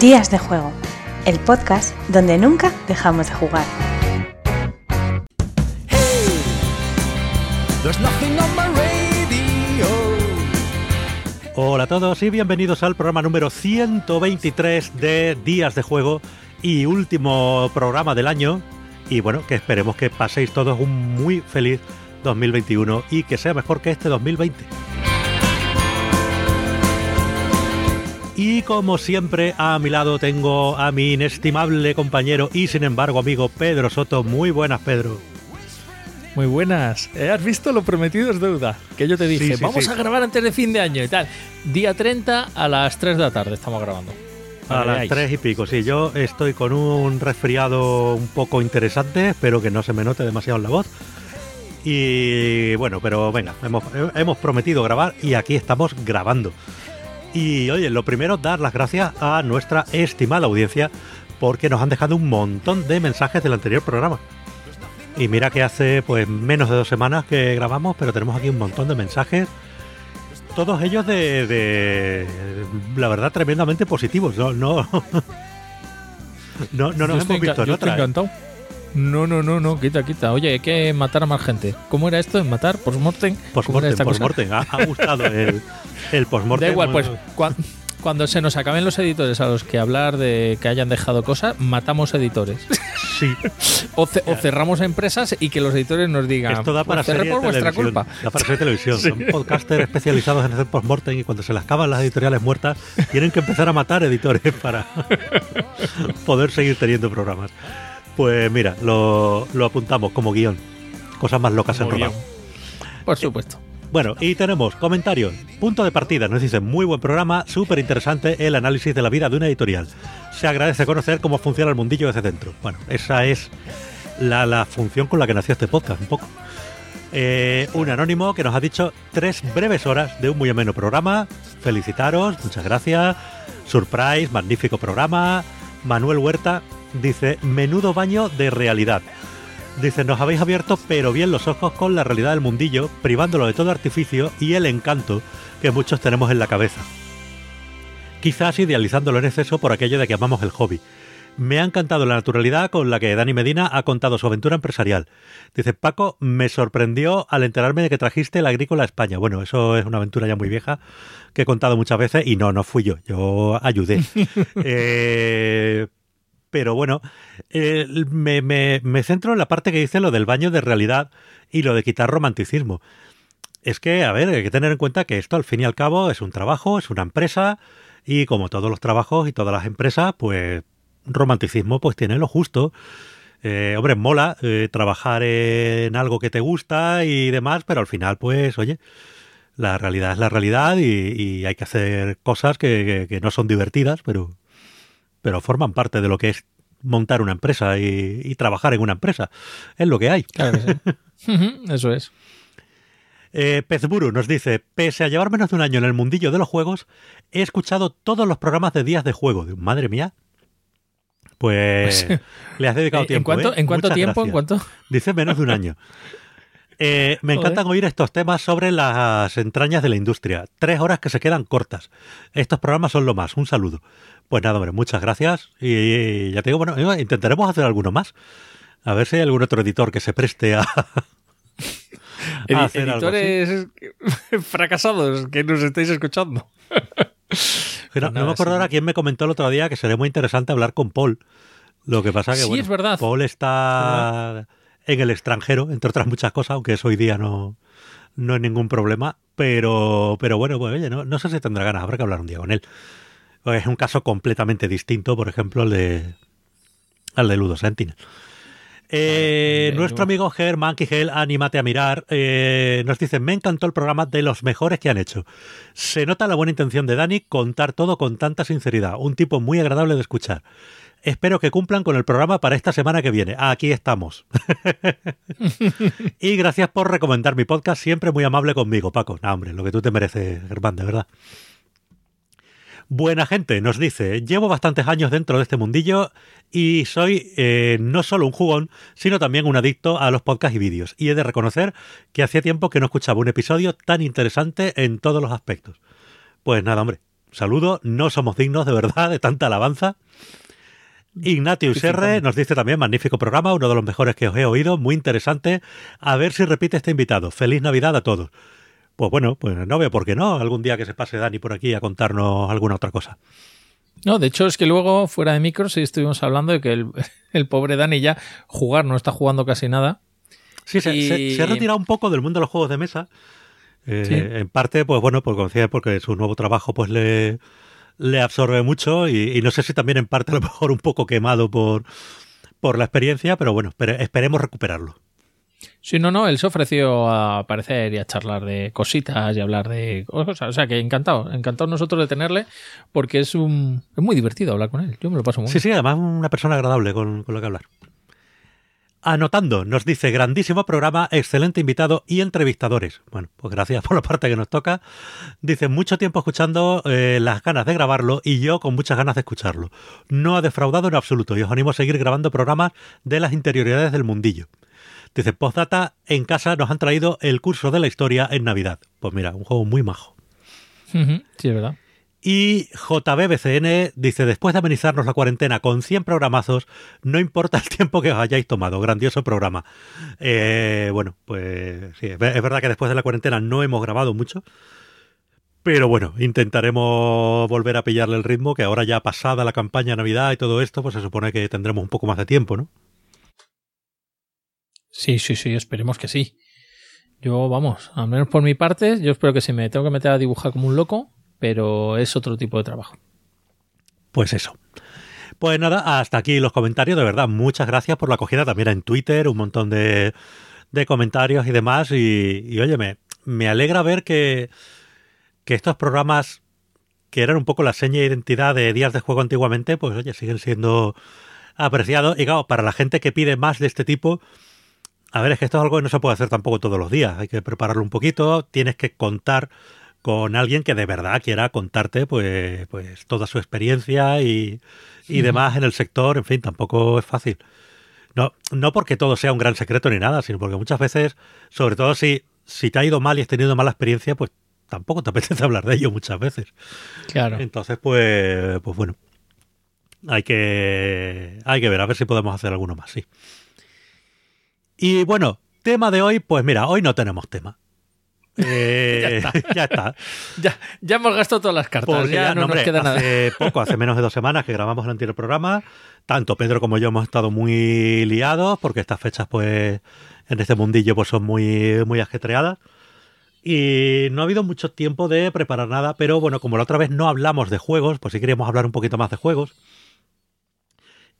Días de Juego, el podcast donde nunca dejamos de jugar. Hola a todos y bienvenidos al programa número 123 de Días de Juego y último programa del año. Y bueno, que esperemos que paséis todos un muy feliz 2021 y que sea mejor que este 2020. Y como siempre, a mi lado tengo a mi inestimable compañero y sin embargo amigo Pedro Soto. Muy buenas, Pedro. Muy buenas. Eh, ¿Has visto lo prometido es deuda? Que yo te dije, Sí, sí, vamos sí. a grabar antes de fin de año y tal. Día 30 a las 3 de la tarde estamos grabando. A las veáis. tres y pico, sí. Yo estoy con un resfriado un poco interesante, espero que no se me note demasiado en la voz. Y bueno, pero venga, hemos, hemos prometido grabar y aquí estamos grabando. Y oye, lo primero, dar las gracias a nuestra estimada audiencia porque nos han dejado un montón de mensajes del anterior programa. Y mira que hace pues menos de dos semanas que grabamos, pero tenemos aquí un montón de mensajes. Todos ellos de, de la verdad, tremendamente positivos. No, no, no, no nos hemos visto en yo estoy otra. ¿eh? No, no, no, no, quita, quita. Oye, hay que matar a más gente. ¿Cómo era esto? ¿En matar? ¿Postmortem? ¿Cómo era Postmortem, postmortem. Ha, ha gustado el, el postmortem. Da igual, pues cuando se nos acaben los editores a los que hablar de que hayan dejado cosas, matamos editores. Sí, O, ce- o cerramos empresas y que los editores nos digan, esto da para "Pues cerré serie por vuestra televisión. culpa. Da para serie televisión. Son podcasters especializados en hacer postmortem y cuando se les acaban las editoriales muertas, tienen que empezar a matar editores para poder seguir teniendo programas. Pues mira, lo, lo apuntamos como guion. Cosas más locas en Como rodado. guion. Por supuesto. Bueno, y tenemos comentarios. Punto de partida, nos dicen muy buen programa, súper interesante el análisis de la vida de una editorial. Se agradece conocer cómo funciona el mundillo desde dentro. Bueno, esa es la, la función con la que nació este podcast, un poco. Eh, un anónimo que nos ha dicho tres breves horas de un muy ameno programa. Felicitaros, muchas gracias. Surprise, magnífico programa. Manuel Huerta dice, menudo baño de realidad. Dice, nos habéis abierto pero bien los ojos con la realidad del mundillo, privándolo de todo artificio y el encanto que muchos tenemos en la cabeza. Quizás idealizándolo en exceso por aquello de que amamos el hobby. Me ha encantado la naturalidad con la que Dani Medina ha contado su aventura empresarial. Dice, Paco, me sorprendió al enterarme de que trajiste la agrícola a España. Bueno, eso es una aventura ya muy vieja que he contado muchas veces y no, no fui yo, yo ayudé. Eh, pero bueno, eh, me, centro en la parte que dice lo del baño de realidad y lo de quitar romanticismo. Es que, a ver, hay que tener en cuenta que esto al fin y al cabo es un trabajo, es una empresa y como todos los trabajos y todas las empresas, pues romanticismo pues tiene lo justo. Eh, hombre, mola eh, trabajar en algo que te gusta y demás, pero al final pues, oye, la realidad es la realidad y, hay que hacer cosas que no son divertidas, pero, pero forman parte de lo que es montar una empresa y, y trabajar en una empresa. Es lo que hay. Claro que sí. Ujú, Eso es. Eh, Pezburu nos dice, pese a llevar menos de un año en el mundillo de los juegos, he escuchado todos los programas de días de juego. Madre mía. Pues, Pues, le has dedicado ¿En tiempo. cuánto, ¿eh? ¿en cuánto tiempo? ¿En cuánto? Dice menos de un año. Eh, me Joder. encantan oír estos temas sobre las entrañas de la industria. Tres horas que se quedan cortas. Estos programas son lo más. Un saludo. Pues nada, hombre, muchas gracias. Y, y ya te digo, bueno, intentaremos hacer alguno más. A ver si hay algún otro editor que se preste a, a hacer algo editores fracasados que nos estáis escuchando. No, me acuerdo ahora quién me comentó el otro día que sería muy interesante hablar con Paul. Lo que pasa que, Sí, bueno, es verdad. Paul está en el extranjero, entre otras muchas cosas, aunque eso hoy día no, no es ningún problema. Pero, pero bueno, pues, oye, no, no sé si tendrá ganas, habrá que hablar un día con él. Es un caso completamente distinto, por ejemplo, al de, al de Ludo Sentinel. Eh, nuestro amigo Germán Quigel, anímate a mirar, eh, nos dice, me encantó el programa de los mejores que han hecho. Se nota la buena intención de Dani contar todo con tanta sinceridad, un tipo muy agradable de escuchar. Espero que cumplan con el programa para esta semana que viene. Aquí estamos. y gracias por recomendar mi podcast, siempre muy amable conmigo, Paco. No, hombre, lo que tú te mereces, Germán, de verdad. Buena gente, nos dice, llevo bastantes años dentro de este mundillo y soy eh, no solo un jugón, sino también un adicto a los podcasts y vídeos. Y he de reconocer que hacía tiempo que no escuchaba un episodio tan interesante en todos los aspectos. Pues nada, hombre, saludo, no somos dignos de verdad de tanta alabanza. Ignatius R nos dice también, magnífico programa, uno de los mejores que os he oído, muy interesante. A ver si repite este invitado. Feliz Navidad a todos. Pues bueno, pues no veo por qué no. Algún día que se pase Dani por aquí a contarnos alguna otra cosa. No, de hecho es que luego, fuera de micros, sí estuvimos hablando de que el, pobre Dani ya jugar no está jugando casi nada. Sí, se, ha retirado un poco del mundo de los juegos de mesa. Eh, en parte, pues bueno, pues porque su nuevo trabajo pues le, le absorbe mucho y, no sé si también en parte a lo mejor un poco quemado por, por la experiencia, pero bueno, esperemos recuperarlo. Sí, no, no, él se ofreció a aparecer y a charlar de cositas y hablar de cosas. O sea, que encantado, encantado nosotros de tenerle porque es un es muy divertido hablar con él. Yo me lo paso muy bien. Sí, sí, además una persona agradable con, con lo que hablar. Anotando, nos dice, grandísimo programa, excelente invitado y entrevistadores. Bueno, pues gracias por la parte que nos toca. Dice, mucho tiempo escuchando eh, las ganas de grabarlo y yo con muchas ganas de escucharlo. No ha defraudado en absoluto y os animo a seguir grabando programas de las interioridades del mundillo. Dice, postdata, en casa nos han traído el curso de la historia en Navidad. Pues mira, un juego muy majo. sí, es verdad. Y JBBCN dice, después de amenizarnos la cuarentena con 100 programazos, no importa el tiempo que os hayáis tomado, grandioso programa. Eh, bueno, pues sí, es verdad que después de la cuarentena no hemos grabado mucho, pero bueno, intentaremos volver a pillarle el ritmo, que ahora ya pasada la campaña de Navidad y todo esto, pues se supone que tendremos un poco más de tiempo, ¿no? Sí, sí, sí, esperemos que sí. Yo, vamos, al menos por mi parte, yo espero que si me tengo que meter a dibujar como un loco, pero es otro tipo de trabajo. Pues eso. Pues nada, hasta aquí los comentarios, de verdad, muchas gracias por la acogida también en Twitter, un montón de, de comentarios y demás, y, y me, alegra ver que, que estos programas que eran un poco la seña de identidad de días de juego antiguamente, pues oye, siguen siendo apreciados. Y claro, para la gente que pide más de este tipo, a ver, es que esto es algo que no se puede hacer tampoco todos los días. Hay que prepararlo un poquito, tienes que contar con alguien que de verdad quiera contarte pues, pues toda su experiencia y, demás en el sector, en fin, tampoco es fácil. No, no porque todo sea un gran secreto ni nada, sino porque muchas veces, sobre todo si, si te ha ido mal y has tenido mala experiencia, pues tampoco te apetece hablar de ello muchas veces. Claro. Entonces, pues, pues bueno, hay que, hay que ver, a ver si podemos hacer alguno más, sí. Y bueno, tema de hoy, pues mira, hoy no tenemos tema. Eh, ya está. Ya, hemos gastado todas las cartas. ya, no, nos queda hace poco, hace menos de dos semanas que grabamos el anterior programa. Tanto Pedro como yo hemos estado muy liados porque estas fechas, pues, en este mundillo, pues son muy, muy ajetreadas. Y no ha habido mucho tiempo de preparar nada, pero bueno, como la otra vez no hablamos de juegos, pues sí queríamos hablar un poquito más de juegos.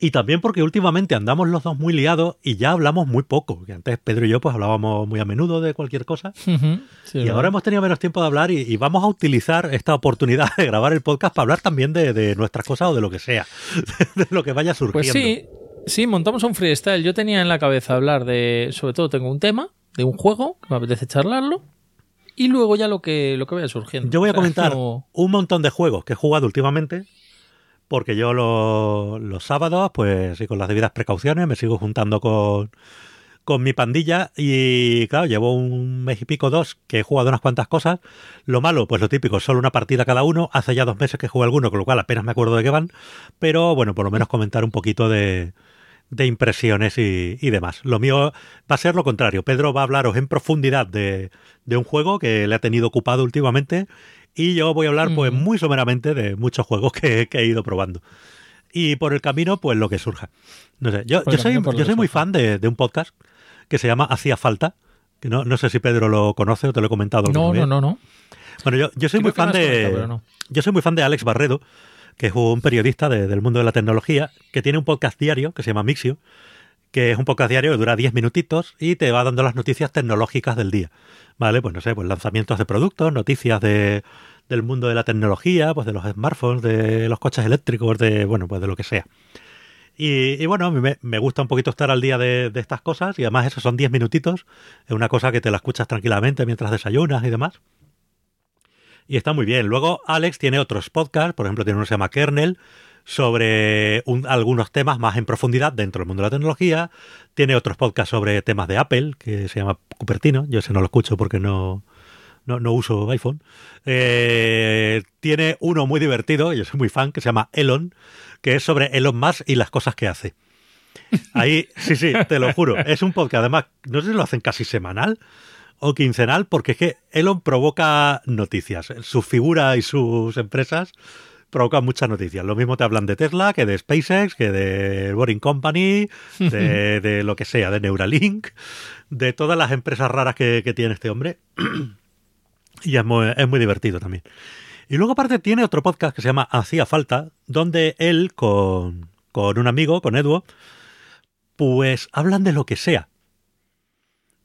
Y también porque últimamente andamos los dos muy liados y ya hablamos muy poco. Que antes Pedro y yo pues hablábamos muy a menudo de cualquier cosa. y ahora hemos tenido menos tiempo de hablar y, vamos a utilizar esta oportunidad de grabar el podcast para hablar también de, nuestras cosas o de lo que sea. de lo que vaya surgiendo. Pues sí, sí, montamos un freestyle. Yo tenía en la cabeza hablar de, sobre todo tengo un tema, de un juego, que me apetece charlarlo. Y luego ya lo que, lo que vaya surgiendo. Yo voy a comentar un montón de juegos que he jugado últimamente porque yo los sábados, pues y con las debidas precauciones, me sigo juntando con, con mi pandilla y claro, llevo un mes y pico, dos, que he jugado unas cuantas cosas. Lo malo, pues lo típico, solo una partida cada uno. Hace ya dos meses que jugué alguno, con lo cual apenas me acuerdo de qué van. Pero bueno, por lo menos comentar un poquito de, de impresiones y, y, demás. Lo mío va a ser lo contrario. Pedro va a hablaros en profundidad de, de un juego que le ha tenido ocupado últimamente y yo voy a hablar, pues, muy someramente de muchos juegos que, he ido probando. Y por el camino, pues, lo que surja. No sé, yo, yo soy, yo soy muy fan de, un podcast que se llama Hacía Falta, que no, no sé si Pedro lo conoce o te lo he comentado. No, no, no, no. Bueno, yo, yo soy muy fan de. Yo soy muy fan de Alex Barredo, que es un periodista del mundo de la tecnología, que tiene un podcast diario que se llama Mixio, que es un podcast diario que dura 10 minutitos y te va dando las noticias tecnológicas del día. ¿Vale? Pues no sé, pues lanzamientos de productos, noticias de, del mundo de la tecnología, pues de los smartphones, de los coches eléctricos, de, bueno, pues de lo que sea. Y, bueno, a mí me, gusta un poquito estar al día de, estas cosas y además esos son 10 minutitos, es una cosa que te la escuchas tranquilamente mientras desayunas y demás. Y está muy bien. Luego Alex tiene otros podcasts, por ejemplo tiene uno que se llama Kernel, sobre algunos temas más en profundidad dentro del mundo de la tecnología. Tiene otros podcasts sobre temas de Apple, que se llama Cupertino. Yo ese no lo escucho porque no, no, no uso iPhone, eh, tiene uno muy divertido, yo soy muy fan, que se llama Elon, que es sobre Elon Musk y las cosas que hace. Ahí, sí, sí, te lo juro. Es un podcast, además, no sé si lo hacen casi semanal o quincenal, porque es que Elon provoca noticias. Sus figuras y sus empresas provocan muchas noticias. Lo mismo te hablan de Tesla, que de SpaceX, que de Boring Company, de, de lo que sea, de Neuralink, de todas las empresas raras que, que tiene este hombre. y es muy, es muy divertido también. Y luego aparte tiene otro podcast que se llama Hacía Falta, donde él con, con un amigo, con Edu, pues hablan de lo que sea.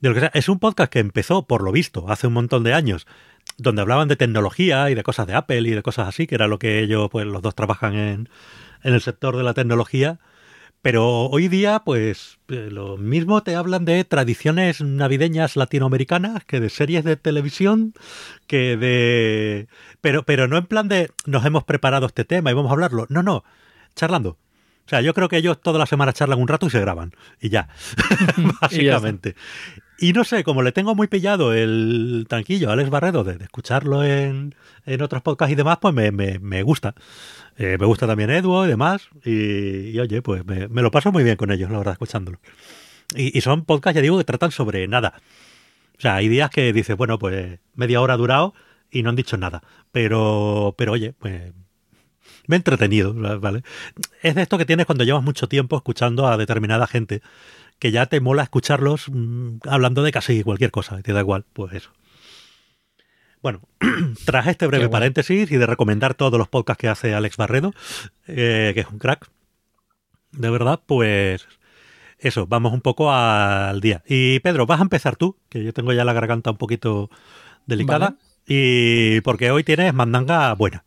De lo que sea. Es un podcast que empezó, por lo visto, hace un montón de años, donde hablaban de tecnología y de cosas de Apple y de cosas así, que era lo que ellos, pues los dos trabajan en, en el sector de la tecnología. Pero hoy día, pues eh, lo mismo te hablan de tradiciones navideñas latinoamericanas que de series de televisión, que de... Pero, pero no en plan de nos hemos preparado este tema y vamos a hablarlo. No, no, charlando. O sea, yo creo que ellos toda la semana charlan un rato y se graban. Y ya, básicamente. Y, no sé, como le tengo muy pillado el tranquillo a Alex Barredo de, escucharlo en, en, otros podcasts y demás, pues me, me, me gusta. Eh, me gusta también Edu y demás. Y, y oye, pues me, lo paso muy bien con ellos, la verdad, escuchándolo. Y, y, son podcasts, ya digo, que tratan sobre nada. O sea, hay días que dices, bueno, pues media hora ha durado y no han dicho nada. Pero, pero oye, pues me he entretenido, ¿vale? Es de esto que tienes cuando llevas mucho tiempo escuchando a determinada gente, que ya te mola escucharlos mmm, hablando de casi cualquier cosa, te da igual, pues eso. Bueno, tras este breve bueno. paréntesis y de recomendar todos los podcasts que hace Alex Barredo, eh, que es un crack, de verdad, pues eso, vamos un poco al día. Y Pedro, vas a empezar tú, que yo tengo ya la garganta un poquito delicada, vale. y porque hoy tienes mandanga buena.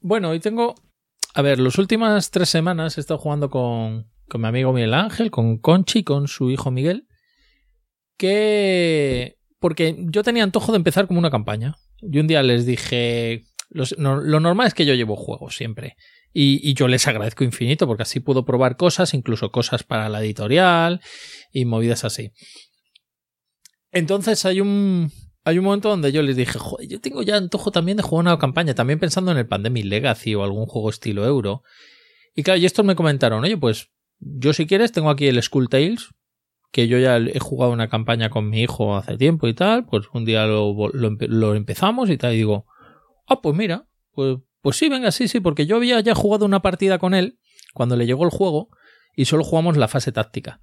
Bueno, hoy tengo. A ver, las últimas tres semanas he estado jugando con, con mi amigo Miguel Ángel, con Conchi, con su hijo Miguel. Que. Porque yo tenía antojo de empezar como una campaña. Y un día les dije. Lo normal es que yo llevo juegos siempre. Y, y, yo les agradezco infinito porque así puedo probar cosas, incluso cosas para la editorial y movidas así. Entonces hay un, hay un momento donde yo les dije, joder, yo tengo ya antojo también de jugar una campaña, también pensando en el Pandemic Legacy o algún juego estilo euro. Y claro, y estos me comentaron, oye, pues yo si quieres tengo aquí el Skull Tales, que yo ya he jugado una campaña con mi hijo hace tiempo y tal, pues un día lo, lo, lo empezamos y tal, y digo, ah, pues mira, pues, pues sí, venga, sí, sí, porque yo había ya jugado una partida con él cuando le llegó el juego y solo jugamos la fase táctica.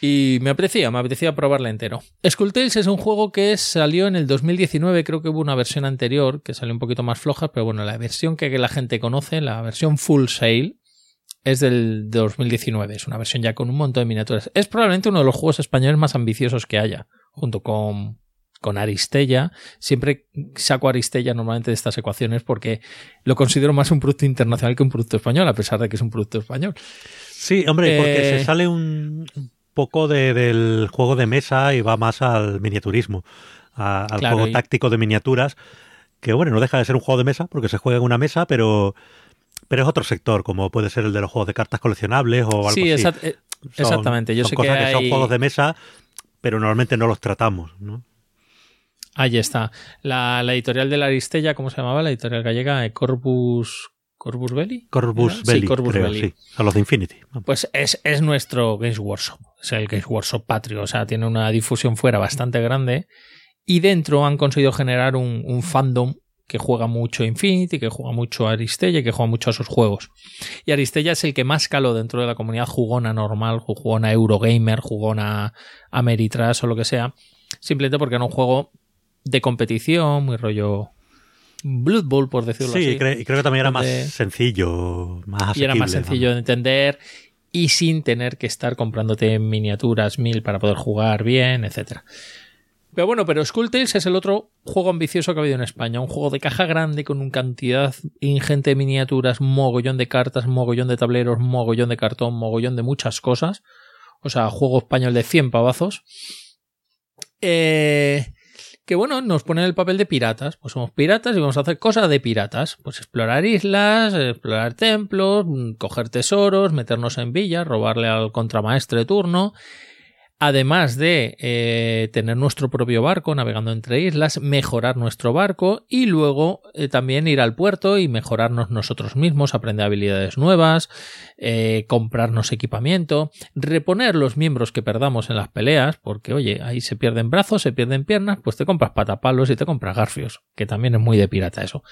Y me apetecía, me apetecía probarla entero. Skulltales es un juego que salió en el 2019, creo que hubo una versión anterior que salió un poquito más floja, pero bueno, la versión que la gente conoce, la versión Full Sail, es del 2019, es una versión ya con un montón de miniaturas. Es probablemente uno de los juegos españoles más ambiciosos que haya, junto con, con Aristella. Siempre saco Aristella normalmente de estas ecuaciones porque lo considero más un producto internacional que un producto español, a pesar de que es un producto español. Sí, hombre, eh, porque se sale un poco de, del juego de mesa y va más al miniaturismo, a, al claro, juego y... táctico de miniaturas, que bueno, no deja de ser un juego de mesa porque se juega en una mesa, pero, pero es otro sector, como puede ser el de los juegos de cartas coleccionables o algo sí, así. Exa son, exactamente. Yo son sé cosas que, son juegos de mesa, pero normalmente no los tratamos, ¿no? Ahí está. La, la, editorial de la Aristella, ¿cómo se llamaba? La editorial gallega, eh, Corpus ¿Corbus Belli? Corbus Belli, sí, Corbus creo, Belli. sí. A los de Infinity. Pues es, es, nuestro Games Workshop. Es el Games Workshop patrio. O sea, tiene una difusión fuera bastante grande. Y dentro han conseguido generar un, un fandom que juega mucho Infinity, que juega mucho Aristella y que juega mucho a sus juegos. Y Aristella es el que más caló dentro de la comunidad jugona normal, jugona Eurogamer, jugona Ameritrash o lo que sea. Simplemente porque era un juego de competición, muy rollo Blood Bowl, por decirlo sí, así. Sí, creo, creo, que también era más sencillo, más asequible, Y era más sencillo ¿no? de entender y sin tener que estar comprándote miniaturas mil para poder jugar bien, etc. Pero bueno, pero Skulltales es el otro juego ambicioso que ha habido en España. Un juego de caja grande con una cantidad ingente de miniaturas, mogollón de cartas, mogollón de tableros, mogollón de cartón, mogollón de muchas cosas. O sea, juego español de 100 pavazos. Eh, que bueno, nos ponen el papel de piratas. Pues somos piratas y vamos a hacer cosas de piratas. Pues explorar islas, explorar templos, coger tesoros, meternos en villas, robarle al contramaestre de turno. Además de eh, tener nuestro propio barco navegando entre islas, mejorar nuestro barco y luego eh, también ir al puerto y mejorarnos nosotros mismos, aprender habilidades nuevas, eh, comprarnos equipamiento, reponer los miembros que perdamos en las peleas, porque oye, ahí se pierden brazos, se pierden piernas, pues te compras patapalos y te compras garfios, que también es muy de pirata eso.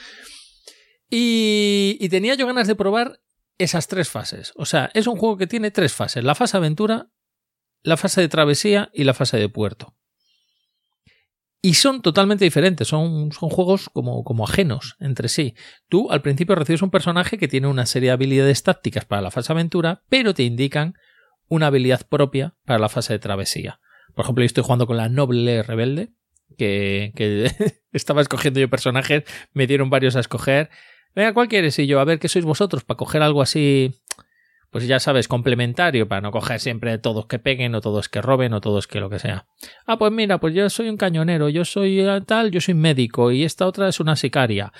Y, y tenía yo ganas de probar esas tres fases. O sea, es un juego que tiene tres fases. La fase aventura, la fase de travesía y la fase de puerto. Y son totalmente diferentes, son, son juegos como, como, ajenos entre sí. Tú al principio recibes un personaje que tiene una serie de habilidades tácticas para la fase aventura, pero te indican una habilidad propia para la fase de travesía. Por ejemplo, yo estoy jugando con la noble rebelde, que, que estaba escogiendo yo personajes, me dieron varios a escoger. Venga, ¿cuál quieres? Y yo, a ver, ¿qué sois vosotros? Para coger algo así pues ya sabes, complementario para no coger siempre todos que peguen o todos que roben o todos que lo que sea. Ah, pues mira, pues yo soy un cañonero, yo soy tal, yo soy médico y esta otra es una sicaria.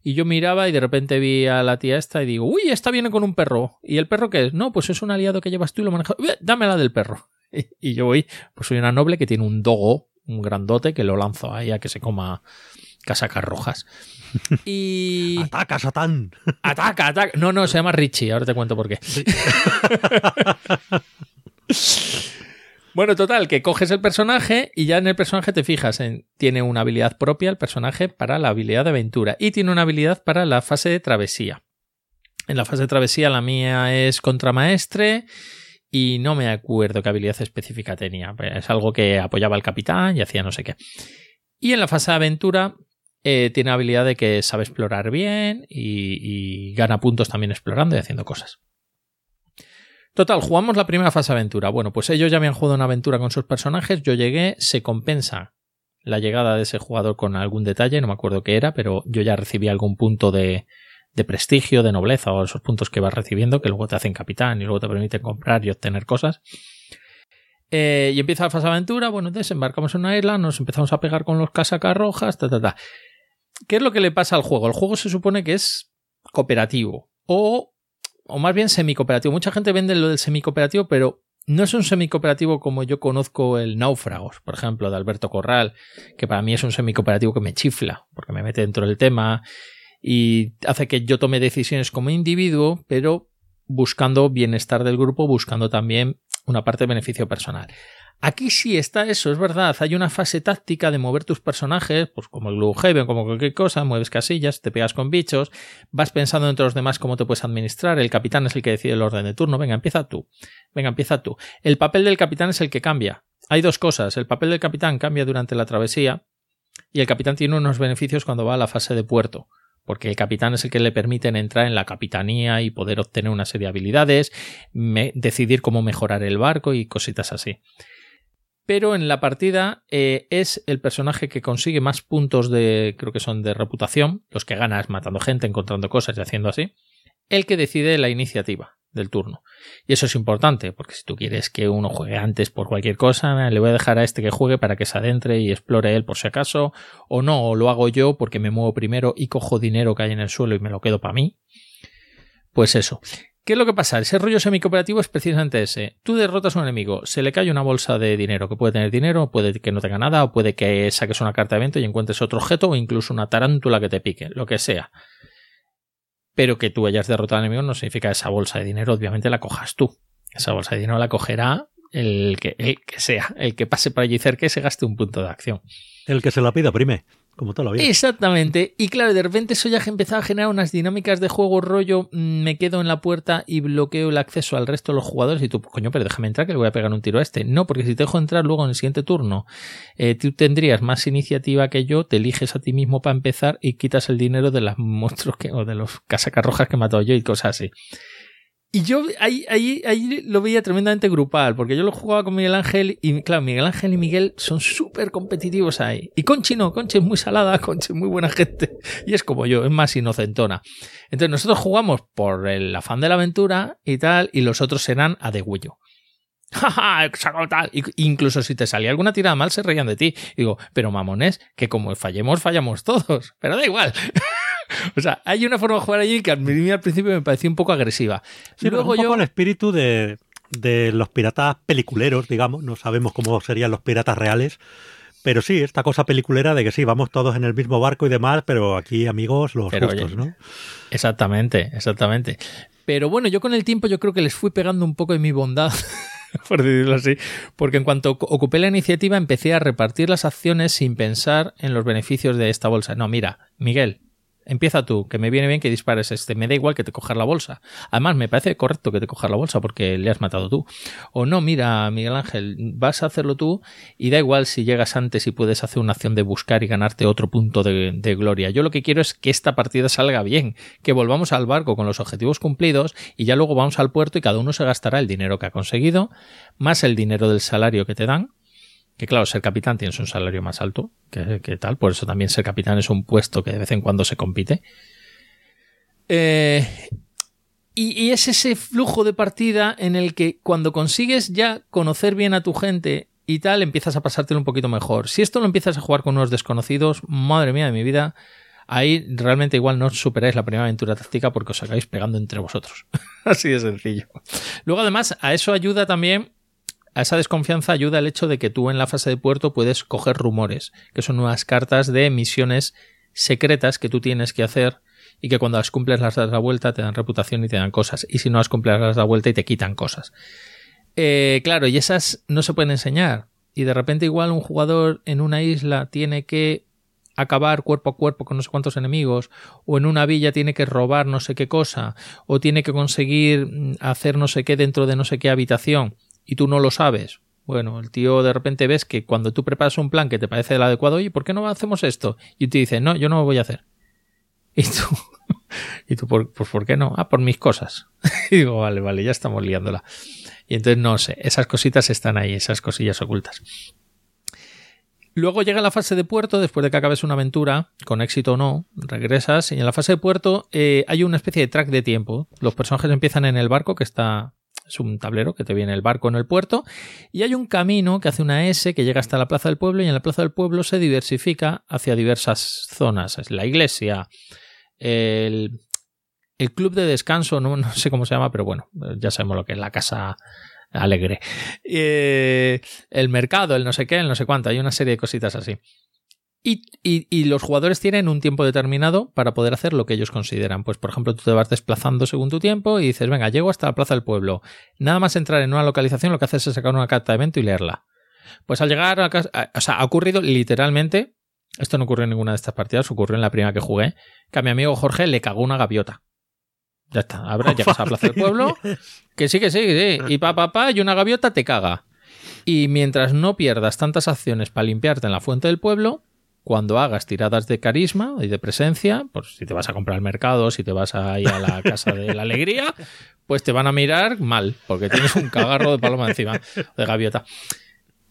Y yo miraba y de repente vi a la tía esta y digo, uy, esta viene con un perro. ¿Y el perro qué es? No, pues es un aliado que llevas tú y lo manejas. Dámela del perro. Y yo voy, pues soy una noble que tiene un dogo, un grandote, que lo lanzo ahí a que se coma casacas rojas. Y. ¡Ataca, Satán! ¡Ataca, ataca! No, no, se llama Richie, ahora te cuento por qué. bueno, total, que coges el personaje y ya en el personaje te fijas en. Tiene una habilidad propia el personaje para la habilidad de aventura y tiene una habilidad para la fase de travesía. En la fase de travesía la mía es contramaestre y no me acuerdo qué habilidad específica tenía. Es algo que apoyaba al capitán y hacía no sé qué. Y en la fase de aventura eh, tiene habilidad de que sabe explorar bien y, gana puntos también explorando y haciendo cosas. Total, jugamos la primera fase aventura. Bueno, pues ellos ya habían jugado una aventura con sus personajes. Yo llegué, se compensa la llegada de ese jugador con algún detalle, no me acuerdo qué era, pero yo ya recibí algún punto de, prestigio, de nobleza o esos puntos que vas recibiendo que luego te hacen capitán y luego te permiten comprar y obtener cosas. Eh, y empieza la fase aventura, bueno, desembarcamos en una isla, nos empezamos a pegar con los casacas rojas, ta, ta, ta. ¿Qué es lo que le pasa al juego? El juego se supone que es cooperativo o, o más bien semicooperativo. Mucha gente vende lo del semicooperativo, pero no es un semicooperativo como yo conozco el Náufragos, por ejemplo, de Alberto Corral, que para mí es un semicooperativo que me chifla, porque me mete dentro del tema y hace que yo tome decisiones como individuo, pero buscando bienestar del grupo, buscando también una parte de beneficio personal. Aquí sí está eso, es verdad. Hay una fase táctica de mover tus personajes, pues como el Gloomhaven, como cualquier cosa, mueves casillas, te pegas con bichos, vas pensando entre los demás cómo te puedes administrar. El capitán es el que decide el orden de turno. Venga, empieza tú. Venga, empieza tú. El papel del capitán es el que cambia. Hay dos cosas. El papel del capitán cambia durante la travesía y el capitán tiene unos beneficios cuando va a la fase de puerto porque el capitán es el que le permiten entrar en la capitanía y poder obtener una serie de habilidades, decidir cómo mejorar el barco y cositas así pero en la partida eh, es el personaje que consigue más puntos de, creo que son de reputación, los que ganas matando gente, encontrando cosas y haciendo así, el que decide la iniciativa del turno. Y eso es importante, porque si tú quieres que uno juegue antes por cualquier cosa, le voy a dejar a este que juegue para que se adentre y explore él por si acaso, o no, o lo hago yo porque me muevo primero y cojo dinero que hay en el suelo y me lo quedo para mí. Pues eso. ¿Qué es lo que pasa? Ese rollo semicooperativo es precisamente ese. Tú derrotas a un enemigo, se le cae una bolsa de dinero, que puede tener dinero, puede que no tenga nada, o puede que saques una carta de evento y encuentres otro objeto, o incluso una tarántula que te pique, lo que sea. Pero que tú hayas derrotado al enemigo no significa que esa bolsa de dinero, obviamente, la cojas tú. Esa bolsa de dinero la cogerá el que, el que sea, el que pase por allí cerca y se gaste un punto de acción. El que se la pida, prime. Como toda la vida. Exactamente. Y claro, de repente eso ya empezaba a generar unas dinámicas de juego rollo, mm, me quedo en la puerta y bloqueo el acceso al resto de los jugadores y tú, coño, pero déjame entrar que le voy a pegar un tiro a este. No, porque si te dejo entrar luego en el siguiente turno, eh, tú tendrías más iniciativa que yo, te eliges a ti mismo para empezar y quitas el dinero de las monstruos que, o de los casacas rojas que he matado yo y cosas así. Y yo ahí, ahí, ahí lo veía tremendamente grupal, porque yo lo jugaba con Miguel Ángel y, claro, Miguel Ángel y Miguel son súper competitivos ahí. Y Conchi no, Conchi es muy salada, Conchi es muy buena gente y es como yo, es más inocentona. Entonces nosotros jugamos por el afán de la aventura y tal, y los otros serán a degüello. ¡Ja, tal! Incluso si te salía alguna tirada mal, se reían de ti. digo, pero mamones, que como fallemos, fallamos todos. Pero da igual. o sea, hay una forma de jugar allí que a mí al principio me pareció un poco agresiva. Sí, Luego un poco el espíritu de, de los piratas peliculeros, digamos, no sabemos cómo serían los piratas reales, pero sí, esta cosa peliculera de que sí, vamos todos en el mismo barco y demás, pero aquí, amigos, los justos, ¿no? Exactamente, exactamente. Pero bueno, yo con el tiempo yo creo que les fui pegando un poco de mi bondad, por decirlo así, porque en cuanto ocupé la iniciativa empecé a repartir las acciones sin pensar en los beneficios de esta bolsa. No, mira, Miguel, Empieza tú, que me viene bien que dispares este. Me da igual que te cojas la bolsa. Además, me parece correcto que te cojas la bolsa porque le has matado tú. O no, mira, Miguel Ángel, vas a hacerlo tú y da igual si llegas antes y puedes hacer una acción de buscar y ganarte otro punto de, de gloria. Yo lo que quiero es que esta partida salga bien, que volvamos al barco con los objetivos cumplidos y ya luego vamos al puerto y cada uno se gastará el dinero que ha conseguido, más el dinero del salario que te dan que claro, ser capitán tienes un salario más alto que, tal, por eso también ser capitán es un puesto que de vez en cuando se compite. Eh, y, es ese flujo de partida en el que cuando consigues ya conocer bien a tu gente y tal, empiezas a pasártelo un poquito mejor. Si esto lo empiezas a jugar con unos desconocidos, madre mía de mi vida, ahí realmente igual no superáis la primera aventura táctica porque os acabáis pegando entre vosotros. Así de sencillo. Luego además a eso ayuda también a esa desconfianza ayuda el hecho de que tú en la fase de puerto puedes coger rumores, que son nuevas cartas de misiones secretas que tú tienes que hacer y que cuando las cumples las das la vuelta te dan reputación y te dan cosas, y si no las cumples las das la vuelta y te quitan cosas. Eh, claro, y esas no se pueden enseñar. Y de repente igual un jugador en una isla tiene que acabar cuerpo a cuerpo con no sé cuántos enemigos, o en una villa tiene que robar no sé qué cosa, o tiene que conseguir mm, hacer no sé qué dentro de no sé qué habitación y tú no lo sabes. Bueno, el tío de repente ves que cuando tú preparas un plan que te parece el adecuado, oye, ¿por qué no hacemos esto? Y te dice, no, yo no lo voy a hacer. Y tú, y tú, pues ¿por qué no? Ah, por mis cosas. y digo, vale, vale, ya estamos liándola. Y entonces no sé, esas cositas están ahí, esas cosillas ocultas. Luego llega la fase de puerto, después de que acabes una aventura, con éxito o no, regresas y en la fase de puerto eh, hay una especie de track de tiempo. Los personajes empiezan en el barco que está es un tablero que te viene el barco en el puerto y hay un camino que hace una S que llega hasta la plaza del pueblo y en la plaza del pueblo se diversifica hacia diversas zonas. Es la iglesia, el, club de descanso, no, no, sé cómo se llama, pero bueno, ya sabemos lo que es la casa alegre. Eh, el mercado, el no sé qué, el no sé cuánto, hay una serie de cositas así. Y, los jugadores tienen un tiempo determinado para poder hacer lo que ellos consideran. Pues, por ejemplo, tú te vas desplazando según tu tiempo y dices, venga, llego hasta la plaza del pueblo. Nada más entrar en una localización, lo que haces es sacar una carta de evento y leerla. Pues al llegar a casa, o sea, ha ocurrido literalmente, esto no ocurrió en ninguna de estas partidas, ocurrió en la primera que jugué, que a mi amigo Jorge le cagó una gaviota. Ya está, habrá, llegas a la plaza del pueblo, que sí, que sí, que sí, y pa, pa, pa, y una gaviota te caga. Y mientras no pierdas tantas acciones para limpiarte en la fuente del pueblo, cuando hagas tiradas de carisma y de presencia, pues si te vas a comprar al mercado, si te vas a ir a la casa de la alegría, pues te van a mirar mal, porque tienes un cagarro de paloma encima, de gaviota.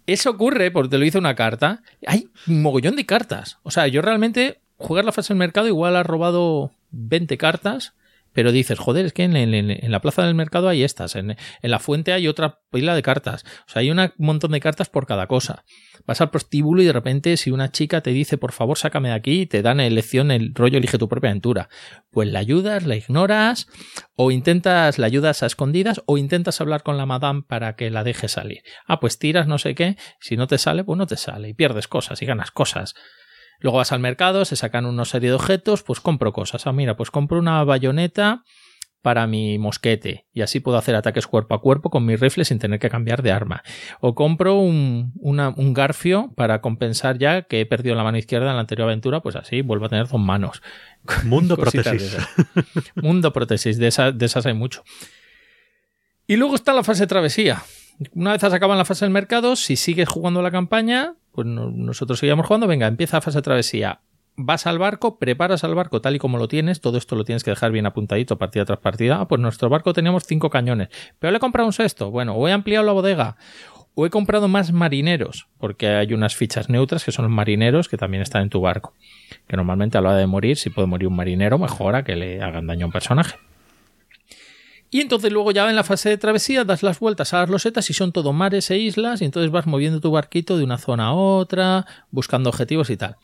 Eso ocurre porque te lo hice una carta. Hay un mogollón de cartas. O sea, yo realmente jugar la fase del mercado igual ha robado 20 cartas pero dices, joder, es que en, la plaza del mercado hay estas, en, la fuente hay otra pila de cartas, o sea, hay un montón de cartas por cada cosa. Vas al prostíbulo y de repente si una chica te dice, por favor, sácame de aquí, te dan elección el rollo, elige tu propia aventura. Pues la ayudas, la ignoras, o intentas, la ayudas a escondidas, o intentas hablar con la madame para que la deje salir. Ah, pues tiras no sé qué, si no te sale, pues no te sale, y pierdes cosas y ganas cosas. Luego vas al mercado, se sacan una serie de objetos, pues compro cosas. Ah, mira, pues compro una bayoneta para mi mosquete y así puedo hacer ataques cuerpo a cuerpo con mi rifle sin tener que cambiar de arma. O compro un, un garfio para compensar ya que he perdido la mano izquierda en la anterior aventura, pues así vuelvo a tener dos manos. Mundo prótesis. Mundo prótesis, de, de esas hay mucho. Y luego está la fase de travesía. Una vez has acabado la fase del mercado, si sigues jugando la campaña, pues nosotros seguimos jugando, venga, empieza fase de travesía. Vas al barco, preparas al barco tal y como lo tienes, todo esto lo tienes que dejar bien apuntadito partida tras partida. Ah, pues nuestro barco teníamos cinco cañones, pero le he comprado un sexto. Bueno, o he ampliado la bodega, o he comprado más marineros, porque hay unas fichas neutras que son los marineros que también están en tu barco. Que normalmente a la hora de morir, si puede morir un marinero, mejora que le hagan daño a un personaje. Y entonces luego ya en la fase de travesía das las vueltas a las losetas y son todo mares e islas y entonces vas moviendo tu barquito de una zona a otra, buscando objetivos y tal.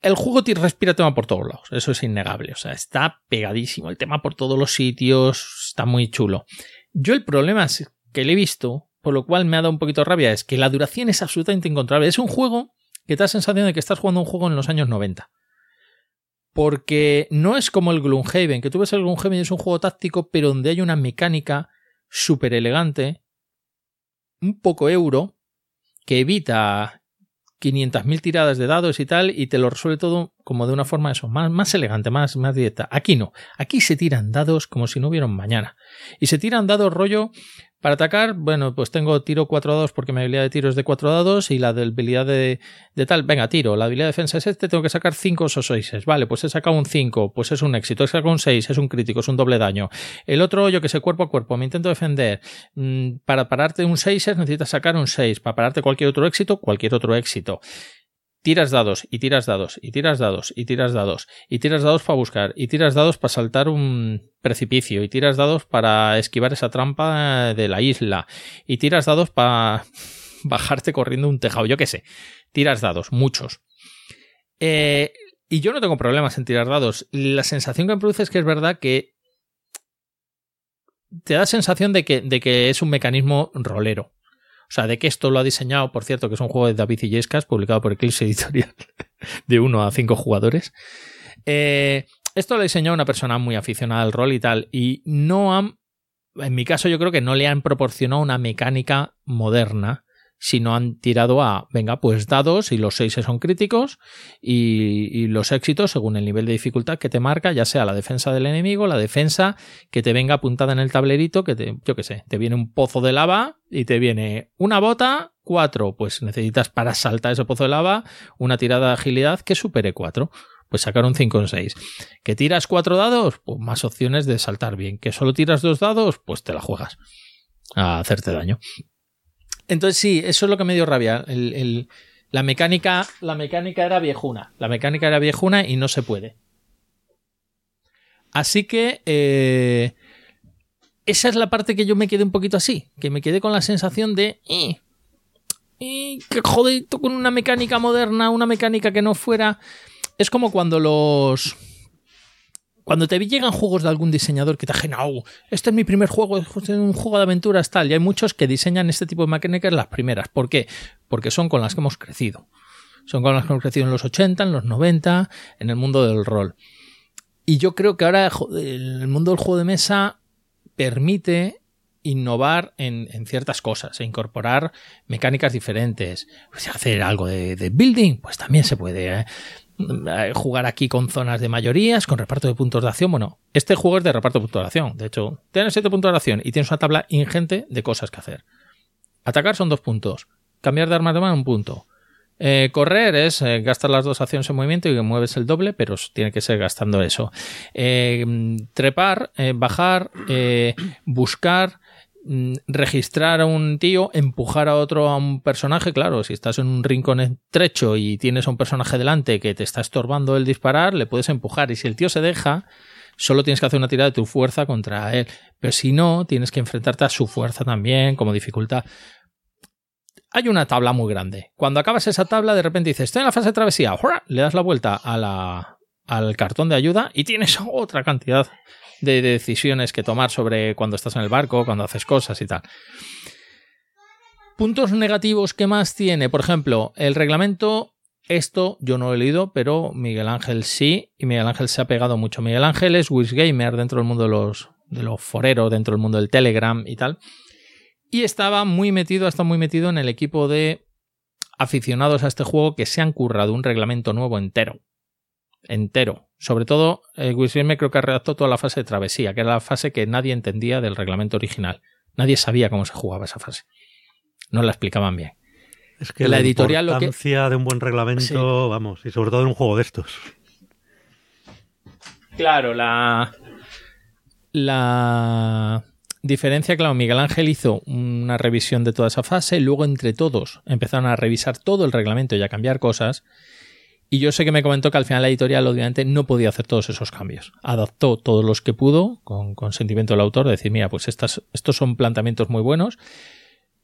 El juego te respira tema por todos lados, eso es innegable, o sea, está pegadísimo, el tema por todos los sitios, está muy chulo. Yo el problema que le he visto, por lo cual me ha dado un poquito de rabia, es que la duración es absolutamente incontrolable. Es un juego que te da sensación de que estás jugando un juego en los años 90. Porque no es como el Gloomhaven, que tú ves el Gloomhaven es un juego táctico, pero donde hay una mecánica súper elegante, un poco euro, que evita 500.000 tiradas de dados y tal, y te lo resuelve todo como de una forma eso, más, más elegante, más, más directa. Aquí no, aquí se tiran dados como si no hubiera mañana. Y se tiran dados rollo, para atacar, bueno, pues tengo tiro 4 dados porque mi habilidad de tiro es de 4 dados y la de habilidad de, de tal, venga, tiro, la habilidad de defensa es este, tengo que sacar 5 o 6. Vale, pues he sacado un 5, pues es un éxito, he sacado un 6, es un crítico, es un doble daño. El otro, yo que sé, cuerpo a cuerpo, me intento defender. Mm, para pararte un 6 necesitas sacar un 6, para pararte cualquier otro éxito, cualquier otro éxito tiras dados y tiras dados y tiras dados y tiras dados y tiras dados para buscar y tiras dados para saltar un precipicio y tiras dados para esquivar esa trampa de la isla y tiras dados para bajarte corriendo un tejado, yo qué sé. Tiras dados, muchos. Eh, y yo no tengo problemas en tirar dados. La sensación que me produce es que es verdad que te da sensación de que, de que es un mecanismo rolero. O sea, de que esto lo ha diseñado, por cierto, que es un juego de David Illescas, publicado por Eclipse Editorial, de 1 a 5 jugadores. Eh, esto lo ha diseñado una persona muy aficionada al rol y tal, y no han, en mi caso yo creo que no le han proporcionado una mecánica moderna si no han tirado a, venga, pues dados y los seis son críticos y, los éxitos según el nivel de dificultad que te marca, ya sea la defensa del enemigo, la defensa que te venga apuntada en el tablerito, que te, yo qué sé, te viene un pozo de lava y te viene una bota, cuatro, pues necesitas para saltar ese pozo de lava una tirada de agilidad que supere cuatro. Pues sacar un 5 en 6. ¿Que tiras cuatro dados? Pues más opciones de saltar bien. ¿Que solo tiras dos dados? Pues te la juegas a hacerte daño. Entonces sí, eso es lo que me dio rabia. la, mecánica, la mecánica era viejuna. La mecánica era viejuna y no se puede. Así que eh, esa es la parte que yo me quedé un poquito así. Que me quedé con la sensación de... Eh, eh, que con una mecánica moderna, una mecánica que no fuera... Es como cuando los cuando te llegan juegos de algún diseñador que te dice, no, este es mi primer juego, es un juego de aventuras tal, y hay muchos que diseñan este tipo de mecánicas las primeras. ¿Por qué? Porque son con las que hemos crecido. Son con las que hemos crecido en los 80, en los 90, en el mundo del rol. Y yo creo que ahora el mundo del juego de mesa permite innovar en, ciertas cosas e incorporar mecánicas diferentes. Pues hacer algo de, de, building, pues también se puede. ¿eh? Eh, jugar aquí con zonas de mayorías, con reparto de puntos de acción. Bueno, este juego es de reparto de puntos de acción. De hecho, tienes 7 puntos de acción y tienes una tabla ingente de cosas que hacer. Atacar son dos puntos. Cambiar de armas de mano un punto. Eh, correr es eh, gastar las dos acciones en movimiento y mueves el doble, pero tiene que ser gastando eso. trepar, bajar, buscar, registrar a un tío, empujar a otro a un personaje, claro, si estás en un rincón estrecho y tienes a un personaje delante que te está estorbando el disparar, le puedes empujar y si el tío se deja, solo tienes que hacer una tirada de tu fuerza contra él, pero si no, tienes que enfrentarte a su fuerza también como dificultad. Hay una tabla muy grande. Cuando acabas esa tabla, de repente dices, estoy en la fase de travesía, le das la vuelta al cartón de ayuda y tienes otra cantidad de decisiones que tomar sobre cuando estás en el barco, cuando haces cosas y tal. Puntos negativos que más tiene, por ejemplo, el reglamento, esto yo no he leído, pero Miguel Ángel sí, y Miguel Ángel se ha pegado mucho. Miguel Ángel es Gamer dentro del mundo de los, de los foreros, dentro del mundo del Telegram y tal. Y estaba muy metido, está muy metido en el equipo de aficionados a este juego que se han currado un reglamento nuevo entero entero. Sobre todo, eh, me creo que redactó toda la fase de travesía, que era la fase que nadie entendía del reglamento original. Nadie sabía cómo se jugaba esa fase. No la explicaban bien. Es que la, editorial importancia lo que... de un buen reglamento, vamos, y sobre todo en un juego de estos. Claro, la la diferencia, claro, Miguel Ángel hizo una revisión de toda esa fase, luego entre todos empezaron a revisar todo el reglamento y a cambiar cosas y yo sé que me comentó que al final la editorial obviamente no podía hacer todos esos cambios. Adaptó todos los que pudo con consentimiento del autor, de decir, mira, pues estos son planteamientos muy buenos,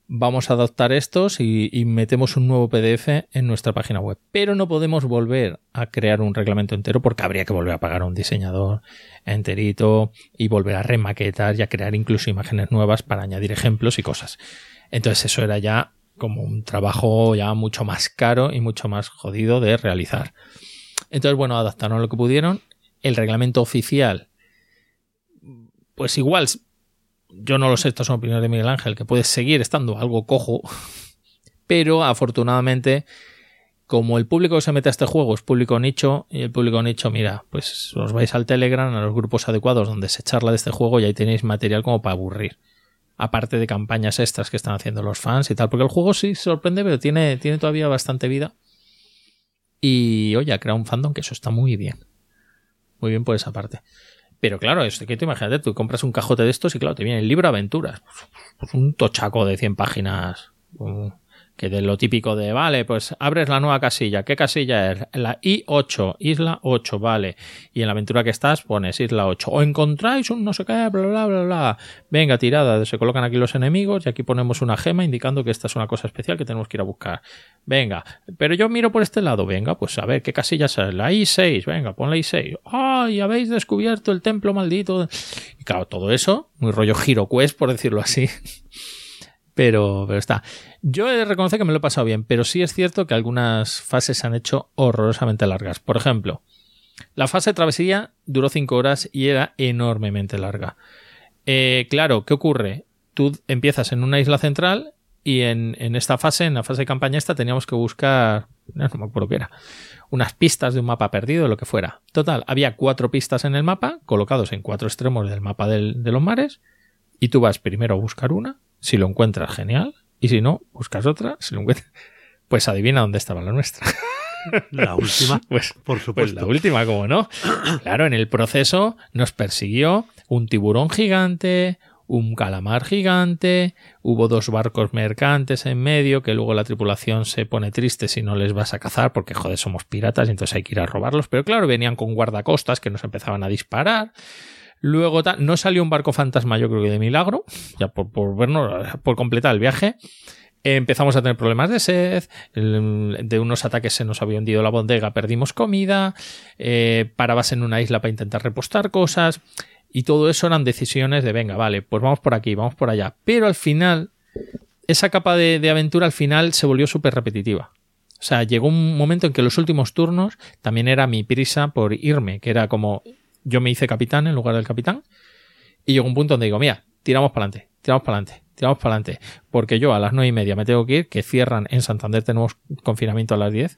vamos a adaptar estos y, y, metemos un nuevo PDF en nuestra página web. Pero no podemos volver a crear un reglamento entero porque habría que volver a pagar a un diseñador enterito y volver a remaquetar y a crear incluso imágenes nuevas para añadir ejemplos y cosas. Entonces eso era ya como un trabajo ya mucho más caro y mucho más jodido de realizar. Entonces, bueno, adaptaron lo que pudieron. El reglamento oficial, pues igual yo no lo sé, estas son opiniones de Miguel Ángel, que puede seguir estando algo cojo, pero afortunadamente, como el público que se mete a este juego es público nicho, y el público nicho, mira, pues os vais al Telegram, a los grupos adecuados donde se charla de este juego y ahí tenéis material como para aburrir. Aparte de campañas extras que están haciendo los fans y tal, porque el juego sí sorprende, pero tiene, tiene todavía bastante vida. Y oye, ha creado un fandom que eso está muy bien. Muy bien por esa parte. Pero claro, esto que te imagínate, tú compras un cajote de estos y claro, te viene el libro Aventuras. Pues un tochaco de 100 páginas que de lo típico de, vale, pues abres la nueva casilla. ¿Qué casilla es? La I8, isla 8, vale. Y en la aventura que estás pones isla 8. O encontráis un no sé qué, bla, bla, bla, bla. Venga, tirada, se colocan aquí los enemigos y aquí ponemos una gema indicando que esta es una cosa especial que tenemos que ir a buscar. Venga, pero yo miro por este lado. Venga, pues a ver, ¿qué casilla es? La I6, venga, pon la I6. ¡Ay, habéis descubierto el templo maldito! Y claro, todo eso, muy rollo Hero Quest, por decirlo así. Pero, está. Yo he de reconocer que me lo he pasado bien, pero sí es cierto que algunas fases se han hecho horrorosamente largas. Por ejemplo, la fase de travesía duró 5 horas y era enormemente larga. Eh, claro, ¿qué ocurre? Tú empiezas en una isla central y en, en, esta fase, en la fase de campaña esta, teníamos que buscar, no, me acuerdo qué era, unas pistas de un mapa perdido, lo que fuera. Total, había cuatro pistas en el mapa, colocados en cuatro extremos del mapa del, de los mares, y tú vas primero a buscar una, si lo encuentras, genial. Y si no, buscas otra. Si lo encuentras, pues adivina dónde estaba la nuestra. La última, pues, por pues supuesto. la última, como no. Claro, en el proceso nos persiguió un tiburón gigante, un calamar gigante, hubo dos barcos mercantes en medio que luego la tripulación se pone triste si no les vas a cazar porque joder somos piratas y entonces hay que ir a robarlos, pero claro, venían con guardacostas que nos empezaban a disparar. Luego no salió un barco fantasma, yo creo que de milagro, ya por, por vernos, por completar el viaje. Empezamos a tener problemas de sed, de unos ataques se nos había hundido la bodega, perdimos comida, eh, parabas en una isla para intentar repostar cosas, y todo eso eran decisiones de venga, vale, pues vamos por aquí, vamos por allá. Pero al final, esa capa de, de aventura al final se volvió súper repetitiva. O sea, llegó un momento en que los últimos turnos también era mi prisa por irme, que era como yo me hice capitán en lugar del capitán. Y llegó un punto donde digo, mira, tiramos para adelante, tiramos para adelante, tiramos para adelante. Porque yo a las nueve y media me tengo que ir, que cierran en Santander, tenemos confinamiento a las 10.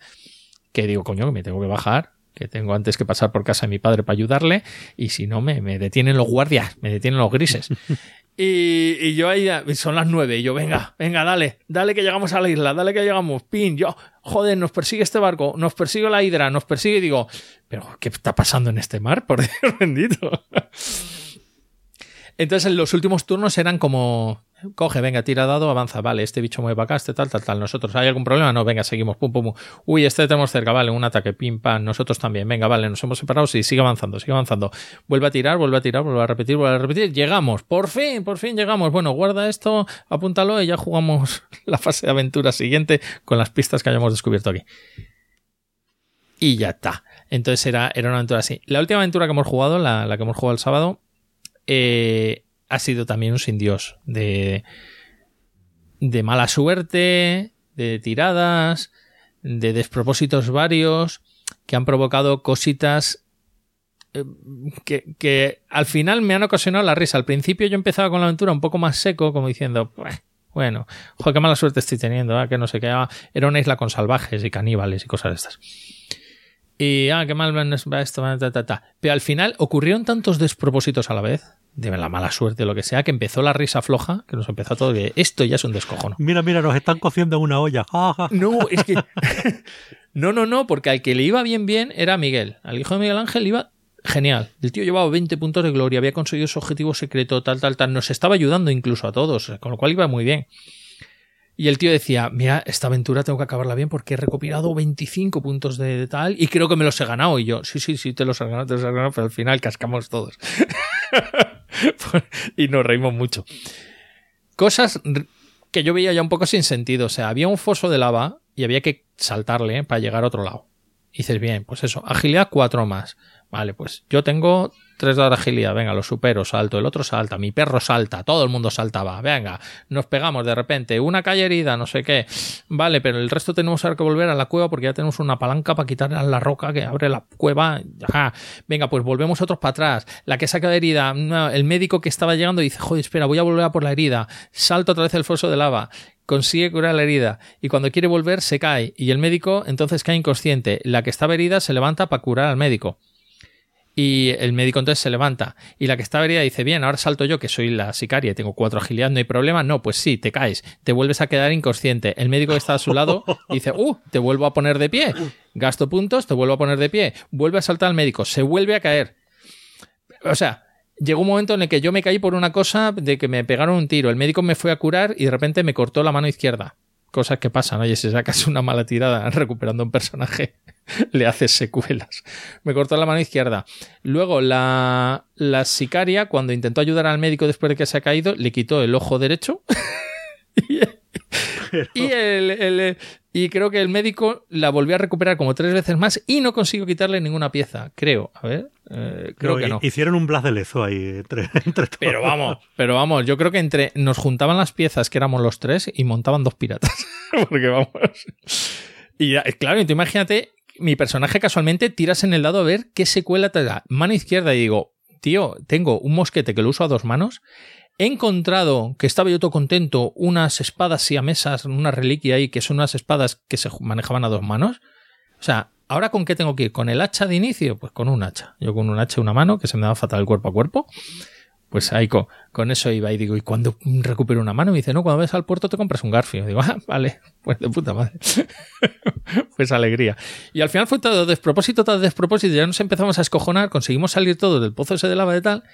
Que digo, coño, que me tengo que bajar, que tengo antes que pasar por casa de mi padre para ayudarle. Y si no, me, me detienen los guardias, me detienen los grises. Y, yo ahí, son las nueve, y yo, venga, venga, dale, dale que llegamos a la isla, dale que llegamos, pin, yo, joder, nos persigue este barco, nos persigue la hidra, nos persigue, y digo, pero, ¿qué está pasando en este mar? Por Dios bendito. Entonces, en los últimos turnos eran como, coge, venga, tira dado, avanza, vale, este bicho mueve para acá, este tal, tal, tal, nosotros, ¿hay algún problema? No, venga, seguimos, pum, pum, pum. Uy, este tenemos cerca, vale, un ataque, pim, pam, nosotros también, venga, vale, nos hemos separado, sí, sigue avanzando, sigue avanzando. Vuelve a tirar, vuelve a tirar, vuelve a repetir, vuelve a repetir, llegamos, por fin, por fin llegamos. Bueno, guarda esto, apúntalo y ya jugamos la fase de aventura siguiente con las pistas que hayamos descubierto aquí. Y ya está. Entonces era, era una aventura así. La última aventura que hemos jugado, la, la que hemos jugado el sábado, eh, ha sido también un sin Dios de, de mala suerte, de tiradas, de despropósitos varios que han provocado cositas eh, que, al final me han ocasionado la risa. Al principio yo empezaba con la aventura un poco más seco, como diciendo, bueno, qué mala suerte estoy teniendo, ¿eh? que no sé qué. Era una isla con salvajes y caníbales y cosas de estas. Y, ah, qué mal va esto, ta, ta, ta. Pero al final ocurrieron tantos despropósitos a la vez, de la mala suerte o lo que sea, que empezó la risa floja, que nos empezó todo que esto ya es un descojono. Mira, mira, nos están cociendo en una olla. No, es que. no, no, no, porque al que le iba bien, bien era Miguel. Al hijo de Miguel Ángel iba genial. El tío llevaba 20 puntos de gloria, había conseguido su objetivo secreto, tal, tal, tal. Nos estaba ayudando incluso a todos, con lo cual iba muy bien. Y el tío decía, mira, esta aventura tengo que acabarla bien porque he recopilado 25 puntos de, tal y creo que me los he ganado. Y yo, sí, sí, sí, te los has ganado, te los has ganado, pero al final cascamos todos. y nos reímos mucho. Cosas que yo veía ya un poco sin sentido. O sea, había un foso de lava y había que saltarle para llegar a otro lado. Y dices, bien, pues eso, agilidad 4 más. Vale, pues yo tengo 3 de agilidad, venga, lo supero, salto, el otro salta, mi perro salta, todo el mundo saltaba, venga, nos pegamos de repente, una calle herida, no sé qué. Vale, pero el resto tenemos que volver a la cueva porque ya tenemos una palanca para quitar la roca que abre la cueva. Venga, pues volvemos otros para atrás. La que saca de herida, el médico que estaba llegando dice, joder, espera, voy a volver a por la herida. Salto otra vez el foso de lava consigue curar la herida y cuando quiere volver se cae y el médico entonces cae inconsciente. La que estaba herida se levanta para curar al médico. Y el médico entonces se levanta. Y la que estaba herida dice, bien, ahora salto yo, que soy la sicaria, tengo cuatro agilidad, no hay problema. No, pues sí, te caes, te vuelves a quedar inconsciente. El médico que está a su lado dice, uh, te vuelvo a poner de pie. Gasto puntos, te vuelvo a poner de pie. Vuelve a saltar al médico, se vuelve a caer. O sea, llegó un momento en el que yo me caí por una cosa de que me pegaron un tiro. El médico me fue a curar y de repente me cortó la mano izquierda. Cosas que pasan, oye, si sacas una mala tirada recuperando un personaje, le haces secuelas. Me cortó la mano izquierda. Luego, la, la sicaria, cuando intentó ayudar al médico después de que se ha caído, le quitó el ojo derecho. y, el, y creo que el médico la volvió a recuperar como tres veces más y no consiguió quitarle ninguna pieza, creo. A ver, eh, creo que no. Hicieron un blas de lezo ahí entre, entre todos. Pero vamos, pero vamos, yo creo que entre nos juntaban las piezas que éramos los tres y montaban dos piratas. Porque vamos. Y claro, y tú imagínate, mi personaje casualmente tiras en el dado a ver qué secuela te da. Mano izquierda y digo, tío, tengo un mosquete que lo uso a dos manos He encontrado, que estaba yo todo contento, unas espadas y a mesas, una reliquia ahí, que son unas espadas que se manejaban a dos manos. O sea, ¿ahora con qué tengo que ir? ¿Con el hacha de inicio? Pues con un hacha. Yo con un hacha y una mano, que se me daba fatal cuerpo a cuerpo. Pues ahí con, eso iba y digo, ¿y cuando recupero una mano? Me dice, no, cuando ves al puerto te compras un garfio. digo, ah, vale, pues de puta madre. pues alegría. Y al final fue todo despropósito, todo despropósito. Ya nos empezamos a escojonar, conseguimos salir todos del pozo ese de lava de tal.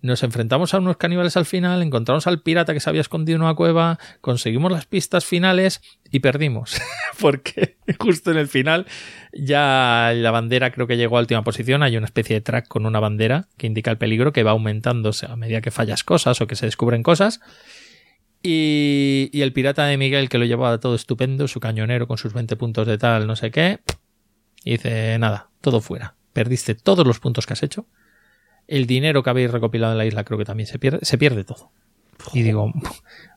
Nos enfrentamos a unos caníbales al final, encontramos al pirata que se había escondido en una cueva, conseguimos las pistas finales y perdimos. Porque justo en el final ya la bandera creo que llegó a última posición. Hay una especie de track con una bandera que indica el peligro que va aumentándose a medida que fallas cosas o que se descubren cosas. Y, y el pirata de Miguel que lo llevaba todo estupendo, su cañonero con sus 20 puntos de tal, no sé qué. Dice, nada, todo fuera. Perdiste todos los puntos que has hecho el dinero que habéis recopilado en la isla creo que también se pierde, se pierde todo. Y digo,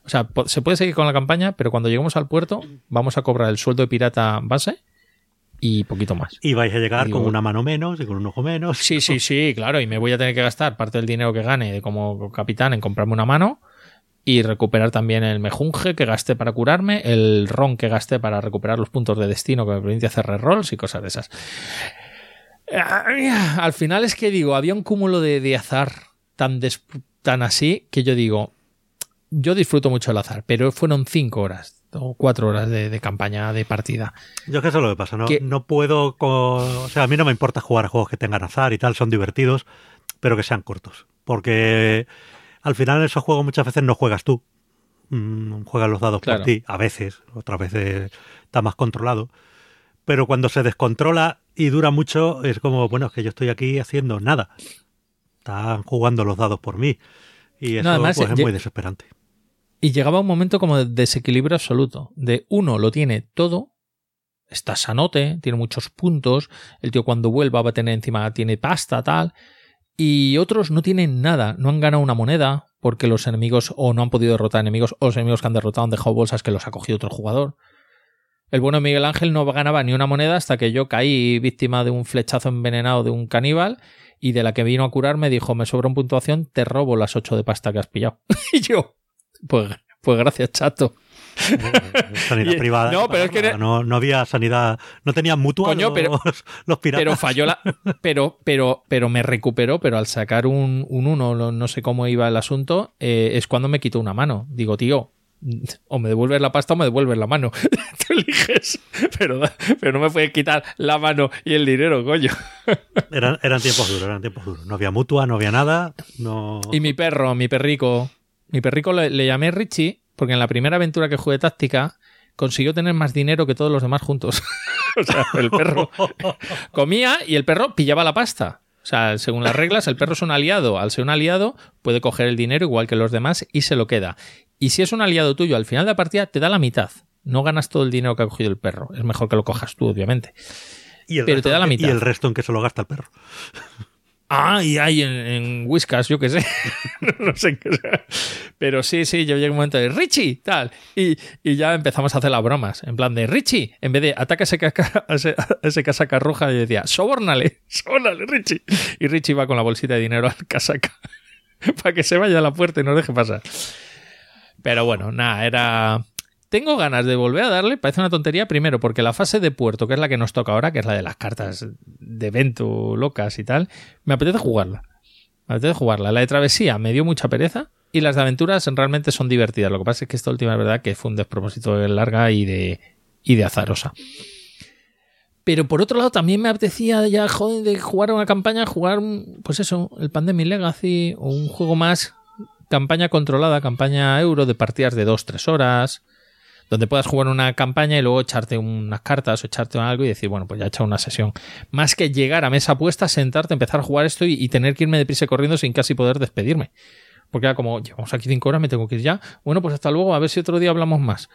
o sea, se puede seguir con la campaña, pero cuando lleguemos al puerto vamos a cobrar el sueldo de pirata base y poquito más. Y vais a llegar con una mano menos y con un ojo menos. Sí, sí, sí, claro. Y me voy a tener que gastar parte del dinero que gane como capitán en comprarme una mano y recuperar también el mejunje que gasté para curarme, el ron que gasté para recuperar los puntos de destino que me permite hacer rerolls y cosas de esas. Al final es que digo, había un cúmulo de, azar tan, tan así que yo digo, yo disfruto mucho el azar, pero fueron cinco horas o cuatro horas de, campaña de partida. Yo es que eso es lo que pasa, ¿no? no puedo, o sea, a mí no me importa jugar a juegos que tengan azar y tal, son divertidos, pero que sean cortos, porque al final esos juegos muchas veces no juegas tú, mm, juegan los dados por ti, a veces, otras veces está más controlado, pero cuando se descontrola y dura mucho, es como, bueno, es que yo estoy aquí haciendo nada. Están jugando los dados por mí. Y eso pues, es muy desesperante. Y llegaba un momento como de desequilibrio absoluto. De uno lo tiene todo, está sanote, tiene muchos puntos, el tío cuando vuelva va a tener encima, tiene pasta, tal. Y otros no tienen nada, no han ganado una moneda, porque los enemigos o no han podido derrotar enemigos, o los enemigos que han derrotado han dejado bolsas que los ha cogido otro jugador. El bueno Miguel Ángel no ganaba ni una moneda hasta que yo caí víctima de un flechazo envenenado de un caníbal y de la que vino a curar me dijo, me sobra un puntuación, te robo las ocho de pasta que has pillado. y yo, pues, pues gracias, chato. sanidad privada. No, pero es que no, no, había sanidad, no tenían mutua los, pero, los, piratas. Pero falló la, pero, pero, pero me recuperó, pero al sacar un, un uno, no sé cómo iba el asunto, eh, es cuando me quitó una mano. Digo, tío, o me devuelves la pasta o me devuelves la mano. Tú eliges, pero, pero no me puedes quitar la mano y el dinero, coño. Eran, eran tiempos duros, eran tiempos duros. No había mutua, no había nada. No... Y mi perro, mi perrico. Mi perrico le, llamé Richie porque en la primera aventura que jugué táctica consiguió tener más dinero que todos los demás juntos. o sea, el perro comía y el perro pillaba la pasta. O sea, según las reglas, el perro es un aliado. Al ser un aliado, puede coger el dinero igual que los demás y se lo queda Y si es un aliado tuyo al final de la partida, te da la mitad. No ganas todo el dinero que ha cogido el perro. Es mejor que lo cojas tú, obviamente. Pero te da la mitad. Y el resto en que se lo gasta el perro. Ah, y hay en, en Whiskas, yo qué sé. no sé qué sea. Pero sí, sí, yo llegué un momento de Richie, tal. Y, y, ya empezamos a hacer las bromas. En plan de Richie, en vez de ataca ese, caca, ese, ese casaca roja, yo decía, sobórnale, sobórnale, Richie. Y Richie va con la bolsita de dinero al casaca para que se vaya a la puerta y nos deje pasar. Pero bueno, nada, era tengo ganas de volver a darle, parece una tontería, primero porque la fase de puerto, que es la que nos toca ahora, que es la de las cartas de evento locas y tal, me apetece jugarla. Me apetece jugarla. La de travesía me dio mucha pereza y las de aventuras realmente son divertidas. Lo que pasa es que esta última verdad que fue un despropósito larga y de, y de azarosa. Pero por otro lado también me apetecía ya joder, de jugar una campaña, jugar, pues eso, el Pandemic Legacy o un juego más campaña controlada, campaña euro de partidas de 2-3 horas donde puedas jugar una campaña y luego echarte unas cartas o echarte algo y decir, bueno, pues ya he echado una sesión. Más que llegar a mesa puesta, sentarte, empezar a jugar esto y, tener que irme deprisa corriendo sin casi poder despedirme. Porque era como, llevamos aquí cinco horas, me tengo que ir ya. Bueno, pues hasta luego, a ver si otro día hablamos más.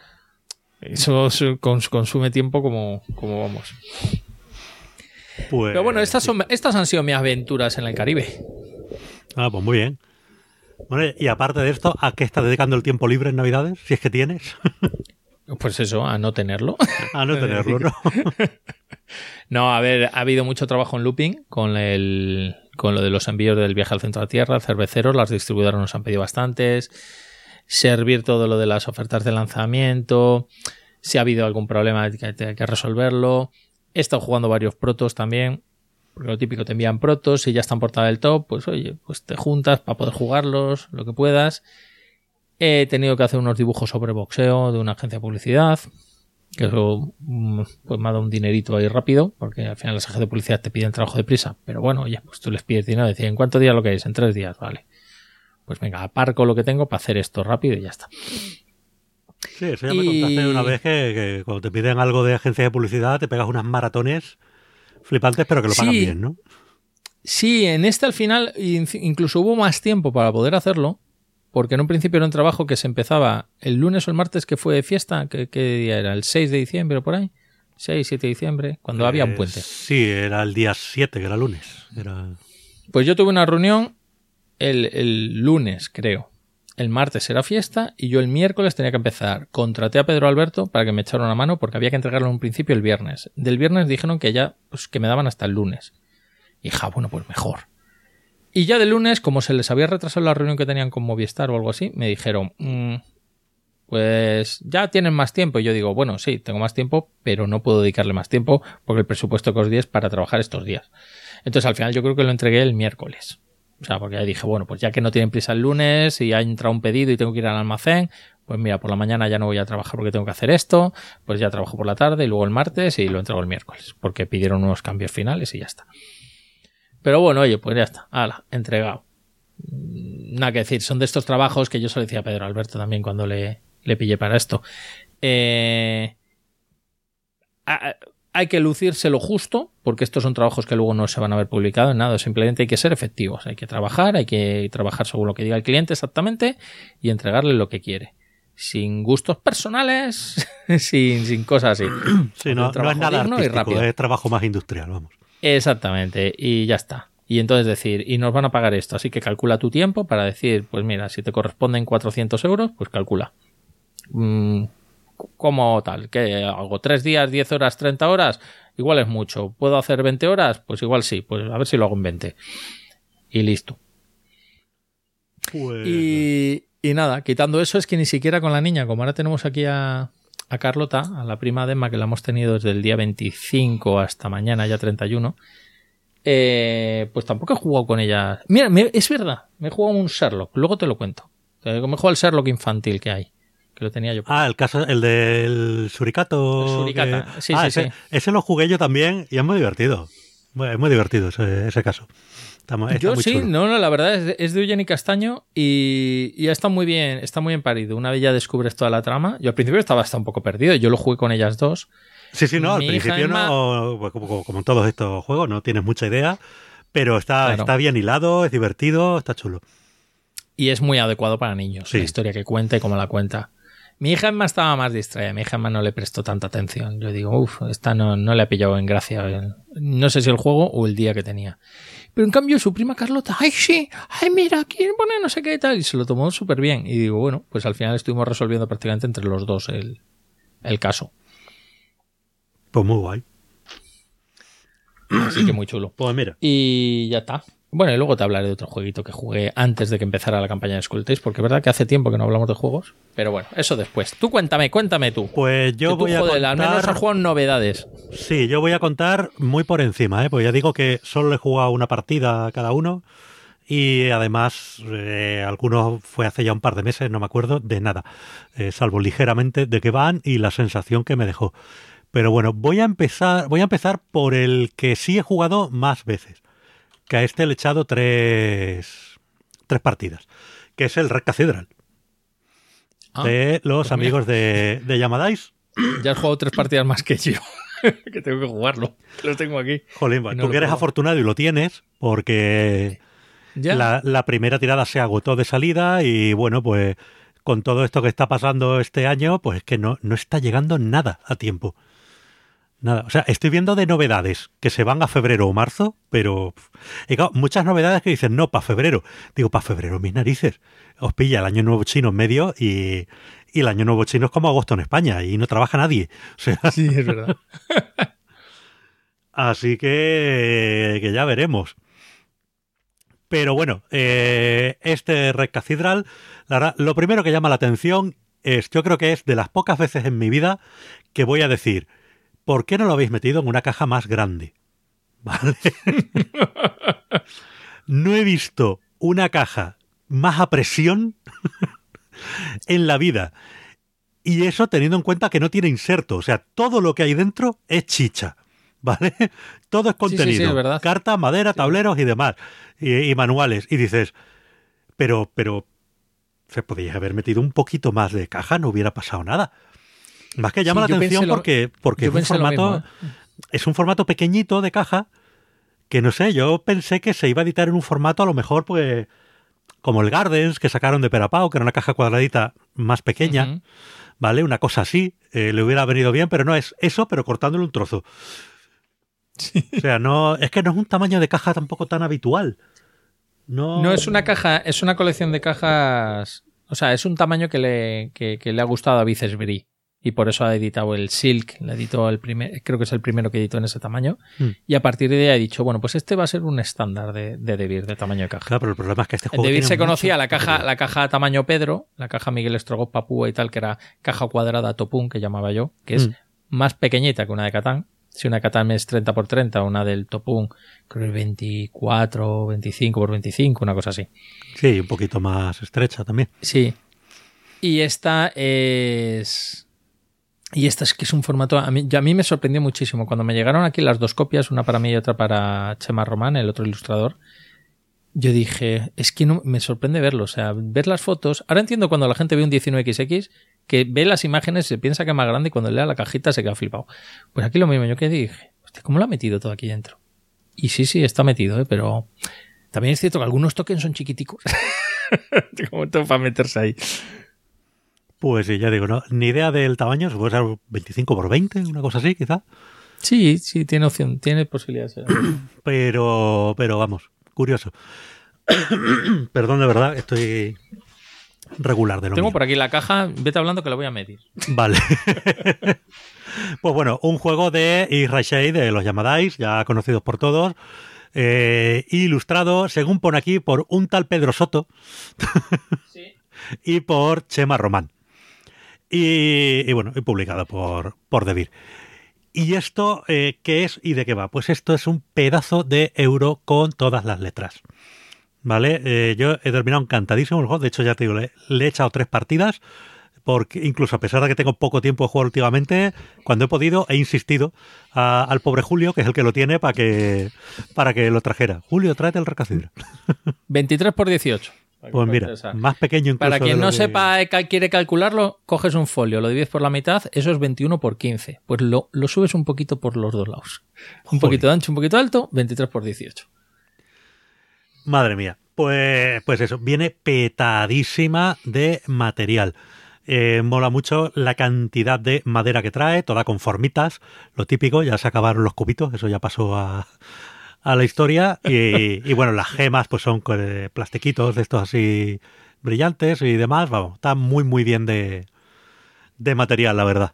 Eso consume tiempo como, como vamos. Pues... Pero bueno, estas, son, estas han sido mis aventuras en el Caribe. Ah, pues muy bien. Bueno, y aparte de esto, ¿a qué estás dedicando el tiempo libre en Navidades? Si es que tienes. Pues eso, a no tenerlo. A no tenerlo, ¿no? no, a ver, ha habido mucho trabajo en looping con el con lo de los envíos del viaje al centro de la Tierra, cerveceros, las distribuidoras nos han pedido bastantes, servir todo lo de las ofertas de lanzamiento, si ha habido algún problema hay que, hay que resolverlo. He estado jugando varios protos también, porque lo típico te envían protos y ya están portada del top, pues oye, pues te juntas para poder jugarlos, lo que puedas. He tenido que hacer unos dibujos sobre boxeo de una agencia de publicidad. Que eso mm, pues me ha dado un dinerito ahí rápido, porque al final las agencias de publicidad te piden trabajo de prisa. Pero bueno, oye, pues tú les pides dinero, decir, ¿en cuántos días lo que es? En tres días, vale. Pues venga, aparco lo que tengo para hacer esto rápido y ya está. Sí, eso ya me contaste una vez que, cuando te piden algo de agencia de publicidad te pegas unas maratones flipantes, pero que lo pagan bien, ¿no? Sí, en este al final incluso hubo más tiempo para poder hacerlo, porque en un principio era un trabajo que se empezaba el lunes o el martes que fue de fiesta, ¿qué, día era? ¿El 6 de diciembre o por ahí? 6, 7 de diciembre, cuando había un puente. Sí, era el día 7, que era lunes. Era... Pues yo tuve una reunión el, el, lunes, creo. El martes era fiesta y yo el miércoles tenía que empezar. Contraté a Pedro Alberto para que me echara una mano porque había que entregarlo en un principio el viernes. Del viernes dijeron que ya, pues que me daban hasta el lunes. Y ja, bueno, pues mejor. Y ya de lunes, como se les había retrasado la reunión que tenían con Movistar o algo así, me dijeron, mm, pues ya tienen más tiempo. Y yo digo, bueno, sí, tengo más tiempo, pero no puedo dedicarle más tiempo porque el presupuesto que os di es para trabajar estos días. Entonces al final yo creo que lo entregué el miércoles. O sea, porque dije, bueno, pues ya que no tienen prisa el lunes y ha entrado un pedido y tengo que ir al almacén, pues mira, por la mañana ya no voy a trabajar porque tengo que hacer esto, pues ya trabajo por la tarde y luego el martes y lo entrego el miércoles, porque pidieron unos cambios finales y ya está. Pero bueno, oye, pues ya está. Hala, entregado. Nada que decir, son de estos trabajos que yo se lo decía a Pedro Alberto también cuando le, le pillé para esto. Eh, hay que lucirse lo justo, porque estos son trabajos que luego no se van a ver publicados en nada, simplemente hay que ser efectivos, hay que trabajar, hay que trabajar según lo que diga el cliente exactamente y entregarle lo que quiere. Sin gustos personales, sin, sin cosas así. Sí, no, no, es nada artístico, es trabajo más industrial, vamos. Exactamente, y ya está. Y entonces decir, y nos van a pagar esto, así que calcula tu tiempo para decir, pues mira, si te corresponden 400 euros, pues calcula. Mm, ¿Cómo tal? ¿Qué hago? ¿Tres días, 10 horas, 30 horas? Igual es mucho. ¿Puedo hacer 20 horas? Pues igual sí, pues a ver si lo hago en 20. Y listo. Pues y, y nada, quitando eso es que ni siquiera con la niña, como ahora tenemos aquí a, a Carlota, a la prima de Emma, que la hemos tenido desde el día 25 hasta mañana, ya 31, eh, pues tampoco he jugado con ella. Mira, es verdad, me he jugado un Sherlock, luego te lo cuento. Me he jugado el Sherlock infantil que hay. Que lo tenía yo. Ah, el caso, el del Suricato. suricata, sí, ah, sí, ese, ese, lo jugué yo también y es muy divertido. Es muy divertido ese, ese caso. Yo sí, no, no, la verdad es, es de Eugeni Castaño y, y, está muy bien, está muy bien parido. Una vez ya descubres toda la trama. Yo al principio estaba hasta un poco perdido, yo lo jugué con ellas dos. Sí, sí, no, al principio no, pues como, como, en todos estos juegos, no tienes mucha idea, pero está, está bien hilado, es divertido, está chulo. y es muy adecuado para niños. Sí. La historia que cuenta y cómo la cuenta. Mi hija Emma estaba más distraída. Mi hija Emma no le prestó tanta atención. Yo digo, uff, esta no, no le ha pillado en gracia. no sé si el juego o el día que tenía. Pero en cambio su prima Carlota, ay sí, ay mira, quién pone no sé qué y tal. Y se lo tomó súper bien. Y digo, bueno, pues al final estuvimos resolviendo prácticamente entre los dos el, el caso. Pues muy guay. Así que muy chulo. Pues mira. Y ya está. Bueno, y luego te hablaré de otro jueguito que jugué antes de que empezara la campaña de Skull Tales, porque es verdad que hace tiempo que no hablamos de juegos. Pero bueno, eso después. Tú cuéntame, cuéntame tú. Pues yo Que tú, voy a joder, al menos contar... has jugado novedades. Sí, yo voy a contar muy por encima, ¿eh? Pues ya digo que solo he jugado una partida a cada uno y además eh, algunos fue hace ya un par de meses, no me acuerdo de nada, eh, salvo ligeramente de que van y la sensación que me dejó. Pero bueno, voy a empezar, voy a empezar por el que sí he jugado más veces, que a este le he echado tres, tres partidas, que es el Red Cathedral Ah, de los pues amigos de, de Yamadais. Ya has jugado tres partidas más que yo. que tengo que jugarlo. Lo tengo aquí. Jolín, no tú que eres afortunado y lo tienes, porque Ya. la, la primera tirada se agotó de salida y bueno, pues con todo esto que está pasando este año, pues es que no, no está llegando nada a tiempo. Nada, o sea, estoy viendo de novedades que se van a febrero o marzo, pero muchas novedades que dicen no, para febrero. Digo, para febrero, mis narices. Os pilla el año nuevo chino en medio y, y el año nuevo chino es como agosto en España y no trabaja nadie. O sea, Sí, es verdad. Así que, que ya veremos. Pero bueno, eh, este Red Cathedral, la verdad, lo primero que llama la atención es, yo creo que es de las pocas veces en mi vida que voy a decir, ¿por qué no lo habéis metido en una caja más grande? ¿Vale? no he visto una caja más a presión en la vida. Y eso teniendo en cuenta que no tiene inserto. O sea, todo lo que hay dentro es chicha. ¿Vale? Todo es sí, sí, contenido. es verdad. Cartas, madera, Sí. tableros y demás. Y, y manuales. Y dices, pero, pero, se podría haber metido un poquito más de caja, no hubiera pasado nada. Más que llama Sí, la atención lo- porque, porque es un formato, mismo, ¿eh? es un formato pequeñito de caja que no sé, yo pensé que se iba a editar en un formato a lo mejor pues como el Gardens que sacaron de Perapau, que era una caja cuadradita más pequeña. ¿vale? Una cosa así, eh, le hubiera venido bien, pero no es eso, pero cortándole un trozo. O sea, no, es que no es un tamaño de caja tampoco tan habitual. No, No es una caja, es una colección de cajas. O sea, es un tamaño que le, que, que le ha gustado a Vicesbri. Y por eso ha editado el Silk, le editó el primer, creo que es el primero que editó en ese tamaño. Hmm. Y a partir de ahí ha dicho, bueno, pues este va a ser un estándar de, de Debir, de tamaño de caja. Claro, pero el problema es que este juego Debir se conocía la caja, la caja tamaño Pedro, la caja Miguel Estrogoz Papúa y tal, que era caja cuadrada Topun, que llamaba yo, que es Mm. más pequeñita que una de Catán. Si una de Catán es 30 por 30, una del Topun creo que es 24, 25 por 25, una cosa así. Sí, un poquito más estrecha también. Sí. Y esta es. Y esta es que es un formato. A mí, a mí me sorprendió muchísimo. Cuando me llegaron aquí las dos copias, una para mí y otra para Chema Román, el otro ilustrador. Yo dije, es que no me sorprende verlo. O sea, ver las fotos. Ahora entiendo cuando la gente ve un 19XX que ve las imágenes, se piensa que es más grande y cuando lea la cajita se queda flipado. Pues aquí lo mismo. Yo que dije, ¿cómo lo ha metido todo aquí dentro? Y sí, sí, está metido, ¿eh? pero también es cierto que algunos tokens son chiquiticos. Como todo para meterse ahí. Pues sí, ya digo, no, ni idea del tamaño, supongo que ser 25 por 20, una cosa así, quizá. Sí, sí, tiene opción, tiene posibilidades. Pero, pero vamos, curioso. Perdón, de verdad, estoy regular de lo Tengo mío. por aquí la caja, vete hablando que la voy a medir. Vale. pues bueno, un juego de Israel Shade, de los Yamadais, ya conocidos por todos, eh, ilustrado, según pone aquí, por un tal Pedro Soto y por Chema Román. Y, bueno, y publicado por, por Devir. ¿Y esto eh, qué es y de qué va? Pues esto es un pedazo de euro con todas las letras. ¿Vale? Eh, yo he terminado encantadísimo el juego. De hecho, ya te digo, le, he echado tres partidas. Porque incluso a pesar de que tengo poco tiempo de jugar últimamente, cuando he podido, he insistido al pobre Julio, que es el que lo tiene, para que, para que lo trajera. Julio, tráete el recacedra. 23 por 18. Pues mira, más pequeño incluso. Para quien no que- sepa, eh, quiere calcularlo, coges un folio, lo divides por la mitad, eso es 21 por 15. Pues lo, lo subes un poquito por los dos lados. Un Joder. poquito de ancho, un poquito alto, 23 por 18. Madre mía. Pues, pues eso, viene petadísima de material. Eh, mola mucho la cantidad de madera que trae, toda con formitas, lo típico, ya se acabaron los cubitos, eso ya pasó a, a la historia. Y, y, bueno, las gemas pues son eh, plastiquitos de estos así brillantes y demás. Vamos, está muy muy bien de, de material, la verdad.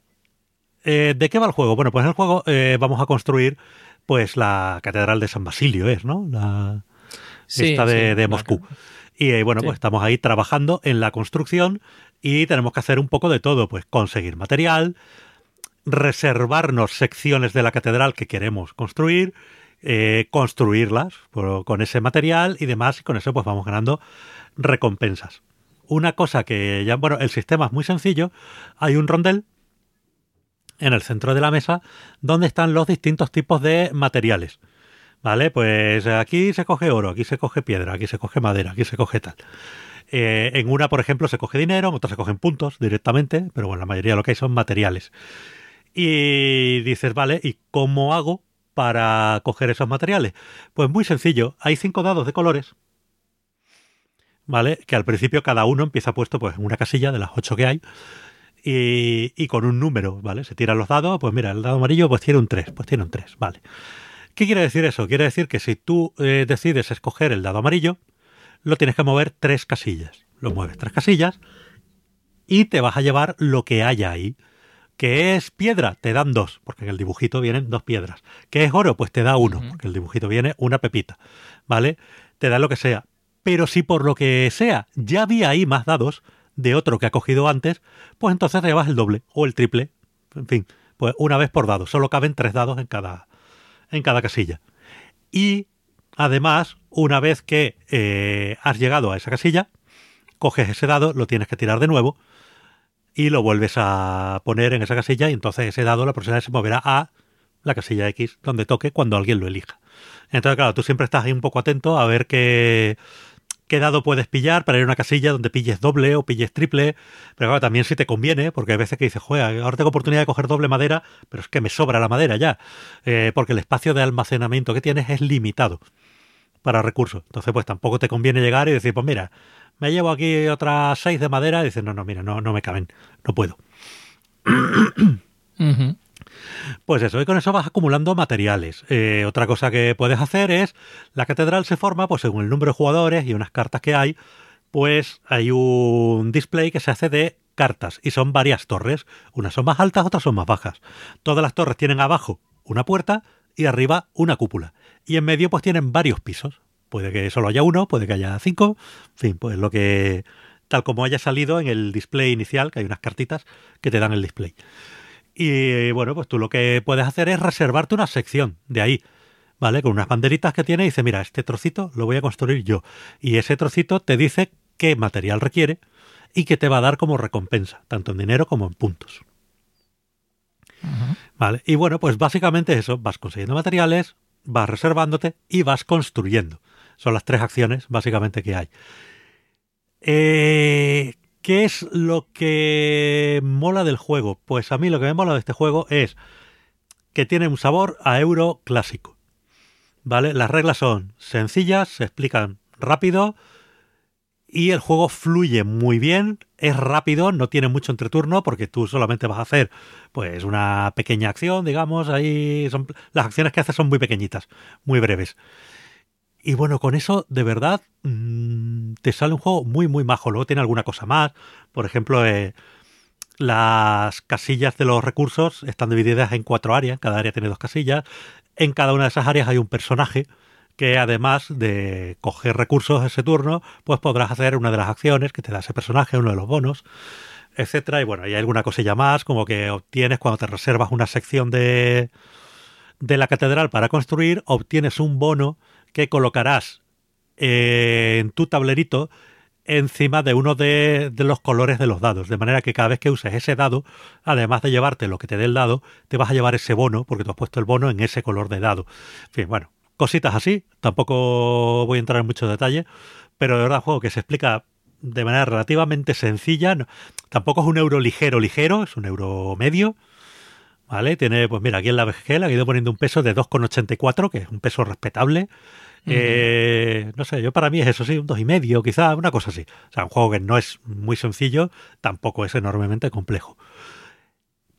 Eh, ¿De qué va el juego? Bueno, pues en el juego eh, vamos a construir pues la Catedral de San Basilio, es, ¿no? La, Sí, esta de, sí, de Moscú. Y eh, bueno, Sí. pues estamos ahí trabajando en la construcción y tenemos que hacer un poco de todo, pues conseguir material, reservarnos secciones de la catedral que queremos construir, eh, construirlas con ese material y demás, y con eso pues vamos ganando recompensas. Una cosa que ya, bueno, el sistema es muy sencillo, hay un rondel en el centro de la mesa donde están los distintos tipos de materiales. ¿Vale? Pues aquí se coge oro, aquí se coge piedra, aquí se coge madera, aquí se coge tal. Eh, en una, por ejemplo, se coge dinero, en otra se cogen puntos directamente, pero bueno, la mayoría de lo que hay son materiales. Y dices, vale, ¿y cómo hago para coger esos materiales? Pues muy sencillo, hay cinco dados de colores, ¿vale? Que al principio cada uno empieza puesto pues en una casilla de las ocho que hay y, con un número, ¿vale? Se tiran los dados, pues mira, el dado amarillo pues tiene un 3, pues tiene un 3, vale. ¿Qué quiere decir eso? Quiere decir que si tú eh, decides escoger el dado amarillo, lo tienes que mover tres casillas. Lo mueves tres casillas y te vas a llevar lo que haya ahí. ¿Qué es piedra? Te dan dos, porque en el dibujito vienen dos piedras. ¿Qué es oro? Pues te da uno, Ujú. porque en el dibujito viene una pepita. ¿Vale? Te da lo que sea. Pero si por lo que sea ya había ahí más dados de otro que ha cogido antes, pues entonces te llevas el doble o el triple. En fin, pues una vez por dado. Solo caben tres dados en cada, en cada casilla. Y además, una vez que eh, has llegado a esa casilla, coges ese dado, lo tienes que tirar de nuevo y lo vuelves a poner en esa casilla y entonces ese dado la próxima vez se moverá a la casilla X donde toque cuando alguien lo elija. Entonces, claro, tú siempre estás ahí un poco atento a ver qué, qué dado puedes pillar para ir a una casilla donde pilles doble o pilles triple. Pero claro, también si te conviene, porque hay veces que dices, joder, ahora tengo oportunidad de coger doble madera, pero es que me sobra la madera ya. Eh, porque el espacio de almacenamiento que tienes es limitado para recursos. Entonces, pues tampoco te conviene llegar y decir, pues mira, me llevo aquí otras seis de madera y dices, no, no, mira, no, no me caben, no puedo. Pues eso, y con eso vas acumulando materiales. Eh, otra cosa que puedes hacer es, la catedral se forma pues según el número de jugadores y unas cartas que hay, pues hay un display que se hace de cartas y son varias torres. Unas son más altas, otras son más bajas. Todas las torres tienen abajo una puerta y arriba una cúpula. Y en medio pues tienen varios pisos. Puede que solo haya uno, puede que haya cinco. En fin, pues lo que... Tal como haya salido en el display inicial, que hay unas cartitas que te dan el display. Y bueno, pues tú lo que puedes hacer es reservarte una sección de ahí, ¿vale? Con unas banderitas que tiene y dice, mira, este trocito lo voy a construir yo. Y ese trocito te dice qué material requiere y qué te va a dar como recompensa, tanto en dinero como en puntos. ¿Vale? Y bueno, pues básicamente eso, vas consiguiendo materiales, vas reservándote y vas construyendo. Son las tres acciones básicamente que hay. Eh, ¿Qué es lo que mola del juego? Pues a mí lo que me mola de este juego es que tiene un sabor a euro clásico. ¿Vale? Las reglas son sencillas, se explican rápido y el juego fluye muy bien, es rápido, no tiene mucho entreturno porque tú solamente vas a hacer pues una pequeña acción, digamos, ahí son las acciones que haces son muy pequeñitas, muy breves. Y bueno, con eso de verdad mmm, te sale un juego muy muy majo. Luego tiene alguna cosa más, por ejemplo, eh, las casillas de los recursos están divididas en cuatro áreas, cada área tiene dos casillas. En cada una de esas áreas hay un personaje que además de coger recursos ese turno, pues podrás hacer una de las acciones que te da ese personaje, uno de los bonos, etcétera. Y bueno, hay alguna cosilla más, como que obtienes cuando te reservas una sección de, de la catedral para construir, obtienes un bono que colocarás eh, en tu tablerito encima de uno de, los colores de los dados. De manera que cada vez que uses ese dado, además de llevarte lo que te dé el dado, te vas a llevar ese bono, porque tú has puesto el bono en ese color de dado. En fin, bueno, cositas así. Tampoco voy a entrar en mucho detalle, pero de verdad juego que se explica de manera relativamente sencilla. Tampoco es un euro ligero, ligero, es un euro medio. ¿Vale? Tiene, pues mira, aquí en la le he ido poniendo un peso de 2,84, que es un peso respetable. Eh, no sé, yo para mí es eso sí, un dos y medio, quizá, una cosa así. O sea, un juego que no es muy sencillo, tampoco es enormemente complejo.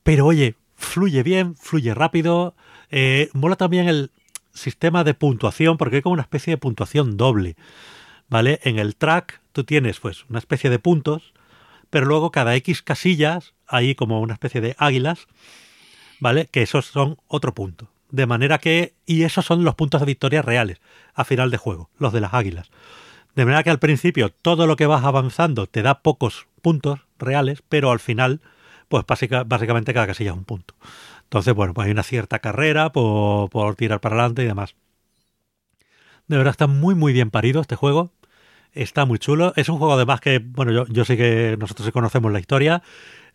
Pero oye, fluye bien, fluye rápido. Eh, mola también el sistema de puntuación, porque hay como una especie de puntuación doble. ¿Vale? En el track tú tienes pues una especie de puntos, pero luego cada X casillas hay como una especie de águilas, ¿vale? Que esos son otro punto. De manera que, y esos son los puntos de victoria reales a final de juego, los de las águilas. De manera que al principio todo lo que vas avanzando te da pocos puntos reales, pero al final, pues básicamente cada casilla es un punto. Entonces, bueno, pues hay una cierta carrera por, tirar para adelante y demás. De verdad está muy muy bien parido este juego. Está muy chulo. Es un juego además que, bueno, yo, yo sé que nosotros sí conocemos la historia.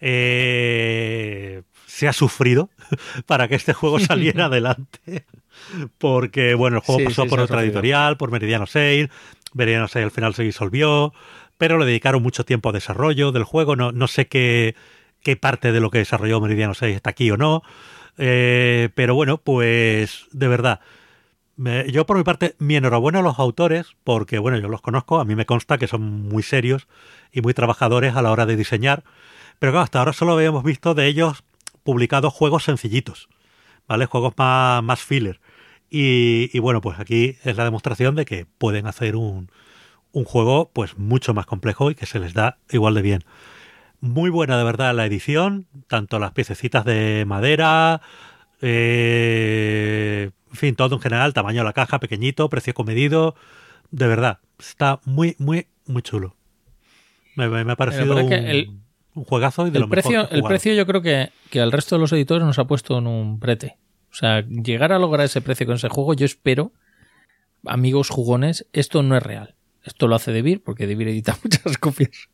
Eh, se ha sufrido para que este juego saliera adelante. Porque, bueno, el juego pasó por otra editorial, por Meridiano 6. Meridiano 6 al final se disolvió. Pero le dedicaron mucho tiempo a desarrollo del juego. No, no sé qué, qué parte de lo que desarrolló Meridiano 6 está aquí o no. Eh, pero bueno, pues de verdad. yo por mi parte, mi enhorabuena a los autores, porque bueno, yo los conozco, a mí me consta que son muy serios y muy trabajadores a la hora de diseñar. Pero claro, hasta ahora solo habíamos visto de ellos publicados juegos sencillitos, ¿vale? Juegos más, más filler. Y, y, bueno, pues aquí es la demostración de que pueden hacer un, un juego pues mucho más complejo y que se les da igual de bien. Muy buena de verdad la edición, tanto las piececitas de madera, eh, en fin, todo en general, tamaño de la caja, pequeñito, precio comedido, de verdad, está muy, muy, muy chulo. Me, ha parecido un, juegazo y de el lo precio, mejor El precio yo creo que, que al resto de los editores nos ha puesto en un prete. O sea, llegar a lograr ese precio con ese juego, yo espero, amigos jugones, esto no es real. Esto lo hace Debir, porque Debir edita muchas copias.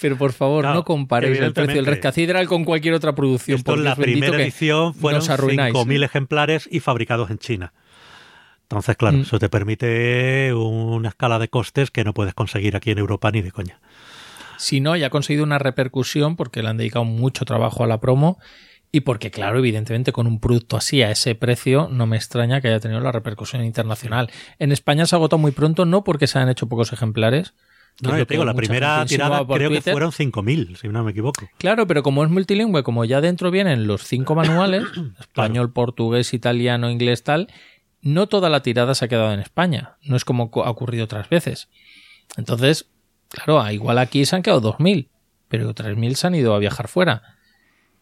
Pero por favor, no comparéis el precio del Red Cathedral con cualquier otra producción. Esto la primera edición fueron 5.000 ejemplares y fabricados en China. Entonces, claro, mm. eso te permite una escala de costes que no puedes conseguir aquí en Europa ni de coña. Si no, ya ha conseguido una repercusión porque le han dedicado mucho trabajo a la promo y porque, claro, evidentemente con un producto así a ese precio no me extraña que haya tenido la repercusión internacional. En España se ha agotado muy pronto, no porque se han hecho pocos ejemplares, no, yo te digo, la primera tirada creo que fueron 5.000, si no me equivoco. Claro, pero como es multilingüe, como ya dentro vienen los cinco manuales, español, portugués, italiano, inglés, tal, no toda la tirada se ha quedado en España. No es como ha ocurrido otras veces. Entonces, claro, igual aquí se han quedado 2.000, pero 3.000 se han ido a viajar fuera.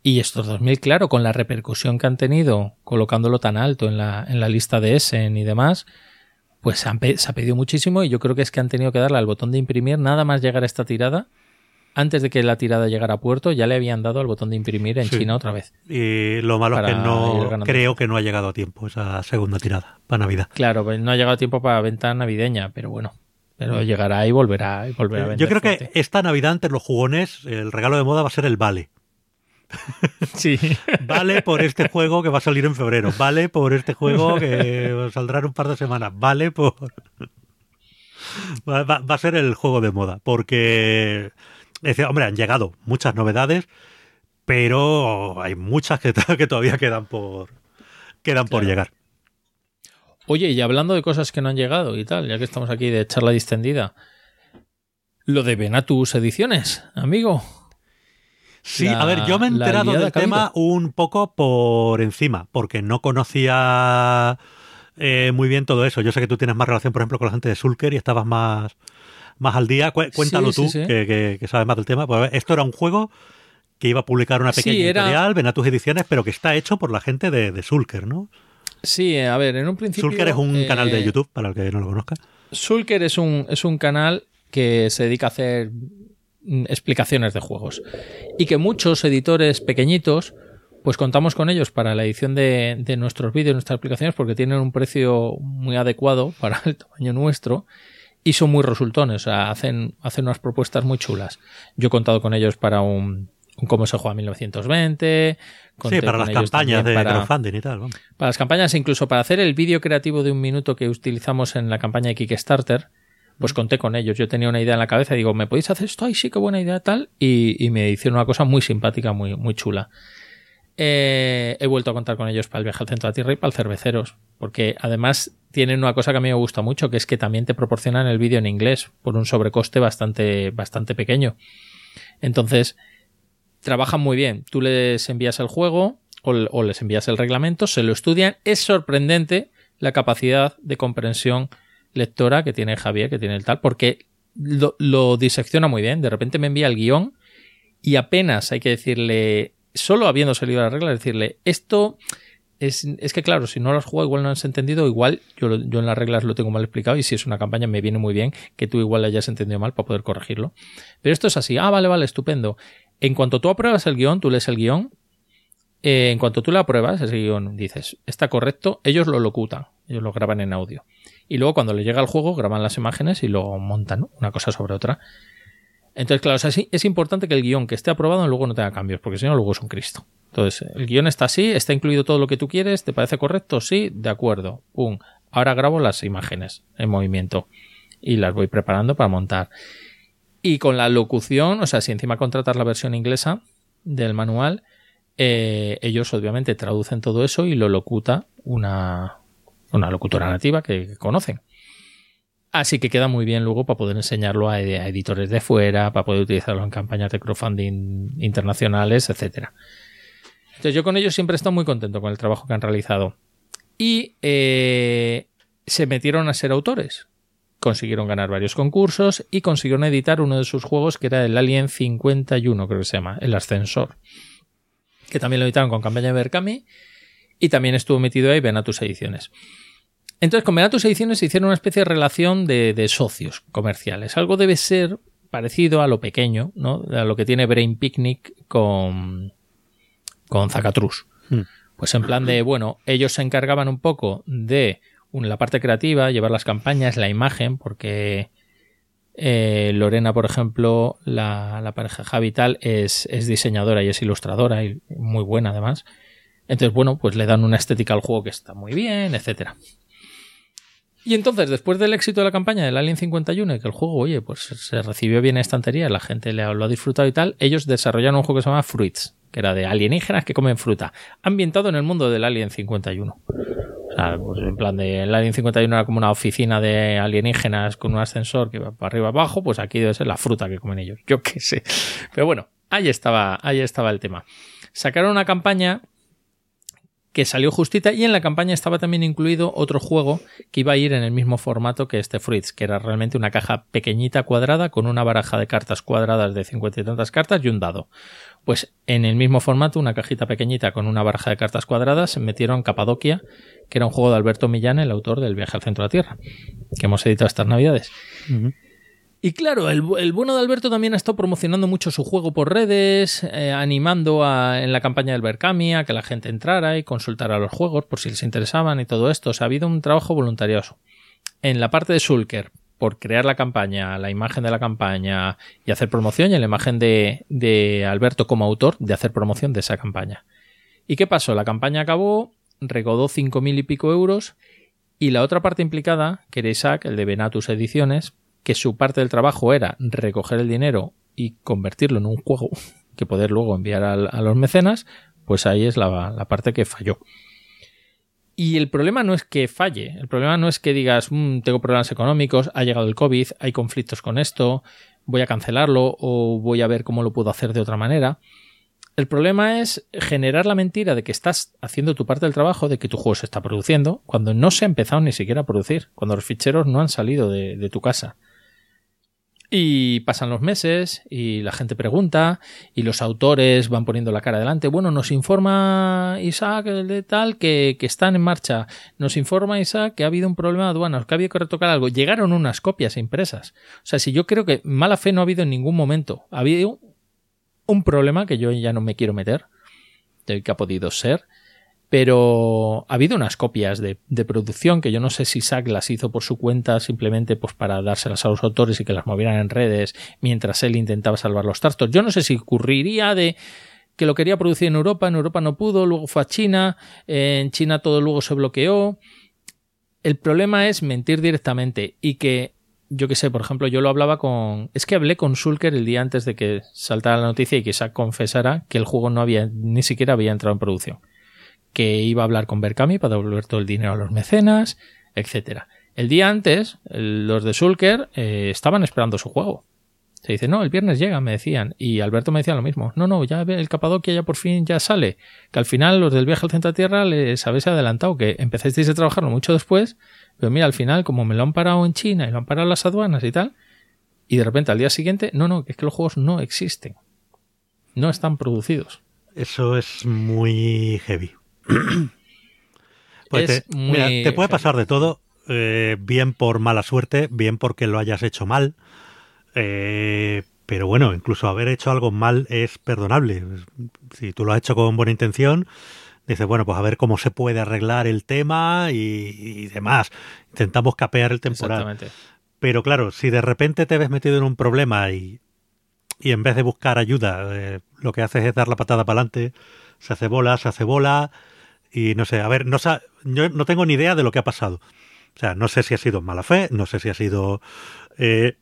Y estos 2.000, claro, con la repercusión que han tenido colocándolo tan alto en la, en la lista de Essen y demás, pues se, ha pedido muchísimo y yo creo que es que han tenido que darle al botón de imprimir nada más llegar a esta tirada. Antes de que la tirada llegara a puerto, ya le habían dado al botón de imprimir en China otra vez. Y lo malo es que no creo que no ha llegado a tiempo esa segunda tirada para Navidad. Claro, pues no ha llegado a tiempo para venta navideña, pero bueno. Pero llegará y volverá, y volverá a vender Yo creo que esta Navidad entre los jugones, el regalo de moda va a ser el vale. Sí. Vale por este juego que va a salir en febrero. Vale por este juego que saldrá en un par de semanas. Vale por. Va, a ser el juego de moda. Porque. hombre, han llegado muchas novedades, pero hay muchas que, que todavía quedan por. Quedan por llegar. Oye, y hablando de cosas que no han llegado y tal, ya que estamos aquí de charla distendida, lo de Venatus Ediciones, amigo. Sí, a ver, yo me he enterado del tema un poco por encima, porque no conocía eh, muy bien todo eso. Yo sé que tú tienes más relación, por ejemplo, con la gente de Sulker y estabas más, más al día. Cuéntalo tú, Que, sabes más del tema. Pues, esto era un juego que iba a publicar una pequeña editorial, Venatus Ediciones, pero que está hecho por la gente de, de Sulker, ¿no? Sí, a ver, en un principio... Sulker es un canal de eh, YouTube, para el que no lo conozca. Sulker es un, es un canal que se dedica a hacer Mm, explicaciones de juegos. Y que muchos editores pequeñitos, pues contamos con ellos para la edición de, de nuestros vídeos, nuestras aplicaciones, porque tienen un precio muy adecuado para el tamaño nuestro y son muy resultones, o sea, hacen, hacen unas propuestas muy chulas. Yo he contado con ellos para un, cómo se juega 1920. Sí, para las campañas de crowdfunding y tal. Para las campañas, incluso para hacer el vídeo creativo de un minuto que utilizamos en la campaña de Kickstarter, pues conté con ellos. Yo tenía una idea en la cabeza y digo, ¿me podéis hacer esto? Ay, sí, qué buena idea, tal. Y, me hicieron una cosa muy simpática, muy, muy chula. eh, he vuelto a contar con ellos para el viaje al centro de la Tierra y para el cerveceros, porque además tienen una cosa que a mí me gusta mucho, que es que también te proporcionan el vídeo en inglés por un sobrecoste bastante, bastante pequeño. Entonces, trabajan muy bien. Tú les envías el juego o, les envías el reglamento, se lo estudian. Es sorprendente la capacidad de comprensión lectora que tiene Javier, que tiene el tal, porque lo, disecciona muy bien. De repente me envía el guion y apenas hay que decirle solo habiendo salido la regla, decirle, esto es, que claro, si no lo has jugado, igual no has entendido, igual yo, yo en las reglas lo tengo mal explicado y si es una campaña me viene muy bien que tú igual hayas entendido mal para poder corregirlo. Pero esto es así, ah, vale, vale, estupendo. En cuanto tú apruebas el guion, tú lees el guion, eh, en cuanto tú lo apruebas, ese guion dices, está correcto, ellos lo locutan, ellos lo graban en audio. Y luego cuando le llega al juego, graban las imágenes y lo montan, una cosa sobre otra. Entonces, claro, es importante que el guion que esté aprobado luego no tenga cambios, porque si no, luego es un Cristo. Entonces, el guion está así, está incluido todo lo que tú quieres, ¿te parece correcto? Sí, de acuerdo. Pum. Ahora grabo las imágenes en movimiento y las voy preparando para montar. Y con la locución, o sea, si encima contratas la versión inglesa del manual, eh, ellos obviamente traducen todo eso y lo locuta una, una locutora nativa que conocen. Así que queda muy bien luego para poder enseñarlo a, editores de fuera, para poder utilizarlo en campañas de crowdfunding internacionales, etc. Entonces yo con ellos siempre he estado muy contento con el trabajo que han realizado. Y eh, se metieron a ser autores. Consiguieron ganar varios concursos y consiguieron editar uno de sus juegos que era el Alien 51, creo que se llama, el ascensor. Que también lo editaron con campaña de Berkami y también estuvo metido ahí tus Ediciones. Entonces, con Venatus Ediciones se hicieron una especie de relación de, socios comerciales. Algo debe ser parecido a lo pequeño, ¿no? A lo que tiene Brain Picnic con, con Zacatrus. Hmm. Pues en plan de, bueno, ellos se encargaban un poco de la parte creativa, llevar las campañas, la imagen, porque eh, Lorena, por ejemplo, la, la pareja Javital, es, es diseñadora y es ilustradora y muy buena además. Entonces, bueno, pues le dan una estética al juego que está muy bien, etcétera. Y entonces, después del éxito de la campaña del Alien 51 y que el juego, oye, pues se recibió bien en estantería, la gente lo ha disfrutado y tal, ellos desarrollaron un juego que se llama Fruits, que era de alienígenas que comen fruta, ambientado en el mundo del Alien 51. Pues en plan de el Alien 51 era como una oficina de alienígenas con un ascensor que va para arriba abajo, pues aquí debe ser la fruta que comen ellos. Yo qué sé. Pero bueno, ahí estaba, ahí estaba el tema. Sacaron una campaña que salió justita y en la campaña estaba también incluido otro juego que iba a ir en el mismo formato que este Fritz, que era realmente una caja pequeñita cuadrada con una baraja de cartas cuadradas de cincuenta y tantas cartas y un dado. Pues en el mismo formato, una cajita pequeñita con una baraja de cartas cuadradas, metieron Capadocia, que era un juego de Alberto Millán, el autor del Viaje al Centro de la Tierra, que hemos editado estas navidades. Y claro, el, bueno de Alberto también ha estado promocionando mucho su juego por redes, eh, animando en la campaña del Berkami a que la gente entrara y consultara los juegos por si les interesaban y todo esto. O sea, ha habido un trabajo voluntarioso. En la parte de Sulker, por crear la campaña, la imagen de la campaña y hacer promoción, y en la imagen de, de Alberto como autor de hacer promoción de esa campaña. ¿Y qué pasó? La campaña acabó, recaudó cinco mil y pico euros, y la otra parte implicada, que era Isaac, el de Venatus Ediciones, que su parte del trabajo era recoger el dinero y convertirlo en un juego que poder luego enviar a, los mecenas, pues ahí es la, parte que falló. Y el problema no es que falle, el problema no es que digas, mm, tengo problemas económicos, ha llegado el COVID, hay conflictos con esto, voy a cancelarlo o voy a ver cómo lo puedo hacer de otra manera. El problema es generar la mentira de que estás haciendo tu parte del trabajo, de que tu juego se está produciendo, cuando no se ha empezado ni siquiera a producir, cuando los ficheros no han salido de tu casa. Y pasan los meses y la gente pregunta y los autores van poniendo la cara adelante. Bueno, nos informa Isaac de tal que, que, están en marcha. Nos informa Isaac que ha habido un problema de aduanas, que ha habido que retocar algo. Llegaron unas copias impresas. O sea, si yo creo que mala fe no ha habido en ningún momento. Ha habido un problema que yo ya no me quiero meter, que ha podido ser, pero ha habido unas copias de, producción que yo no sé si Zack las hizo por su cuenta simplemente pues para dárselas a los autores y que las movieran en redes mientras él intentaba salvar los trastos. Yo no sé si ocurriría de que lo quería producir en Europa, en Europa no pudo, luego fue a China, en China todo luego se bloqueó. El problema es mentir directamente y que yo qué sé, por ejemplo, yo lo hablaba con. Es que hablé con Sulker el día antes de que saltara la noticia y que Isaac confesara que el juego no había, ni siquiera había entrado en producción. Que iba a hablar con Berkami para devolver todo el dinero a los mecenas, etcétera. El día antes, los de Sulker eh, estaban esperando su juego. Se dice, no, el viernes llega, me decían. Y Alberto me decía lo mismo. No, no, ya el Capadocia ya por fin ya sale. Que al final los del viaje al centro de tierra les habéis adelantado, que empezasteis a trabajarlo mucho después. Pero mira, al final, como me lo han parado en China y lo han parado las aduanas y tal. Y de repente al día siguiente, no, no, es que los juegos no existen. No están producidos. Eso es muy heavy. pues Es te, muy mira, te puede pasar de todo, eh, bien por mala suerte, bien porque lo hayas hecho mal. eh, pero bueno, incluso haber hecho algo mal es perdonable. Si tú lo has hecho con buena intención, dices, bueno, pues a ver cómo se puede arreglar el tema y, y demás. Intentamos capear el temporal. Exactamente. Pero claro, si de repente te ves metido en un problema y, y en vez de buscar ayuda, eh, lo que haces es dar la patada para adelante, se hace bola, se hace bola, y no sé, a ver, no, yo no tengo ni idea de lo que ha pasado. O sea, no sé si ha sido mala fe, no sé si ha sido eh,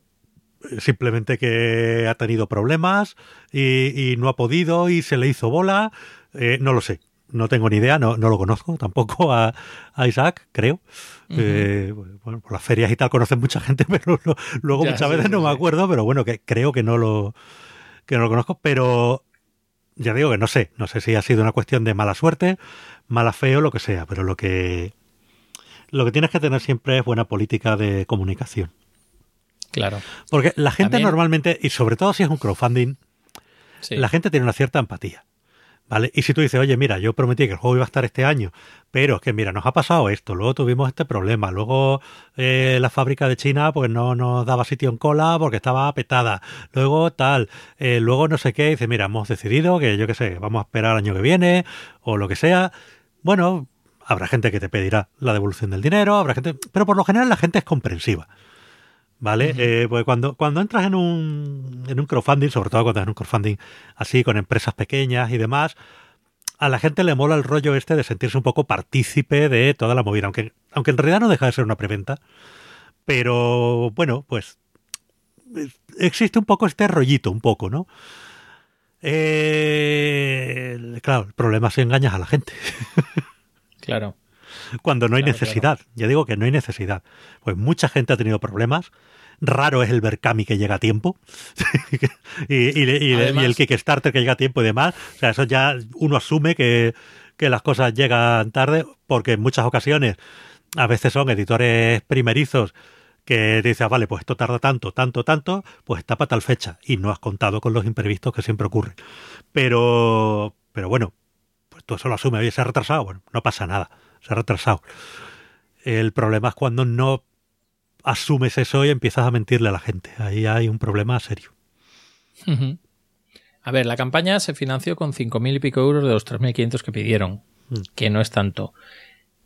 simplemente que ha tenido problemas y, y no ha podido y se le hizo bola, eh, no lo sé. No tengo ni idea, no, no lo conozco tampoco a, a Isaac, creo. Eh, bueno, por las ferias y tal conocen mucha gente, pero lo- luego Ya, muchas sí, veces sí, no me acuerdo, pero bueno, que creo que no lo que no lo conozco, pero ya digo que no sé, no sé si ha sido una cuestión de mala suerte, mala fe o lo que sea, pero lo que lo que tienes que tener siempre es buena política de comunicación. Claro. Porque la gente También- normalmente, y sobre todo si es un crowdfunding, Sí. la gente tiene una cierta empatía. Y si tú dices, oye, mira, yo prometí que el juego iba a estar este año, pero es que, mira, nos ha pasado esto, luego tuvimos este problema, luego eh, la fábrica de China pues no nos daba sitio en cola porque estaba petada, luego tal, eh, luego no sé qué, dice, mira, hemos decidido que yo qué sé, vamos a esperar el año que viene o lo que sea. Bueno, habrá gente que te pedirá la devolución del dinero, habrá gente, pero por lo general la gente es comprensiva. ¿Vale? Eh, pues cuando, cuando entras en un, en un crowdfunding, sobre todo cuando es un crowdfunding así, con empresas pequeñas y demás, a la gente le mola el rollo este de sentirse un poco partícipe de toda la movida, aunque, aunque en realidad no deja de ser una preventa. Pero bueno, pues eh, existe un poco este rollito, un poco, ¿no? Eh, claro, el problema es si engañas a la gente Claro. Cuando no hay Claro, necesidad. Ya digo que no hay necesidad. Pues mucha gente ha tenido problemas. Raro es el Berkami que llega a tiempo. y, y- y- y Además- el Kickstarter que llega a tiempo y demás. O sea, eso ya uno asume que, que las cosas llegan tarde, porque en muchas ocasiones a veces son editores primerizos que te dicen, ah, vale, pues esto tarda tanto, tanto, tanto, pues está para tal fecha. Y no has contado con los imprevistos que siempre ocurren. Pero, pero bueno, pues tú eso lo asumes, oye, se ha retrasado, bueno, no pasa nada, se ha retrasado. El problema es cuando no asumes eso y empiezas a mentirle a la gente. Ahí hay un problema serio. A ver, la campaña se financió con 5.000 y pico euros de los 3.500 que pidieron, Mm. que no es tanto.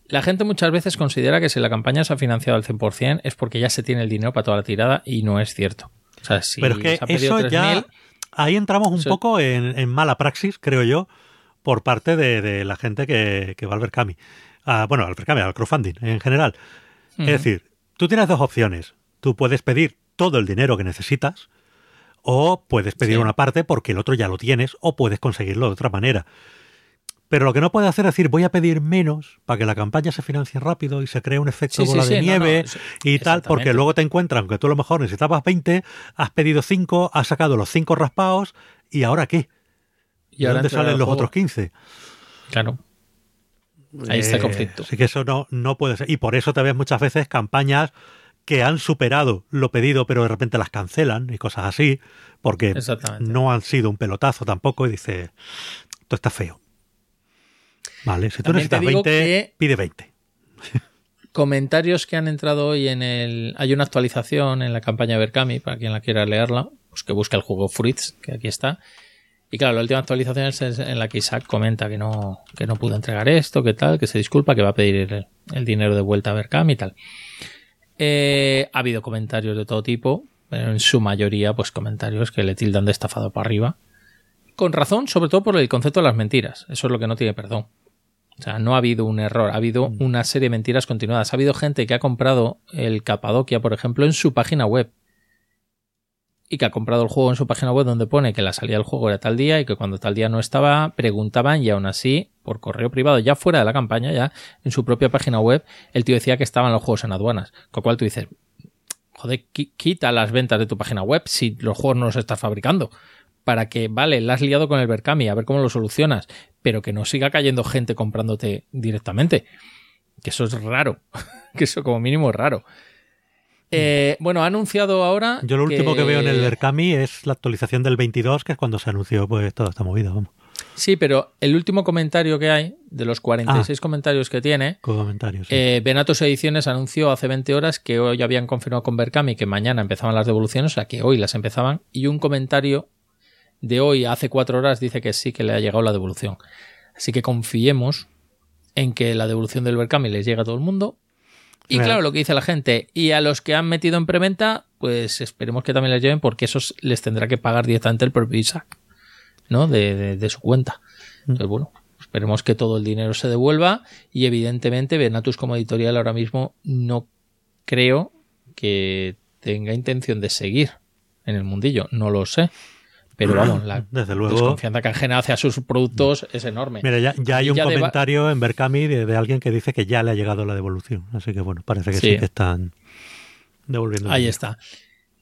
La gente muchas veces considera que si la campaña se ha financiado al 100% es porque ya se tiene el dinero para toda la tirada y no es cierto. O sea, si Pero es que se ha pedido eso ya... 3.000, Ahí entramos un Eso- poco en, en mala praxis, creo yo, por parte de, de la gente que, que va al Berkami. Bueno, al al crowdfunding en general. Es decir, tú tienes dos opciones. Tú puedes pedir todo el dinero que necesitas o puedes pedir Sí. una parte porque el otro ya lo tienes o puedes conseguirlo de otra manera. Pero lo que no puedes hacer es decir, voy a pedir menos para que la campaña se financie rápido y se cree un efecto Sí, bola sí, de nieve no, y tal, porque luego te encuentran que tú a lo mejor necesitabas 20, has pedido 5, has sacado los 5 raspados y ahora qué? y ahora ¿Dónde salen los juego. otros 15? Claro. Ahí está el Eh, conflicto. Así que eso no, no puede ser. Y por eso te ves muchas veces campañas que han superado lo pedido, pero de repente las cancelan y cosas así, porque no han sido un pelotazo tampoco y dice, esto está feo. Vale, si tú También necesitas digo 20, que- pide 20. Comentarios que han entrado hoy en el. Hay una actualización en la campaña Berkami, para quien la quiera leerla, pues que busque el juego Fruits, que aquí está. Y claro, la última actualización es en la que Isaac comenta que no, que no pudo entregar esto, que tal, que se disculpa, que va a pedir el, el dinero de vuelta a Berkami y tal. Eh, ha habido comentarios de todo tipo, pero en su mayoría, pues comentarios que le tildan de estafado para arriba. Con razón, sobre todo por el concepto de las mentiras. Eso es lo que no tiene perdón. O sea, no ha habido un error, ha habido Mm. una serie de mentiras continuadas. Ha habido gente que ha comprado el Capadocia, por ejemplo, en su página web. Y que ha comprado el juego en su página web donde pone que la salida del juego era tal día y que cuando tal día no estaba, preguntaban y aún así, por correo privado, ya fuera de la campaña, ya en su propia página web, el tío decía que estaban los juegos en aduanas. Con lo cual tú dices, joder, qui- quita las ventas de tu página web si los juegos no los estás fabricando. Para que, vale, la has liado con el Berkami, a ver cómo lo solucionas, pero que no siga cayendo gente comprándote directamente. Que eso es raro. que eso como mínimo es raro. Eh, bueno, ha anunciado ahora. Yo lo último que veo en el Berkami es la actualización del 22, que es cuando se anunció pues toda esta movida, vamos. Sí, pero el último comentario que hay, de los 46 comentarios que tiene, Comentarios. sí. Eh, Benatos Ediciones anunció hace 20 horas que hoy habían confirmado con Berkami que mañana empezaban las devoluciones, o sea que hoy las empezaban, y un comentario de hoy hace 4 horas dice que sí que le ha llegado la devolución. Así que confiemos en que la devolución del Berkami les llegue a todo el mundo. Y Claro. lo que dice la gente, y a los que han metido en preventa, pues esperemos que también les lleven porque esos les tendrá que pagar directamente el propio Isaac, ¿no? De, de- de su cuenta. Entonces, bueno, esperemos que todo el dinero se devuelva y evidentemente Benatus como editorial ahora mismo no creo que tenga intención de seguir en el mundillo, no lo sé. Pero vamos, la Desde luego. desconfianza que ajena hacia sus productos es enorme. Mira, ya, ya hay un ya comentario en Berkami de, de alguien que dice que ya le ha llegado la devolución. Así que bueno, parece que sí, Sí. que están devolviendo. Ahí está.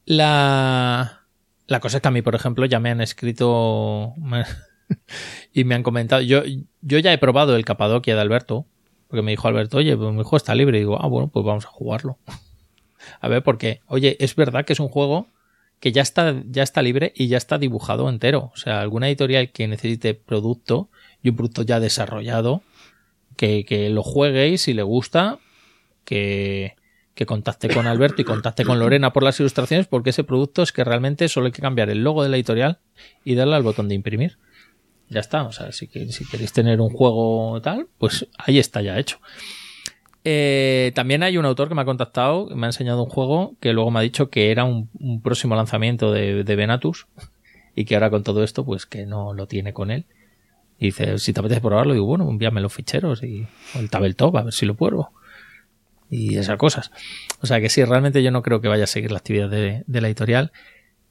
La, la cosa es que a mí, por ejemplo, ya me han escrito y me han comentado. Yo, yo ya he probado el Capadocia de Alberto, porque me dijo Alberto, oye, pues mi juego está libre. Y digo, ah, bueno, pues vamos a jugarlo. A ver, porque, oye, es verdad que es un juego que ya está, ya está libre y ya está dibujado entero. O sea, alguna editorial que necesite producto y un producto ya desarrollado, que, que lo juegue y si le gusta, que, que contacte con Alberto y contacte con Lorena por las ilustraciones, porque ese producto es que realmente solo hay que cambiar el logo de la editorial y darle al botón de imprimir. Ya está, o sea, si, si queréis tener un juego tal, pues ahí está ya hecho. Eh, también hay un autor que me ha contactado, me ha enseñado un juego que luego me ha dicho que era un, próximo lanzamiento de, de Venatus y que ahora con todo esto, pues que no lo tiene con él. Y dice, si te apetece probarlo, digo, bueno, envíame los ficheros y o el tabletop, a ver si lo pruebo. Y esas cosas. O sea que sí, realmente yo no creo que vaya a seguir la actividad de, de la editorial.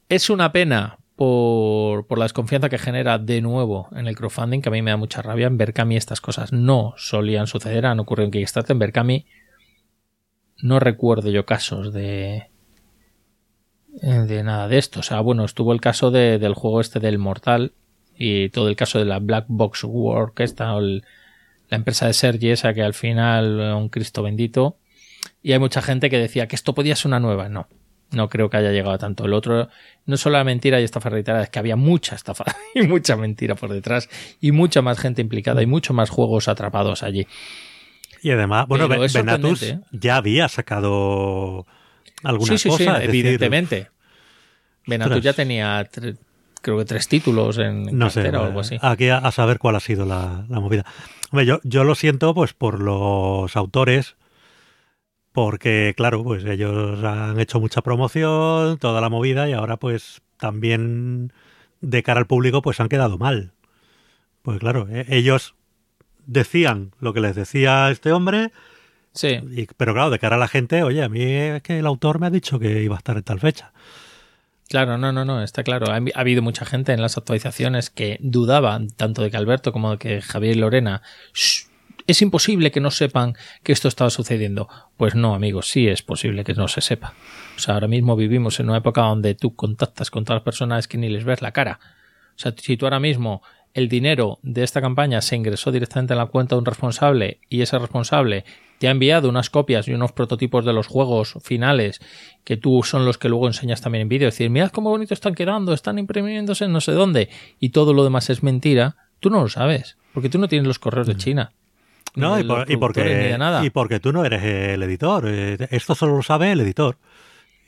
Es una pena por, la desconfianza que genera de nuevo en el crowdfunding, que a mí me da mucha rabia. En Berkami estas cosas no solían suceder, han ocurrido en Kickstarter. En Berkami no recuerdo yo casos de de nada de esto. O sea, bueno, estuvo el caso de- del juego este del Mortal y todo el caso de la Black Box Work, esta, el- la empresa de Sergi, esa que al final eh, un Cristo bendito. Y hay mucha gente que decía que esto podía ser una nueva. No, no creo que haya llegado a tanto. El otro, no solo la mentira y estafa reiterada, es que había mucha estafa y mucha mentira por detrás y mucha más gente implicada y mucho más juegos atrapados allí. Y además, bueno, Pero Be- es Benatus sorprendente, ya había sacado alguna sí, sí, cosa. sí, es decir, evidentemente. Benatus ya tenía creo que tres títulos en, no sé, cartera o algo así. aquí a, a saber cuál ha sido la, la movida. Hombre, yo, yo lo siento pues por los autores, porque claro, pues ellos han hecho mucha promoción, toda la movida, y ahora pues también de cara al público pues han quedado mal. Pues claro, eh, ellos decían lo que les decía este hombre, Sí, y- pero claro, de cara a la gente, oye, a mí es que el autor me ha dicho que iba a estar en tal fecha. claro, no, no, no, está claro. Ha, ha habido mucha gente en las actualizaciones que dudaban tanto de que Alberto como de que Javier y Lorena "Shh, es imposible que no sepan que esto estaba sucediendo. Pues no, amigos, sí es posible que no se sepa. O sea, ahora mismo vivimos en una época donde tú contactas con todas las personas que ni les ves la cara. O sea, si tú ahora mismo el dinero de esta campaña se ingresó directamente en la cuenta de un responsable y ese responsable te ha enviado unas copias y unos prototipos de los juegos finales que tú son los que luego enseñas también en vídeo. Es decir, mirad cómo bonito están quedando, están imprimiéndose en no sé dónde y todo lo demás es mentira. Tú no lo sabes porque tú no tienes los correos de China. No, y, por- porque, nada. y porque tú no eres el editor. eh, Esto solo lo sabe el editor.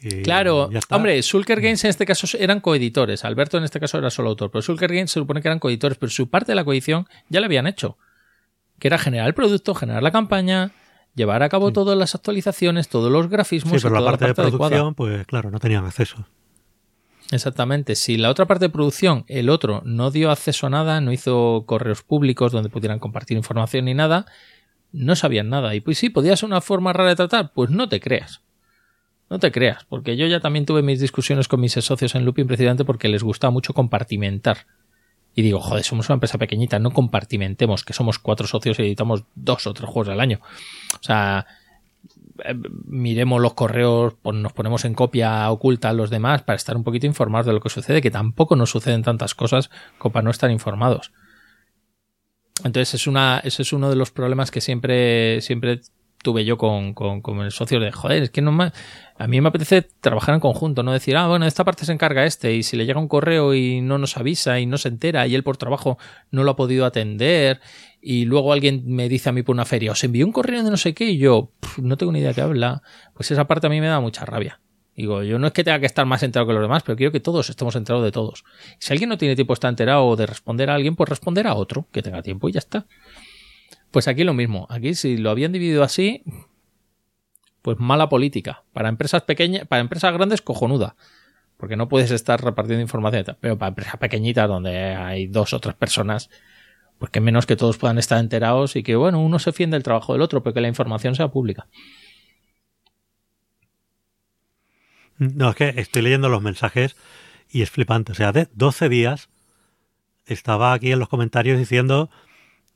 Y Claro, hombre, Sulker Games en este caso eran coeditores. Alberto en este caso era solo autor, pero Sulker Games se supone que eran coeditores, pero su parte de la coedición ya la habían hecho. Que era generar el producto, generar la campaña, llevar a cabo todas las actualizaciones, todos los grafismos Sí, pero y la toda parte, de adecuada. producción, pues claro, no tenían acceso. Exactamente. Si la otra parte de producción, el otro, no dio acceso a nada, no hizo correos públicos donde pudieran compartir información ni nada, no sabían nada. Y pues sí, podía ser una forma rara de tratar. Pues no te creas. No te creas, porque yo ya también tuve mis discusiones con mis socios en Looping precisamente porque les gusta mucho compartimentar. Y digo, joder, somos una empresa pequeñita, no compartimentemos, que somos cuatro socios y editamos dos o tres juegos al año. O sea, miremos los correos, nos ponemos en copia oculta a los demás para estar un poquito informados de lo que sucede, que tampoco nos suceden tantas cosas como para no estar informados. Entonces es una, ese es uno de los problemas que siempre, siempre tuve yo con, con, con el socio de, joder, es que no me, a mí me apetece trabajar en conjunto, no decir, ah, bueno, esta parte se encarga este, y si le llega un correo y no nos avisa y no se entera, y él por trabajo no lo ha podido atender, y luego alguien me dice a mí por una feria, os envió un correo de no sé qué, y yo, no tengo ni idea de qué habla, pues esa parte a mí me da mucha rabia. Digo, yo no es que tenga que estar más enterado que los demás, pero quiero que todos estemos enterados de todos. Si alguien no tiene tiempo de estar enterado de responder a alguien, pues responder a otro que tenga tiempo y ya está. Pues aquí lo mismo. Aquí si lo habían dividido así, pues mala política. Para empresas pequeñas, para empresas grandes, cojonuda. Porque no puedes estar repartiendo información. Pero para empresas pequeñitas donde hay dos o tres personas, pues que menos que todos puedan estar enterados y que, bueno, uno se fiende el trabajo del otro, pero que la información sea pública. No, es que estoy leyendo los mensajes y es flipante. O sea, de 12 días estaba aquí en los comentarios diciendo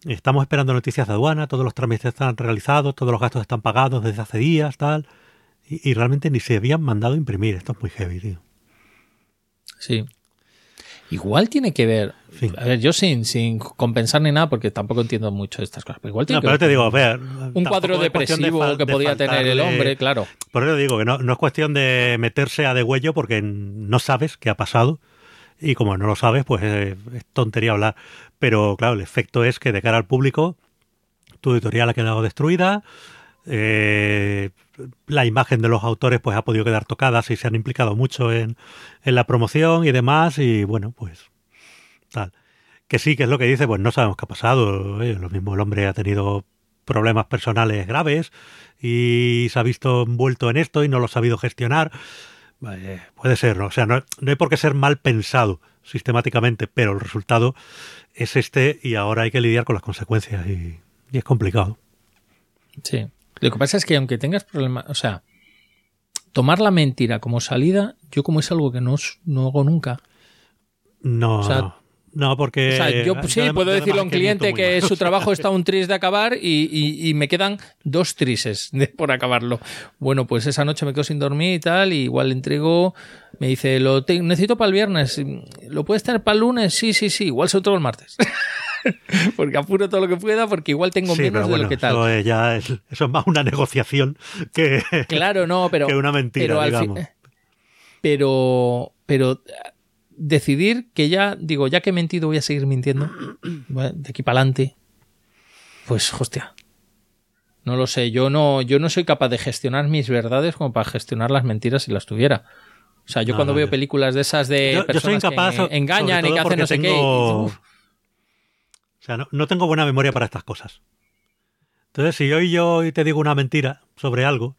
estamos esperando noticias de aduana, todos los trámites están realizados, todos los gastos están pagados desde hace días, tal. Y, realmente ni se habían mandado a imprimir. Esto es muy heavy, tío. Sí. Igual tiene que ver. A ver, yo sin, sin compensar ni nada, porque tampoco entiendo mucho de estas cosas. Pero igual tiene no, que pero te digo, a ver, un cuadro depresivo que podía tener el hombre, claro. Por eso digo que no, no es cuestión de meterse a degüello porque no sabes qué ha pasado. Y como no lo sabes, pues es, tontería hablar. Pero claro, el efecto es que de cara al público, tu editorial ha quedado destruida. Eh, la imagen de los autores pues ha podido quedar tocada si se han implicado mucho en, en la promoción y demás y bueno pues tal. Que sí que es lo que dice pues no sabemos qué ha pasado eh, lo mismo el hombre ha tenido problemas personales graves y se ha visto envuelto en esto y no lo ha sabido gestionar. Eh, puede ser no o sea no, no hay por qué ser mal pensado sistemáticamente pero el resultado es este y ahora hay que lidiar con las consecuencias y, y es complicado. Sí lo que pasa es que aunque tengas problemas, o sea, tomar la mentira como salida, yo como es algo que no, no hago nunca. No, no, porque... O sea, yo sí puedo decirle a un cliente que su trabajo está un tris de acabar y, me quedan dos trises de, por acabarlo. Bueno, pues esa noche me quedo sin dormir y tal, y igual le entrego, me dice, lo necesito para el viernes, ¿lo puedes tener para el lunes? Sí, sí, sí, igual se lo el martes. porque apuro todo lo que pueda, porque igual tengo menos de lo que tal. Eso es, ya eso es más una negociación que, claro, no, pero, que una mentira, pero digamos. pero, pero decidir que ya, digo, ya que he mentido, voy a seguir mintiendo, de aquí para adelante, pues, hostia. No lo sé, yo no, yo no soy capaz de gestionar mis verdades como para gestionar las mentiras si las tuviera. O sea, yo cuando veo películas de esas de personas que engañan y que hacen no sé qué. O sea, no, tengo buena memoria para estas cosas. Entonces, si hoy yo te digo una mentira sobre algo,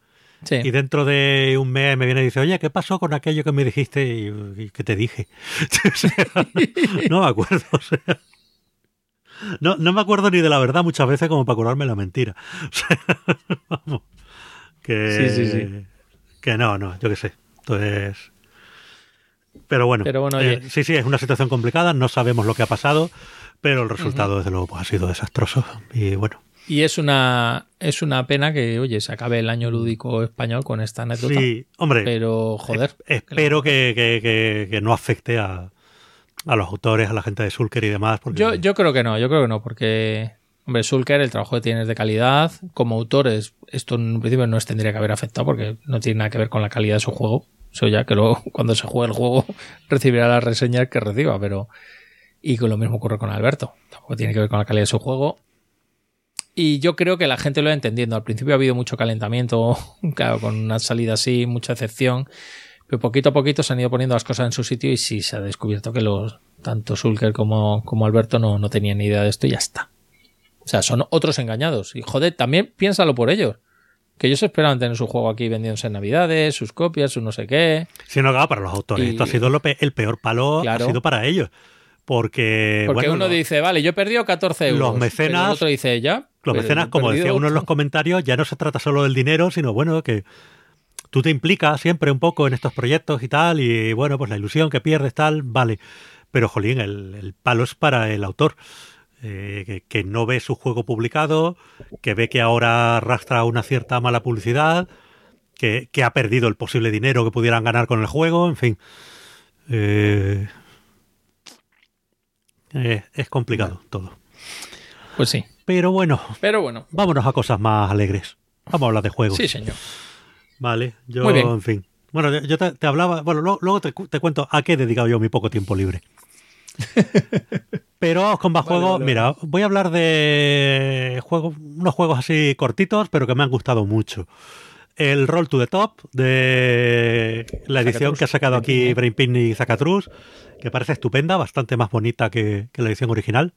y dentro de un mes me viene y dice, oye, ¿qué pasó con aquello que me dijiste y, que te dije? no me acuerdo. no, no me acuerdo ni de la verdad muchas veces como para curarme la mentira. vamos. Que, sí, sí, sí. que no, no, yo qué sé. Entonces... Pero bueno, Pero bueno eh, sí, sí, es una situación complicada, no sabemos lo que ha pasado. Pero el resultado, desde luego, pues, ha sido desastroso. Y bueno. Y es una, es una pena que, oye, se acabe el año lúdico español con esta anécdota. Sí, hombre. Pero, joder. espero que, que, que, no afecte a, a, los autores, a la gente de Sulker y demás. Porque... Yo, yo creo que no, yo creo que no, porque, hombre, Sulker, el trabajo que tienes de calidad. Como autores, esto en principio no os tendría que haber afectado porque no tiene nada que ver con la calidad de su juego. Eso ya que luego, cuando se juegue el juego, recibirá las reseñas que reciba, pero y con lo mismo ocurre con Alberto. Tampoco tiene que ver con la calidad de su juego. Y yo creo que la gente lo va entendiendo. Al principio ha habido mucho calentamiento, claro, con una salida así, mucha excepción. Pero poquito a poquito se han ido poniendo las cosas en su sitio y sí se ha descubierto que los tanto Sulker como, como Alberto no, no tenían ni idea de esto y ya está. O sea, son otros engañados. Y joder, también piénsalo por ellos. Que ellos esperaban tener su juego aquí vendiéndose en Navidades, sus copias, su no sé qué. Sí, no, claro, para los autores. Y- Esto ha sido lo pe- el peor palo, Claro. ha sido para ellos. Porque, Porque bueno, uno dice, vale, yo he perdido 14 euros. Los mecenas- pero el otro dice, ya. los mecenas, como decía uno en los otro". comentarios, ya no se trata solo del dinero, sino bueno, que tú te implicas siempre un poco en estos proyectos y tal, y bueno, pues la ilusión que pierdes, tal, vale. Pero, jolín, el, el palo es para el autor, eh, que, que no ve su juego publicado, que ve que ahora arrastra una cierta mala publicidad, que, que ha perdido el posible dinero que pudieran ganar con el juego, en fin. Eh, es complicado todo. Pues sí. Pero bueno, Pero bueno. vámonos a cosas más alegres. Vamos a hablar de juegos. Sí, señor. Vale, yo, Muy bien. en fin. Bueno, yo te, te hablaba, bueno, lo- luego te, cu- te cuento a qué he dedicado yo mi poco tiempo libre. Pero vamos con más Vale, juegos. vale, Mira, voy a hablar de juegos, unos juegos así cortitos, pero que me han gustado mucho. El Roll to the Top de la edición Zacatrus, que ha sacado aquí Brainpin, y Zacatrus, que parece estupenda, bastante más bonita que, que la edición original.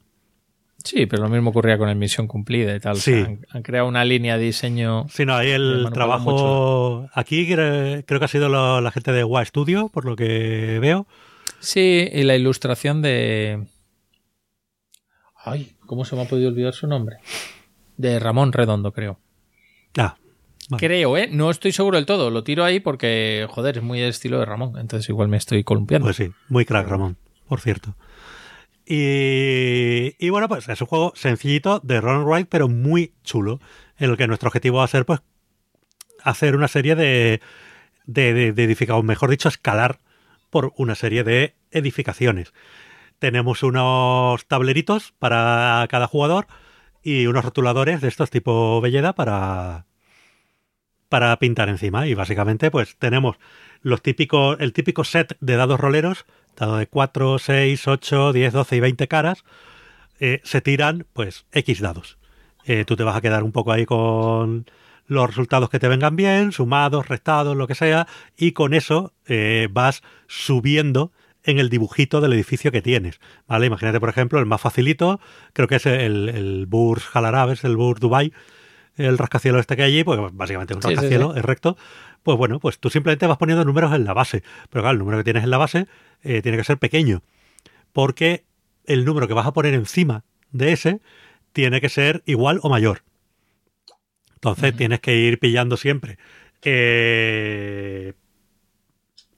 Sí, pero lo mismo ocurría con el Misión Cumplida y tal. O Sí. sea, han, han creado una línea de diseño. Sí, no, ahí el trabajo. Aquí cre- creo que ha sido lo- la gente de WA Studio, por lo que veo. Sí, y la ilustración de. Ay, ¿cómo se me ha podido olvidar su nombre? De Ramón Redondo, creo. Ah, vale. Creo, ¿eh? No estoy seguro del todo. Lo tiro ahí porque, joder, es muy el estilo de Ramón. Entonces igual me estoy columpiando. Pues sí, muy crack, Ramón, por cierto. Y, y bueno, pues es un juego sencillito de Ron Wright, pero muy chulo, en el que nuestro objetivo va a ser, pues, hacer una serie de, de, de, de edificados, mejor dicho, escalar por una serie de edificaciones. Tenemos unos tableritos para cada jugador y unos rotuladores de estos tipo Belleda para, para pintar encima. Y básicamente, pues tenemos los típicos, el típico set de dados roleros, dado de 4, 6, 8, 10, 12 y 20 caras, eh, se tiran pues X dados. Eh, tú te vas a quedar un poco ahí con los resultados que te vengan bien, sumados, restados, lo que sea, y con eso eh, vas subiendo en el dibujito del edificio que tienes. ¿Vale? Imagínate, por ejemplo, el más facilito, creo que es el, el Burj Al es el Burj Dubai, el rascacielos este que hay allí, pues básicamente es un Sí, rascacielos, sí. es recto. Pues bueno, pues tú simplemente vas poniendo números en la base. Pero claro, el número que tienes en la base eh, tiene que ser pequeño. Porque el número que vas a poner encima de ese tiene que ser igual o mayor. Entonces tienes que ir pillando siempre eh,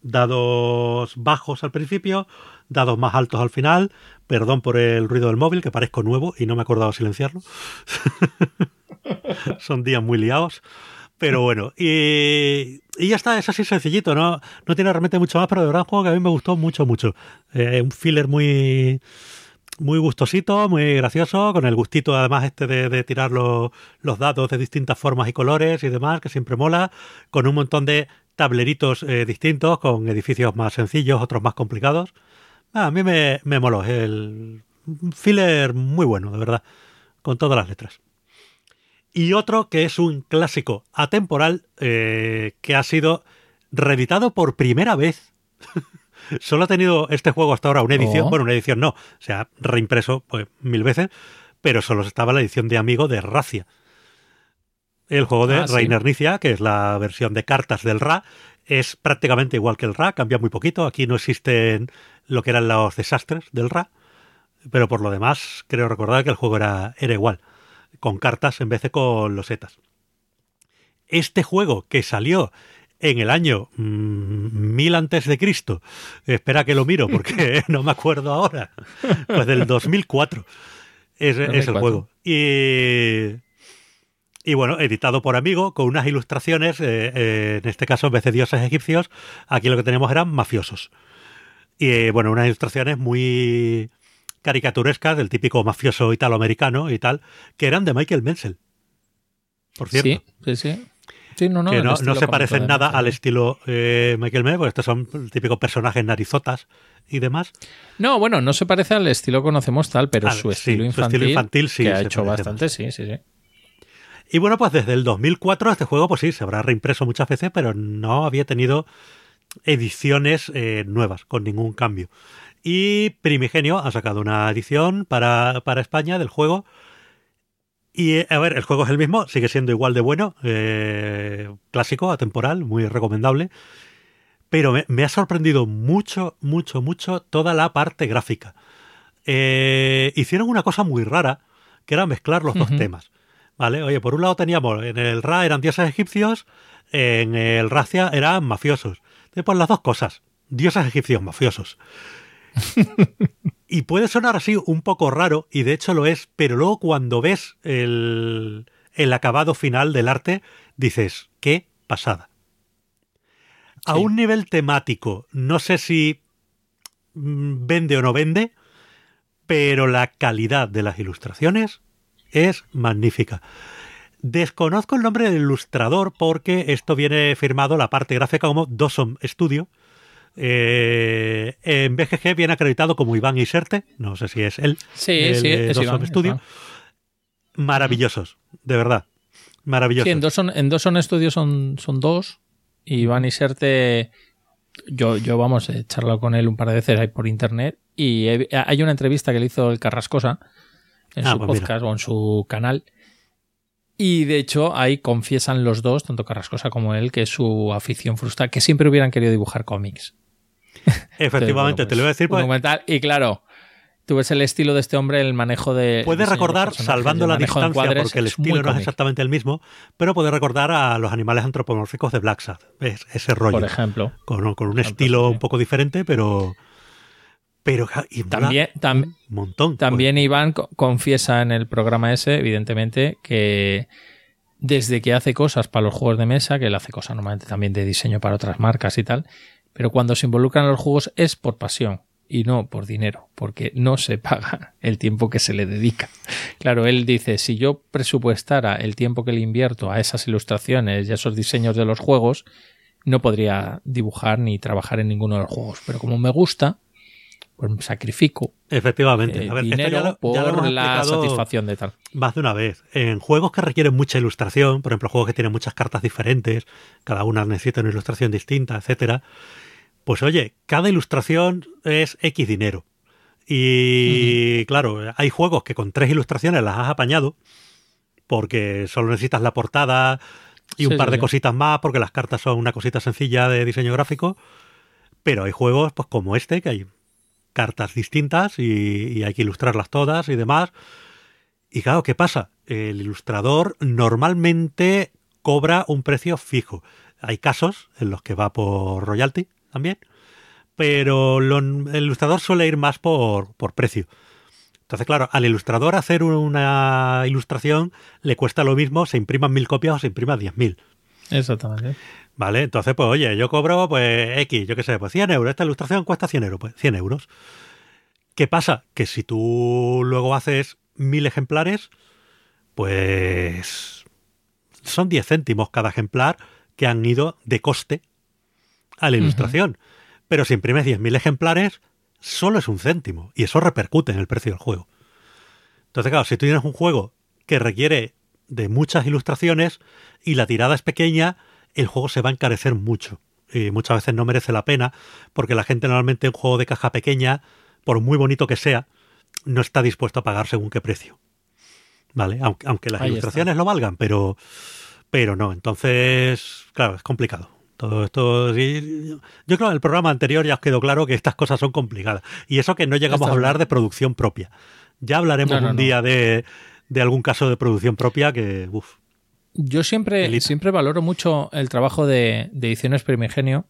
dados bajos al principio, dados más altos al final. Perdón por el ruido del móvil, que parezco nuevo y no me he acordado silenciarlo. Son días muy liados. Pero bueno, y, ya está, es así sencillito, ¿no? No tiene realmente mucho más, pero de verdad un juego que a mí me gustó mucho, mucho. Eh, un filler muy, muy gustosito, muy gracioso, con el gustito además este de, de tirar los, los dados de distintas formas y colores y demás, que siempre mola, con un montón de tableritos eh, distintos, con edificios más sencillos, otros más complicados. Ah, a mí me, me moló, el filler muy bueno, de verdad, con todas las letras. Y otro que es un clásico atemporal eh, que ha sido reeditado por primera vez. Solo ha tenido este juego hasta ahora una edición, Oh. bueno, una edición no, se ha reimpreso pues, mil veces, pero solo estaba la edición de amigo de Racia. El juego de Ah, sí. Reiner Nicia, que es la versión de cartas del Ra, es prácticamente igual que el Ra, cambia muy poquito. Aquí no existen lo que eran los desastres del Ra, pero por lo demás creo recordar que el juego era, era igual, con cartas en vez de con losetas. Este juego que salió en el año mm, 1000 antes de Cristo, espera que lo miro porque no me acuerdo ahora, pues del 2004 es, es el 2004. juego. Y, y bueno, editado por Amigo, con unas ilustraciones, eh, eh, en este caso, en vez de dioses egipcios, aquí lo que tenemos eran mafiosos. Y eh, bueno, unas ilustraciones muy caricaturescas del típico mafioso italoamericano y tal, que eran de Michael Menzel. Por cierto. Sí, sí, sí. Sí, no, no, que no, se parecen nada Michael al Bay. estilo eh, Michael Menzel, porque estos son típicos personajes narizotas y demás. No, bueno, no se parece al estilo que conocemos tal, pero su, sí, estilo su infantil, estilo infantil sí que ha hecho bastante, sí, sí, sí. Y bueno, pues desde el 2004 este juego, pues sí, se habrá reimpreso muchas veces, pero no había tenido ediciones eh, nuevas, con ningún cambio. Y Primigenio ha sacado una edición para, para España del juego Y a ver, el juego es el mismo, sigue siendo igual de bueno, eh, clásico, atemporal, muy recomendable. Pero me, me, ha sorprendido mucho, mucho, mucho toda la parte gráfica. Eh, hicieron una cosa muy rara, que era mezclar los uh -huh. dos temas. ¿Vale? Oye, por un lado teníamos, en el Ra eran dioses egipcios, en el Racia eran mafiosos. Después las dos cosas, dioses egipcios mafiosos. y puede sonar así un poco raro, y de hecho lo es, pero luego cuando ves el, el acabado final del arte, dices, qué pasada. Sí. A un nivel temático, no sé si vende o no vende, pero la calidad de las ilustraciones es magnífica. Desconozco el nombre del ilustrador porque esto viene firmado la parte gráfica como Dawson Studio. Eh, en BGG viene acreditado como Iván Iserte, no sé si es él. Sí, el, sí, es Iván, Studio. Iván. Maravillosos, de verdad. Maravillosos. Sí, en Dawson, en Dawson Studio son, son dos. Y Iván Iserte, yo, yo vamos, he charlado con él un par de veces ahí por internet. Y he, hay una entrevista que le hizo el Carrascosa en ah, su pues podcast mira. o en su canal. Y de hecho ahí confiesan los dos, tanto Carrascosa como él, que su afición frustrada, que siempre hubieran querido dibujar cómics. Efectivamente, bueno, pues, te lo voy a decir. Pues, documental, y claro, tú ves el estilo de este hombre, el manejo de. Puedes recordar, salvando la distancia, porque el estilo no es exactamente el mismo, pero puedes recordar a los animales antropomórficos de Black Sad. Es, ese rollo. Por ejemplo. Con, con un estilo sí. un poco diferente, pero. Pero y también, tam, un montón. También pues. Iván confiesa en el programa ese, evidentemente, que desde que hace cosas para los juegos de mesa, que él hace cosas normalmente también de diseño para otras marcas y tal, pero cuando se involucran los juegos es por pasión y no por dinero, porque no se paga el tiempo que se le dedica. Claro, él dice, si yo presupuestara el tiempo que le invierto a esas ilustraciones y a esos diseños de los juegos, no podría dibujar ni trabajar en ninguno de los juegos, pero como me gusta, pues sacrifico efectivamente. eh, a ver, dinero ya lo, por lo la satisfacción de tal. más de una vez. En juegos que requieren mucha ilustración por ejemplo juegos que tienen muchas cartas diferentes cada una necesita una ilustración distinta etcétera pues oye cada ilustración es x dinero y uh -huh. claro hay juegos que con tres ilustraciones las has apañado porque solo necesitas la portada y un sí, par de sí. cositas más porque las cartas son una cosita sencilla de diseño gráfico pero hay juegos pues como este que hay cartas distintas y, y, hay que ilustrarlas todas y demás. Y claro, ¿qué pasa? El ilustrador normalmente cobra un precio fijo. Hay casos en los que va por royalty también, pero lo, el ilustrador suele ir más por, por precio. Entonces, claro, al ilustrador hacer una ilustración le cuesta lo mismo, se impriman mil copias o se impriman diez mil. Exactamente. Vale, entonces, pues oye, yo cobro, pues X, yo qué sé, pues 100 euros. Esta ilustración cuesta 100 euros, pues 100 euros. ¿Qué pasa? Que si tú luego haces mil ejemplares, pues son 10 céntimos cada ejemplar que han ido de coste a la ilustración. Uh -huh. Pero si imprimes 10.000 ejemplares, solo es un céntimo. Y eso repercute en el precio del juego. Entonces, claro, si tú tienes un juego que requiere de muchas ilustraciones y la tirada es pequeña, el juego se va a encarecer mucho. Y muchas veces no merece la pena, porque la gente normalmente en un juego de caja pequeña, por muy bonito que sea, no está dispuesto a pagar según qué precio. ¿Vale? Aunque, aunque las Ahí ilustraciones está. lo valgan, pero, pero no. Entonces, claro, es complicado. Todo esto. Yo creo que en el programa anterior ya os quedó claro que estas cosas son complicadas. Y eso que no llegamos está a hablar de producción propia. Ya hablaremos no, no, un día de, de algún caso de producción propia que. Uf, yo siempre, siempre valoro mucho el trabajo de, de, Ediciones Primigenio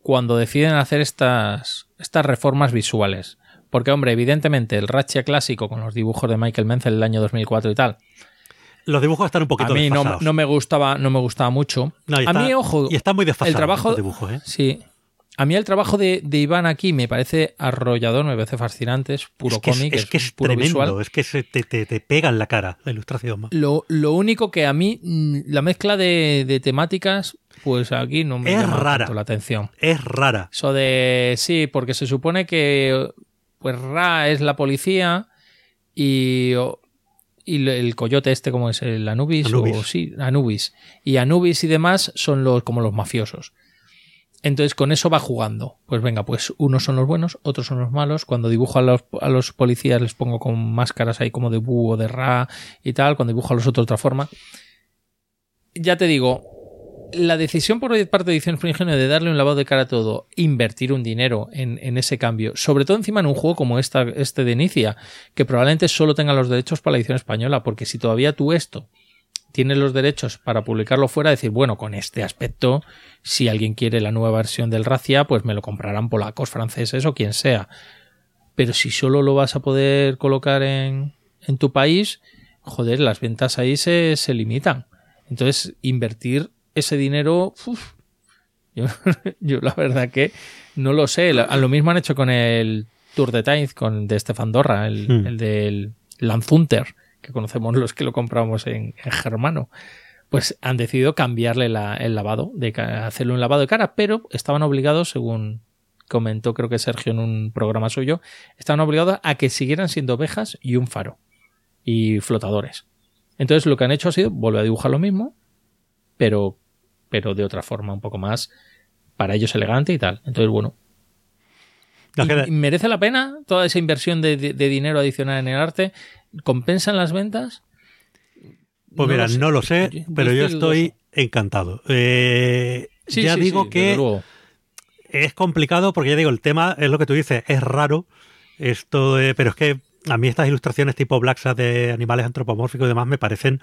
cuando deciden hacer estas, estas reformas visuales. Porque, hombre, evidentemente el Ratchet clásico con los dibujos de Michael Menzel del año 2004 y tal. Los dibujos están un poquito A mí no, no, me gustaba, no me gustaba mucho. No, está, a mí, ojo. Y está muy desfasado el trabajo, dibujos, ¿eh? Sí. A mí el trabajo de, de, Iván aquí me parece arrollador, me parece fascinante, es puro es que cómic, es, es, que es, puro tremendo, visual. es que se te, te, te, pega en la cara la ilustración. Lo, lo, único que a mí, mm, la mezcla de, de temáticas, pues aquí no me es llama rara, tanto la atención. Es rara. Eso de, sí, porque se supone que pues Ra es la policía y y el coyote este como es el Anubis, Anubis. o sí, Anubis y Anubis y demás son los como los mafiosos Entonces con eso va jugando. Pues venga, pues unos son los buenos, otros son los malos. Cuando dibujo a los, a los policías les pongo con máscaras ahí como de búho, de ra y tal. Cuando dibujo a los otros de otra forma. Ya te digo, la decisión por parte de Ediciones Primigenio de darle un lavado de cara a todo, invertir un dinero en, ese cambio, sobre todo encima en un juego como esta, este de Inicia, que probablemente solo tenga los derechos para la edición española, porque si todavía tú esto tienes los derechos para publicarlo fuera, decir, bueno, con este aspecto, si alguien quiere la nueva versión del Racia, pues me lo comprarán polacos, franceses o quien sea. Pero si solo lo vas a poder colocar en, en tu país, joder, las ventas ahí se, se limitan. Entonces, invertir ese dinero, uf, yo, yo, la verdad que no lo sé. A lo mismo han hecho con el Tour de Times, con de Stefan Dorra, el, Mm. el del Lanzunter, que conocemos los que lo compramos en, en germano. Pues han decidido cambiarle la- el lavado, de hacerle un lavado de cara, pero estaban obligados, según comentó creo que Sergio en un programa suyo, estaban obligados a que siguieran siendo ovejas y un faro y flotadores. Entonces lo que han hecho ha sido volver a dibujar lo mismo, pero, pero de otra forma, un poco más para ellos elegante y tal. Entonces, bueno. La ¿Y- gente- y ¿Merece la pena toda esa inversión de, de- de dinero adicional en el arte? ¿Compensan las ventas? Pues mira, no lo sé, Yo- pero yo estoy encantado. Eh, Sí, ya sí, digo sí, que es complicado porque ya digo, el tema es lo que tú dices, es raro esto, pero es que a mí estas ilustraciones tipo Black de animales antropomórficos y demás me parecen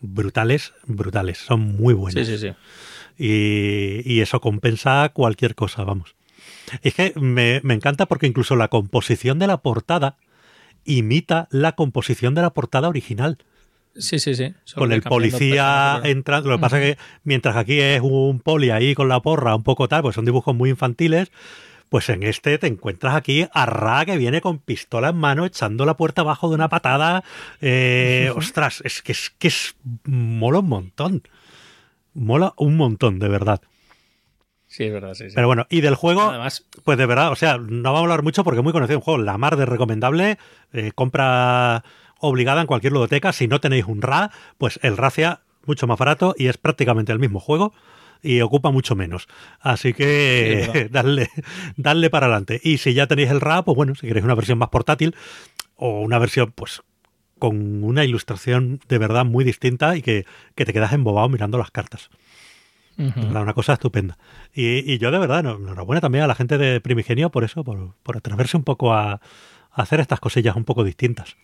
brutales, brutales, son muy buenas. Sí, sí, sí. Y, y eso compensa cualquier cosa, vamos. Es que me, me encanta porque incluso la composición de la portada imita la composición de la portada original Sí, sí, sí. Con el policía pero- entrando. Lo que pasa es que mientras aquí es un poli ahí con la porra, un poco tal, pues son dibujos muy infantiles. Pues en este te encuentras aquí a Ra que viene con pistola en mano echando la puerta abajo de una patada. Eh, ostras, es que es que es mola un montón. Mola un montón, de verdad. Sí, es verdad, sí, sí. Pero bueno, y del juego, Además, pues de verdad, o sea, no vamos a hablar mucho porque es muy conocido un juego, la mar de recomendable, eh, compra obligada en cualquier ludoteca, si no tenéis un RA, pues el Racia mucho más barato y es prácticamente el mismo juego y ocupa mucho menos. Así Sí, que es darle, darle para adelante. Y si ya tenéis el RA, pues bueno, si queréis una versión más portátil o una versión pues con una ilustración de verdad muy distinta y que, que te quedas embobado mirando las cartas. una cosa estupenda. Y, y yo de verdad, enhorabuena también a la gente de Primigenio por eso, por, por atreverse un poco a, a hacer estas cosillas un poco distintas.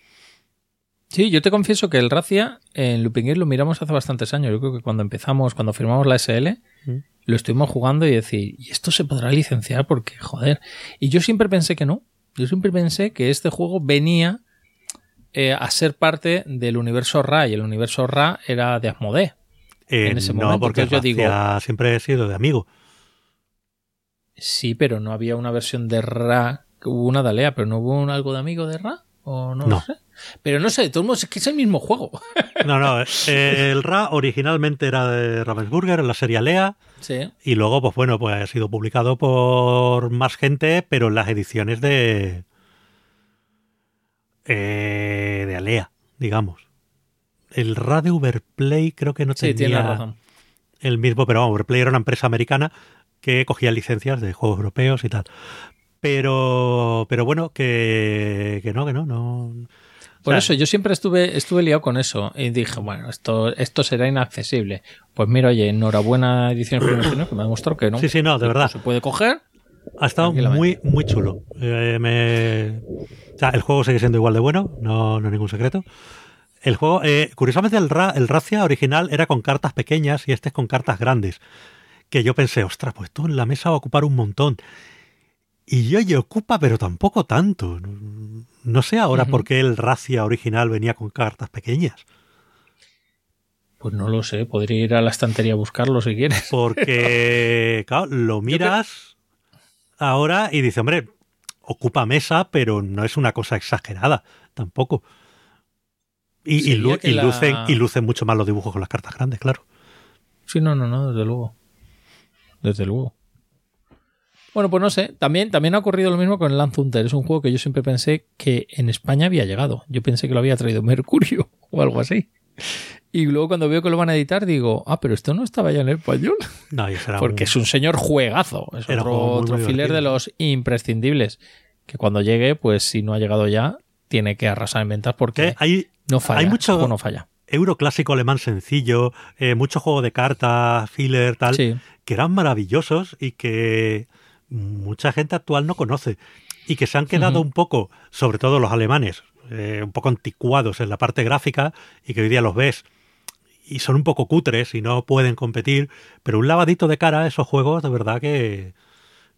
Sí, yo te confieso que el Racia en Looping lo miramos hace bastantes años. Yo creo que cuando empezamos, cuando firmamos la SL, Mm. lo estuvimos jugando y decir, ¿y esto se podrá licenciar? Porque, joder. Y yo siempre pensé que no. Yo siempre pensé que este juego venía eh, a ser parte del universo Ra y el universo Ra era de Asmodee. Eh, En ese no, momento, porque entonces yo digo- Racia siempre he sido de amigo. Sí, pero no había una versión de Ra. Hubo una de Alea, pero no hubo un algo de amigo de Ra. O no, No. lo sé. Pero no sé, de todos modos, es que es el mismo juego. No, no, eh, el Ra originalmente era de Ravensburger en la serie Lea sí. y luego, pues bueno, pues ha sido publicado por más gente, pero en las ediciones de. eh, de Alea, digamos. El Ra de Uberplay creo que no Sí, tenía tienes razón. el mismo, pero vamos, Uberplay era una empresa americana que cogía licencias de juegos europeos y tal. Pero, pero bueno, que, que no, que no, no. Por O sea, eso yo siempre estuve, estuve liado con eso y dije, bueno, esto, esto será inaccesible. Pues mira, oye, enhorabuena edición Primigenio, que me ha demostrado que no. Sí, sí, no, de verdad. Se puede coger. Ha estado muy, muy chulo. Eh, me- o sea, el juego sigue siendo igual de bueno, no, no es ningún secreto. El juego, eh, curiosamente, el, Ra- el Racia original era con cartas pequeñas y este es con cartas grandes. Que yo pensé, ostras, pues esto en la mesa va a ocupar un montón. Y yo y ocupa, pero tampoco tanto. No, sé ahora por qué el Racia original venía con cartas pequeñas. Pues no lo sé, podría ir a la estantería a buscarlo si quieres. Porque, claro, lo miras ahora y dice, hombre, ocupa mesa, pero no es una cosa exagerada tampoco. Y, y, Sería lu- que y la- lucen, y lucen mucho más los dibujos con las cartas grandes, claro. Sí, no, no, no, desde luego. Desde luego. Bueno, pues no sé. También, también ha ocurrido lo mismo con el Land Hunter. Es un juego que yo siempre pensé que en España había llegado. Yo pensé que lo había traído Mercurio o algo así. Y luego cuando veo que lo van a editar digo, ah, pero esto no estaba ya en español. No, y será Porque un- es un señor juegazo. Es Era otro, muy, otro muy filler de los imprescindibles. Que cuando llegue, pues si no ha llegado ya, tiene que arrasar en ventas porque que hay no falla. hay mucho- no falla. euro clásico alemán sencillo, eh, mucho juego de cartas, filler, tal, Sí. que eran maravillosos y que mucha gente actual no conoce. Y que se han quedado un poco, sobre todo los alemanes, eh, un poco anticuados en la parte gráfica y que hoy día los ves y son un poco cutres y no pueden competir, pero un lavadito de cara a esos juegos de verdad que,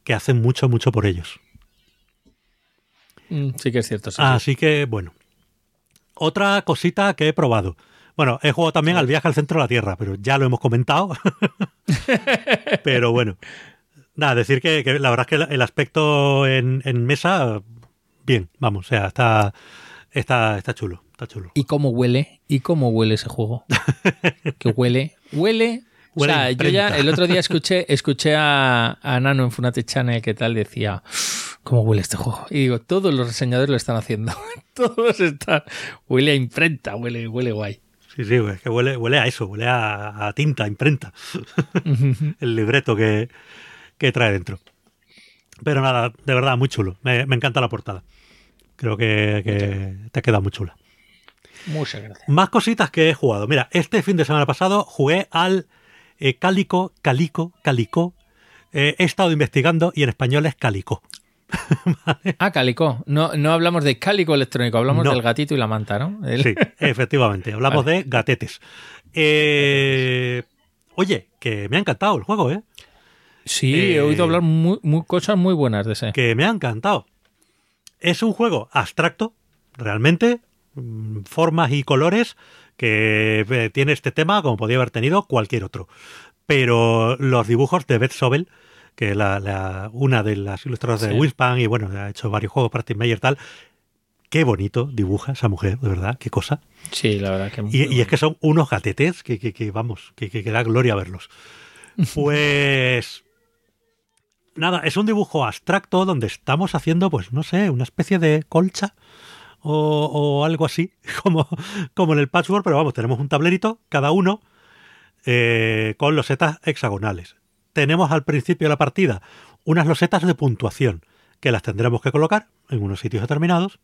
que hacen mucho, mucho por ellos. Mm, sí que es cierto. sí, sí. Así que, bueno. Otra cosita que he probado. Bueno, he jugado también al viaje al centro de la Tierra, pero ya lo hemos comentado. pero bueno. Nada, decir que, que la verdad es que el- aspecto en, en mesa, bien, vamos, o sea, está, está, está chulo, está chulo. ¿Y cómo huele? ¿Y cómo huele ese juego? que huele, huele. O Huele a sea, yo ya el otro día escuché, escuché a, a Nano en Funate Channel que tal decía, ¿cómo huele este juego? Y digo, todos los reseñadores lo están haciendo. todos están. Huele a imprenta, huele, huele guay. Sí, sí, es que huele, huele a eso, huele a, a tinta, a imprenta. el libreto que, que trae dentro. Pero nada, de verdad, muy chulo. Me, me encanta la portada. Creo que, que te ha quedado muy chula. Muchas gracias. Más cositas que he jugado. Mira, este fin de semana pasado jugué al eh, Cálico, Calico, Calico. Eh, he estado investigando y en español es Calico. Ah, Calico. No, no hablamos de Cálico electrónico, hablamos No. del gatito y la manta, ¿no? El- Sí, efectivamente. Hablamos de gatetes. Eh, oye, que me ha encantado el juego, ¿eh? Sí, Eh, he oído hablar muy, muy- cosas muy buenas de ese. que me ha encantado. Es un juego abstracto, realmente, mm, formas y colores que eh, tiene este tema como podía haber tenido cualquier otro. Pero los dibujos de Beth Sobel, que es la, la- una de las ilustradoras de Sí. Winspan y bueno, ha hecho varios juegos para Tim Mayer tal, qué bonito dibuja esa mujer, de verdad, qué cosa. Sí, la verdad que. muy Y, y es que son unos gatetes que, que- que, vamos, que da gloria verlos. Pues. Nada, es un dibujo abstracto donde estamos haciendo, pues no sé, una especie de colcha o, o algo así, como, como en el patchwork, pero vamos, tenemos un tablerito, cada uno, eh, con losetas hexagonales. Tenemos al principio de la partida unas losetas de puntuación, que las tendremos que colocar en unos sitios determinados.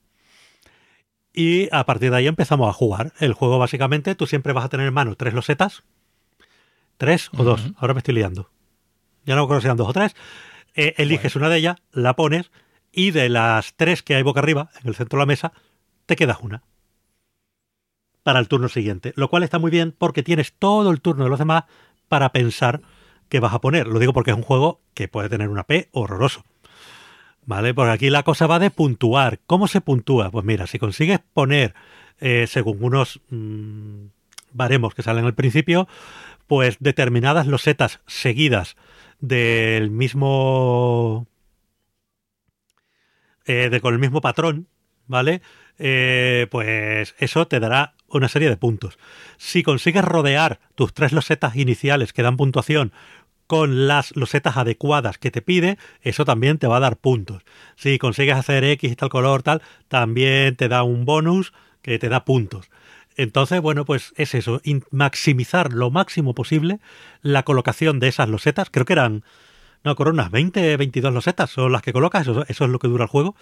Y a partir de ahí empezamos a jugar. El juego básicamente, tú siempre vas a tener en mano tres losetas. Tres o dos. Ahora me estoy liando. Ya no acuerdo si eran dos o tres. Eh, eliges una de ellas, la pones y de las tres que hay boca arriba, en el centro de la mesa, te quedas una. Para el turno siguiente. Lo cual está muy bien porque tienes todo el turno de los demás para pensar qué vas a poner. Lo digo porque es un juego que puede tener una P horroroso. ¿Vale? Porque aquí la cosa va de puntuar. ¿Cómo se puntúa? Pues mira, si consigues poner, eh, según unos mm, baremos que salen al principio, pues determinadas losetas seguidas del mismo. eh, de con el mismo patrón, ¿vale? Eh, pues eso te dará una serie de puntos. Si consigues rodear tus tres losetas iniciales que dan puntuación con las losetas adecuadas que te pide, eso también te va a dar puntos. Si consigues hacer X y tal color, tal, también te da un bonus que te da puntos. Entonces, bueno, pues es eso, maximizar lo máximo posible la colocación de esas losetas. Creo que eran, no, con unas 20, 22 losetas son las que colocas, eso, eso es lo que dura el juego.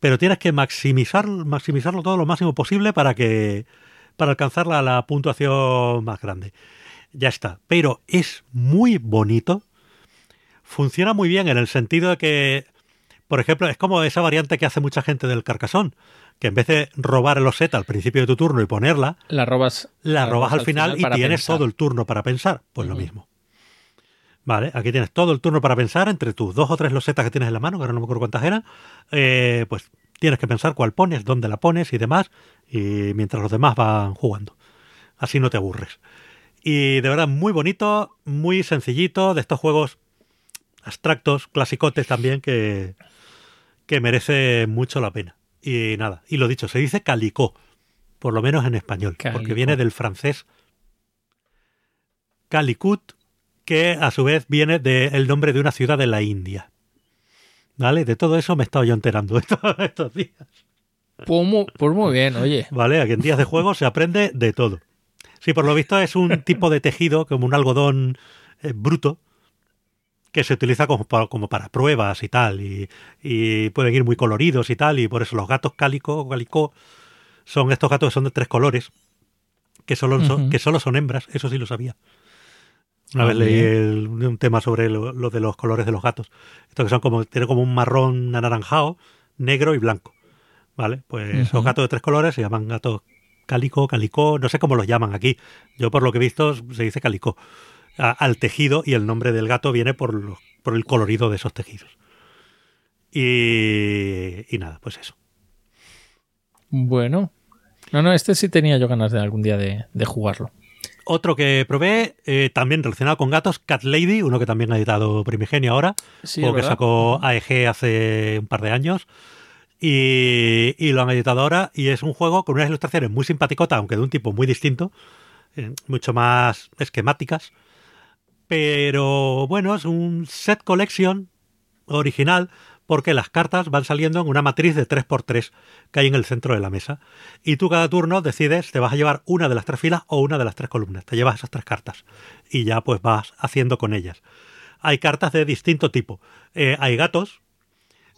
Pero tienes que maximizar, maximizarlo todo lo máximo posible para que para alcanzar la, la puntuación más grande. Ya está. Pero es muy bonito. Funciona muy bien en el sentido de que, por ejemplo, es como esa variante que hace mucha gente del carcasón, que en vez de robar el oseta al principio de tu turno y ponerla, La robas. la robas al final, y para tienes pensar. todo el turno para pensar. Pues lo mismo. Vale, aquí tienes todo el turno para pensar entre tus dos o tres losetas que tienes en la mano, que ahora no me acuerdo cuántas eran. eh, pues tienes que pensar cuál pones, dónde la pones y demás, y mientras los demás van jugando. Así no te aburres. Y de verdad, muy bonito, muy sencillito, de estos juegos abstractos, clasicotes también, que, que merece mucho la pena. Y nada, y lo dicho, se dice calicó, por lo menos en español, porque viene del francés Calicut, que a su vez viene del nombre de una ciudad de la India. ¿Vale? De todo eso me he estado yo enterando estos, estos días. Pues muy, pues muy bien, oye. ¿Vale? Aquí en días de juego se aprende de todo. Sí, por lo visto es un tipo de tejido, como un algodón eh, bruto, que se utiliza como para, como para pruebas y tal, y, y, pueden ir muy coloridos y tal, y por eso los gatos cálico, cálico son estos gatos que son de tres colores, que solo, son, que solo son hembras, eso sí lo sabía. Una vez leí el, un tema sobre lo, lo, de los colores de los gatos. Estos que son como, tienen como un marrón anaranjado, negro y blanco. ¿Vale? Pues uh -huh. esos gatos de tres colores se llaman gatos cálico, calicó, no sé cómo los llaman aquí. Yo por lo que he visto se dice calicó. A, al tejido y el nombre del gato viene por, los, por el colorido de esos tejidos. Y, y nada, pues eso. Bueno. No, no, este sí tenía yo ganas de algún día de, de jugarlo. Otro que probé, eh, también relacionado con gatos, Cat Lady, uno que también ha editado Primigenio ahora, sí, o que sacó AEG hace un par de años. Y, y, lo han editado ahora y es un juego con unas ilustraciones muy simpaticotas, aunque de un tipo muy distinto, eh, mucho más esquemáticas. Pero bueno, es un set collection original porque las cartas van saliendo en una matriz de 3x3 que hay en el centro de la mesa. Y tú cada turno decides, te vas a llevar una de las tres filas o una de las tres columnas. Te llevas esas tres cartas y ya pues vas haciendo con ellas. Hay cartas de distinto tipo. Eh, hay gatos.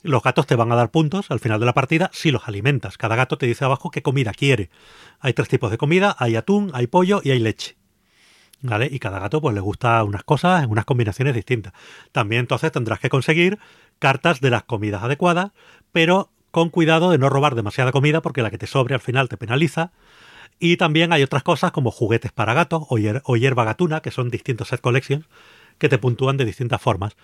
Los gatos te van a dar puntos al final de la partida si los alimentas. Cada gato te dice abajo qué comida quiere. Hay tres tipos de comida. Hay atún, hay pollo y hay leche. ¿Vale? Y cada gato pues le gusta unas cosas en unas combinaciones distintas. También entonces tendrás que conseguir cartas de las comidas adecuadas, pero con cuidado de no robar demasiada comida porque la que te sobre al final te penaliza. Y también hay otras cosas como juguetes para gatos o, o hierba gatuna, que son distintos set collections, que te puntúan de distintas formas.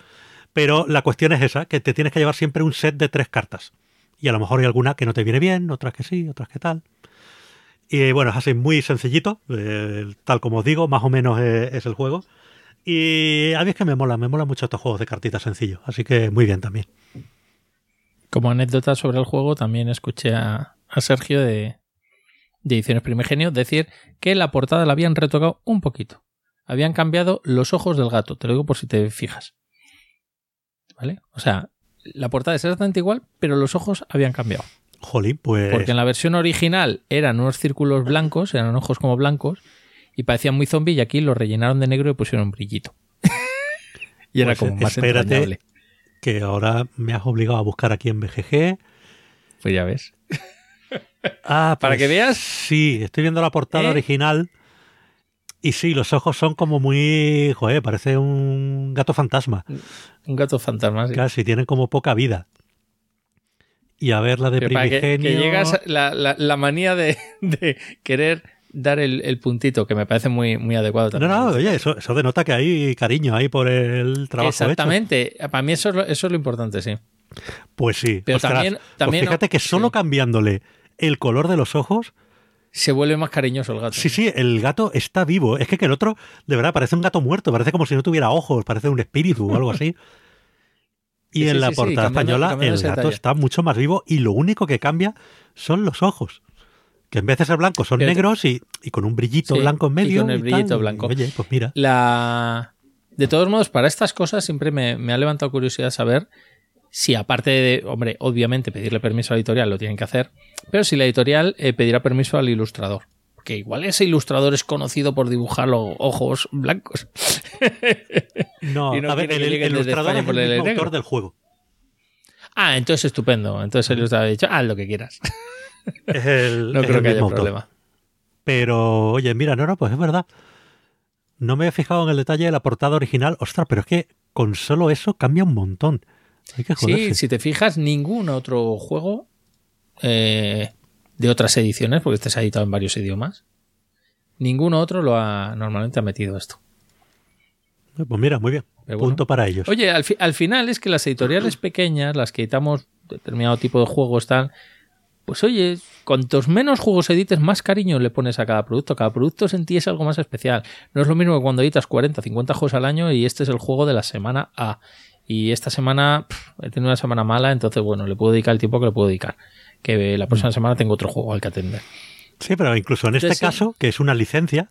Pero la cuestión es esa, que te tienes que llevar siempre un set de tres cartas. Y a lo mejor hay alguna que no te viene bien, otras que sí, otras que tal. Y bueno, es así muy sencillito, eh, tal como os digo, más o menos es, es, el juego. Y a mí es que me mola, me mola mucho estos juegos de cartitas sencillos, así que muy bien también. Como anécdota sobre el juego, también escuché a, a Sergio de, de Ediciones Primigenio decir que la portada la habían retocado un poquito. Habían cambiado los ojos del gato, te lo digo por si te fijas. ¿Vale? O sea, la portada es exactamente igual, pero los ojos habían cambiado. Jolín, pues. Porque en la versión original eran unos círculos blancos, eran ojos como blancos, y parecían muy zombie, y aquí los rellenaron de negro y pusieron un brillito. y era pues como más espérate entrañable. Que ahora me has obligado a buscar aquí en BGG. Pues ya ves. Ah, Para pues que veas. Sí, estoy viendo la portada ¿Eh? original. Y sí, los ojos son como muy. Joder, parece un gato fantasma. Un gato fantasma, sí. Casi, tienen como poca vida. Y a ver la de que, Primigenio. que llegas la, la- la manía de, de querer dar el, el puntito, que me parece muy, muy adecuado No, también. no, oye, eso, eso denota que hay cariño ahí por el trabajo Exactamente. Para mí eso es, lo, eso es lo importante, sí. Pues sí. Pero ostras, también- pues también- fíjate que solo sí. cambiándole el color de los ojos, Se vuelve más cariñoso el gato. sí, sí, el gato está vivo. Es que, que el otro, de verdad, parece un gato muerto, parece como si no tuviera ojos, parece un espíritu o algo así. Y Sí, en sí, la sí, portada cambiando- española cambiando el gato detalle. está mucho más vivo y lo único que cambia son los ojos. Que en vez de ser blancos son Pero- negros y, y con un brillito blanco en y medio. con el y brillito tal. blanco. Oye, pues mira. La... De todos modos, para estas cosas siempre me, me ha levantado curiosidad saber si aparte de, hombre, obviamente pedirle permiso a la editorial lo tienen que hacer, pero si la editorial eh, pedirá permiso al ilustrador. Que igual ese ilustrador es conocido por dibujar los ojos blancos. No, a ver, el, ilustrador es el el mismo negro. autor del juego. Ah, entonces estupendo. Entonces el ilustrador ha dicho, haz lo que quieras. Es el, No es creo el que haya autor. problema. Pero, oye, mira, no, no, pues es verdad. No me he fijado en el detalle de la portada original. Ostras, pero es que con solo eso cambia un montón. Hay que joderse. Sí, si te fijas, ningún otro juego eh, de otras ediciones, porque este se ha editado en varios idiomas, ningún otro lo ha normalmente ha metido esto. Pues mira, muy bien. Bueno. Punto para ellos. Oye, al, fi- al final es que las editoriales pequeñas, las que editamos determinado tipo de juegos, tal, pues oye, cuantos menos juegos edites, más cariño le pones a cada producto. Cada producto en ti es algo más especial. No es lo mismo que cuando editas 40, 50 juegos al año y este es el juego de la semana A. Y esta semana pff, he tenido una semana mala, entonces bueno, le puedo dedicar el tiempo que le puedo dedicar. Que la próxima semana tengo otro juego al que atender. Sí, pero incluso en este Entonces, sí. caso, que es una licencia,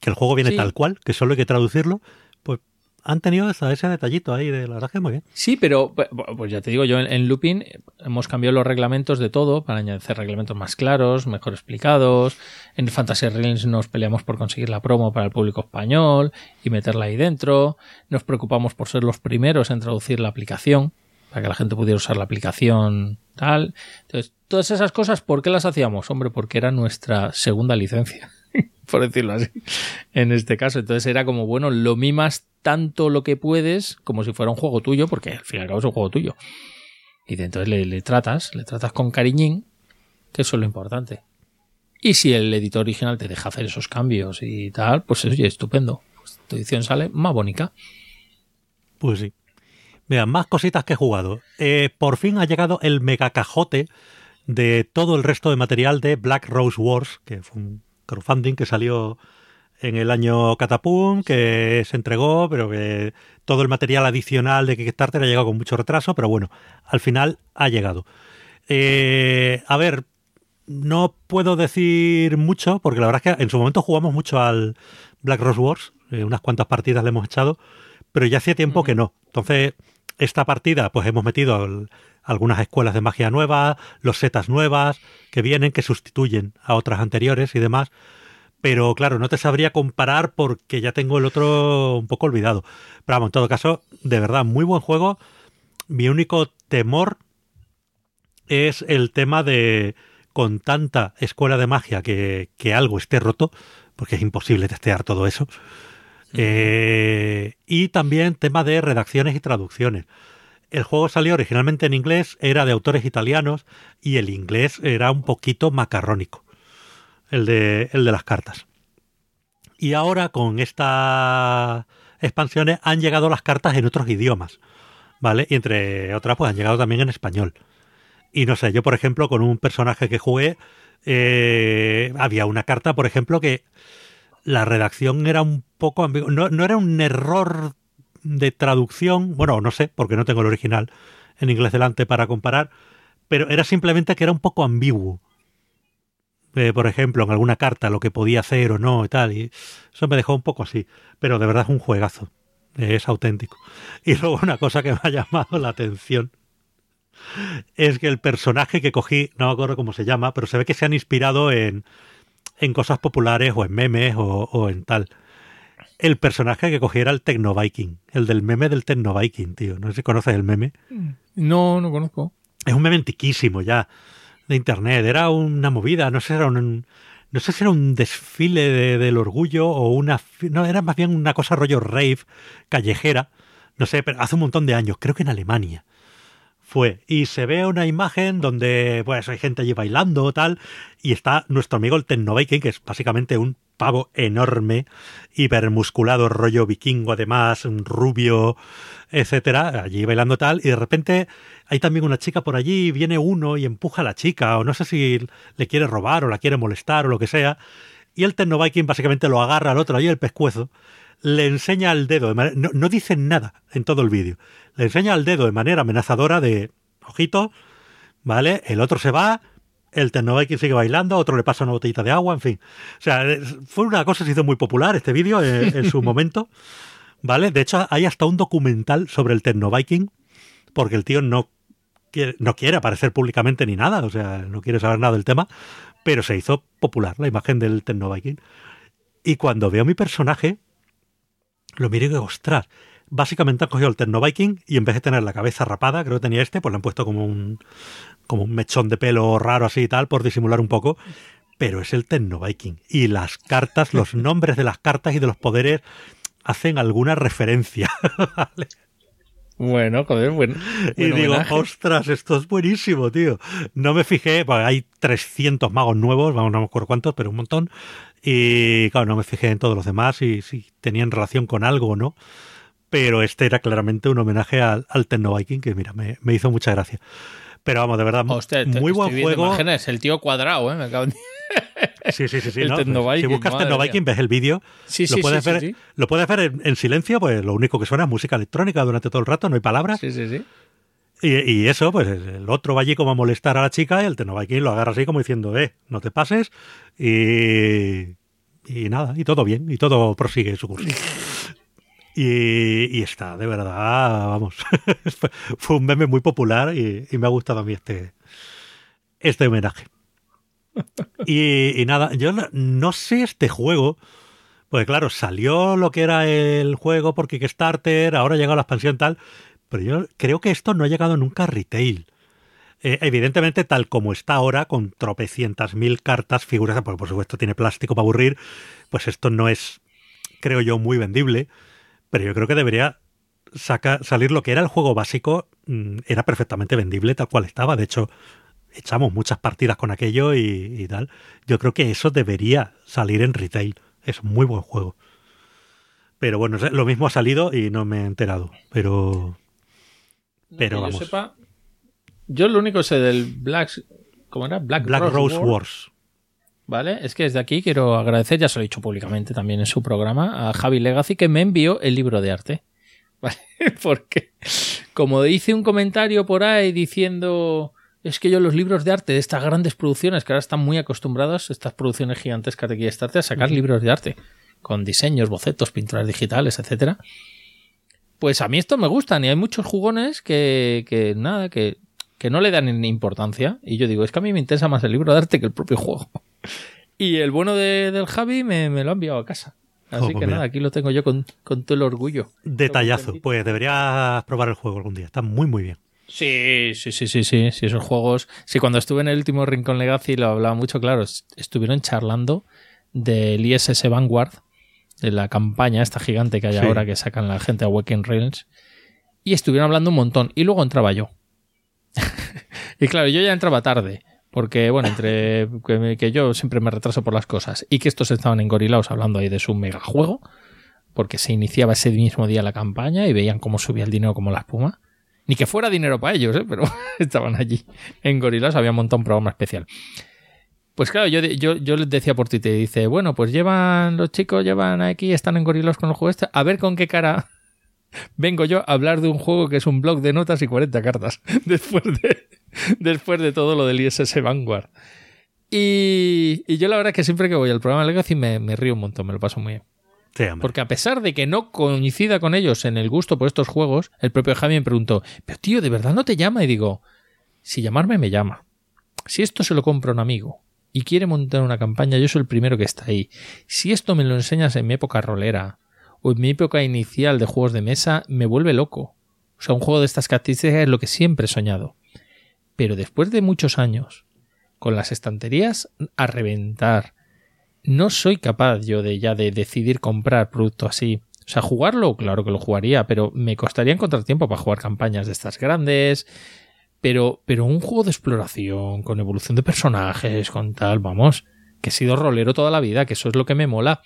que el juego viene Sí. tal cual, que solo hay que traducirlo, pues han tenido ese, ese detallito ahí de la verdad que muy bien. Sí, pero pu- pues ya te digo, yo en, en Looping hemos cambiado los reglamentos de todo para añadir reglamentos más claros, mejor explicados. En Fantasy Realms nos peleamos por conseguir la promo para el público español y meterla ahí dentro. Nos preocupamos por ser los primeros en traducir la aplicación para que la gente pudiera usar la aplicación tal. Entonces, todas esas cosas, ¿por qué las hacíamos? Hombre, porque era nuestra segunda licencia, por decirlo así, en este caso. Entonces era como, bueno, lo mimas tanto lo que puedes como si fuera un juego tuyo, porque al fin y al cabo es un juego tuyo. Y de- entonces le, le tratas, le tratas con cariñín, que eso es lo importante. Y si el editor original te deja hacer esos cambios y tal, pues oye, estupendo. Pues tu edición sale más bonita. Pues sí. Mira, más cositas que he jugado. Eh, por fin ha llegado el mega cajote de todo el resto de material de Black Rose Wars, que fue un crowdfunding que salió en el año Catapum, que se entregó, pero que todo el material adicional de Kickstarter ha llegado con mucho retraso, pero bueno, al final ha llegado. Eh, a ver, no puedo decir mucho, porque la verdad es que en su momento jugamos mucho al Black Rose Wars, eh, unas cuantas partidas le hemos echado, pero ya hacía tiempo que no. Entonces, esta partida, pues hemos metido algunas escuelas de magia nuevas, los setas nuevas que vienen, que sustituyen a otras anteriores y demás. Pero claro, no te sabría comparar porque ya tengo el otro un poco olvidado. Pero vamos, en todo caso, de verdad, muy buen juego. Mi único temor es el tema de con tanta escuela de magia que, que algo esté roto, porque es imposible testear todo eso. Eh, y también tema de redacciones y traducciones. El juego salió originalmente en inglés, era de autores italianos y el inglés era un poquito macarrónico, el de, el de las cartas. Y ahora con estas expansiones han llegado las cartas en otros idiomas, ¿vale? Y entre otras pues han llegado también en español. Y no sé, yo por ejemplo con un personaje que jugué, eh, había una carta, por ejemplo, que la redacción era un poco ambigua. No, no era un error de traducción, bueno, no sé, porque no tengo el original en inglés delante para comparar, pero era simplemente que era un poco ambiguo. Eh, por ejemplo, en alguna carta lo que podía hacer o no y tal, y eso me dejó un poco así, pero de verdad es un juegazo, es auténtico. Y luego una cosa que me ha llamado la atención es que el personaje que cogí, no me acuerdo cómo se llama, pero se ve que se han inspirado en, en cosas populares o en memes o, o en tal. El personaje que cogí era el Tecno Viking, el del meme del Tecno Viking, tío. No sé si conoces el meme. No, no conozco. Es un meme antiquísimo ya de internet. Era una movida, no sé, era un, no sé si era un desfile de- del orgullo o una, no, era más bien una cosa rollo rave callejera. No sé, pero hace un montón de años, creo que en Alemania fue. Y se ve una imagen donde pues hay gente allí bailando tal, y está nuestro amigo el Tecno Viking, que es básicamente un pavo enorme, hipermusculado, rollo vikingo además, rubio, etcétera, allí bailando tal, y de repente hay también una chica por allí, viene uno y empuja a la chica, o no sé si le quiere robar o la quiere molestar o lo que sea, y el Tecno Viking básicamente lo agarra al otro allí el pescuezo, le enseña el dedo, de manera- no, no dicen nada en todo el vídeo, le enseña el dedo de manera amenazadora de, ojito, ¿vale? El otro se va, el Viking sigue bailando, otro le pasa una botellita de agua, en fin. O sea, fue una cosa que se hizo muy popular este vídeo en, en su momento, ¿vale? De hecho, hay hasta un documental sobre el Viking, porque el tío no quiere, no quiere aparecer públicamente ni nada, o sea, no quiere saber nada del tema, pero se hizo popular la imagen del Viking. Y cuando veo mi personaje, lo miro y digo, ostras, básicamente han cogido el Tecno Viking y en vez de tener la cabeza rapada, creo que tenía este, pues le han puesto como un, como un mechón de pelo raro así y tal, por disimular un poco. Pero es el Tecno Viking. Y las cartas, los nombres de las cartas y de los poderes hacen alguna referencia. ¿vale? Bueno, joder, bueno. Y buen digo, homenaje. ostras, esto es buenísimo, tío. No me fijé, porque hay 300 magos nuevos, vamos, no me acuerdo cuántos, pero un montón. Y claro, no me fijé en todos los demás y si tenían relación con algo o no. Pero este era claramente un homenaje al, al Tecno Viking, que mira, me, me hizo mucha gracia. Pero vamos, de verdad, Hostia, te- muy estoy buen viendo juego. imágenes, el tío cuadrado, ¿eh? Me acabo de- Sí, sí, sí. sí El ¿no? Tecno si Viking, buscas madre Tecno mía. Viking, ves el vídeo. Sí, lo sí, puedes sí, ver. Lo puedes ver en, en silencio, pues lo único que suena es música electrónica durante todo el rato, no hay palabras. Sí, sí, sí. Y, y eso, pues el otro va allí como a molestar a la chica y el Viking lo agarra así como diciendo, eh, no te pases. Y, y nada, y todo bien, y todo prosigue su curso. Y, y está, de verdad, vamos, fue un meme muy popular y, me ha gustado a mí este, este homenaje. Y, nada, yo no, sé este juego, porque claro, salió lo que era el juego por Kickstarter, ahora ha llegado la expansión tal, pero yo creo que esto no ha llegado nunca a retail. Eh, evidentemente, tal como está ahora, con tropecientas mil cartas, figuras, porque por supuesto tiene plástico para aburrir, pues esto no es, creo yo, muy vendible, pero yo creo que debería sacar, salir lo que era el juego básico, mm, era perfectamente vendible tal cual estaba. De hecho, echamos muchas partidas con aquello y, y, tal. Yo creo que eso debería salir en retail. Es un muy buen juego. Pero bueno, lo mismo ha salido y no me he enterado. Pero. Pero que vamos. Yo, sepa, yo lo único sé del Black. ¿Cómo era? Black, Black Rose, Rose Wars. Wars. ¿Vale? Es que desde aquí quiero agradecer, ya se lo he dicho públicamente también en su programa, a Javi Legacy que me envió el libro de arte. ¿Vale? Porque, como hice un comentario por ahí diciendo es que yo los libros de arte de estas grandes producciones que ahora están muy acostumbrados, estas producciones gigantescas de Kickstarter, a sacar libros de arte con diseños, bocetos, pinturas digitales, etcétera. Pues a mí esto me gustan y hay muchos jugones que, que nada, que, que no le dan importancia. Y yo digo, es que a mí me interesa más el libro de arte que el propio juego. Y el bueno de, del Javi me, me, lo ha enviado a casa. Así Oh, que pues nada, mira. aquí lo tengo yo con, con todo el orgullo. Detallazo. Pues deberías probar el juego algún día. Está muy, muy bien. Sí, sí, sí, sí, sí, sí, esos juegos. Sí, cuando estuve en el último Rincón Legacy lo hablaba mucho, claro, estuvieron charlando del ISS Vanguard, de la campaña esta gigante que hay Sí. ahora que sacan la gente a Waking Realms, y estuvieron hablando un montón, y luego entraba yo. y claro, yo ya entraba tarde, porque bueno, entre que, yo siempre me retraso por las cosas, y que estos estaban engorilados hablando ahí de su megajuego, porque se iniciaba ese mismo día la campaña y veían cómo subía el dinero como la espuma. Ni que fuera dinero para ellos, ¿eh? pero estaban allí en Gorilas, había montado un programa especial. Pues claro, yo, yo, yo les decía por Twitter, dice, bueno, pues llevan, los chicos llevan aquí, están en Gorilas con el juego este, a ver con qué cara vengo yo a hablar de un juego que es un blog de notas y 40 cartas, después de, después de todo lo del ISS Vanguard. Y, y yo la verdad es que siempre que voy al programa Legacy me, me río un montón, me lo paso muy bien. Sí. Porque a pesar de que no coincida con ellos en el gusto por estos juegos, el propio Javi me preguntó, pero tío, ¿de verdad no te llama? Y digo, si llamarme me llama. Si esto se lo compra un amigo y quiere montar una campaña, yo soy el primero que está ahí. Si esto me lo enseñas en mi época rolera o en mi época inicial de juegos de mesa, me vuelve loco. O sea, un juego de estas características es lo que siempre he soñado. Pero después de muchos años, con las estanterías a reventar, no soy capaz yo de ya de decidir comprar producto así. O sea, jugarlo, claro que lo jugaría, pero me costaría encontrar tiempo para jugar campañas de estas grandes. Pero, pero un juego de exploración, con evolución de personajes, con tal, vamos, que he sido rolero toda la vida, que eso es lo que me mola.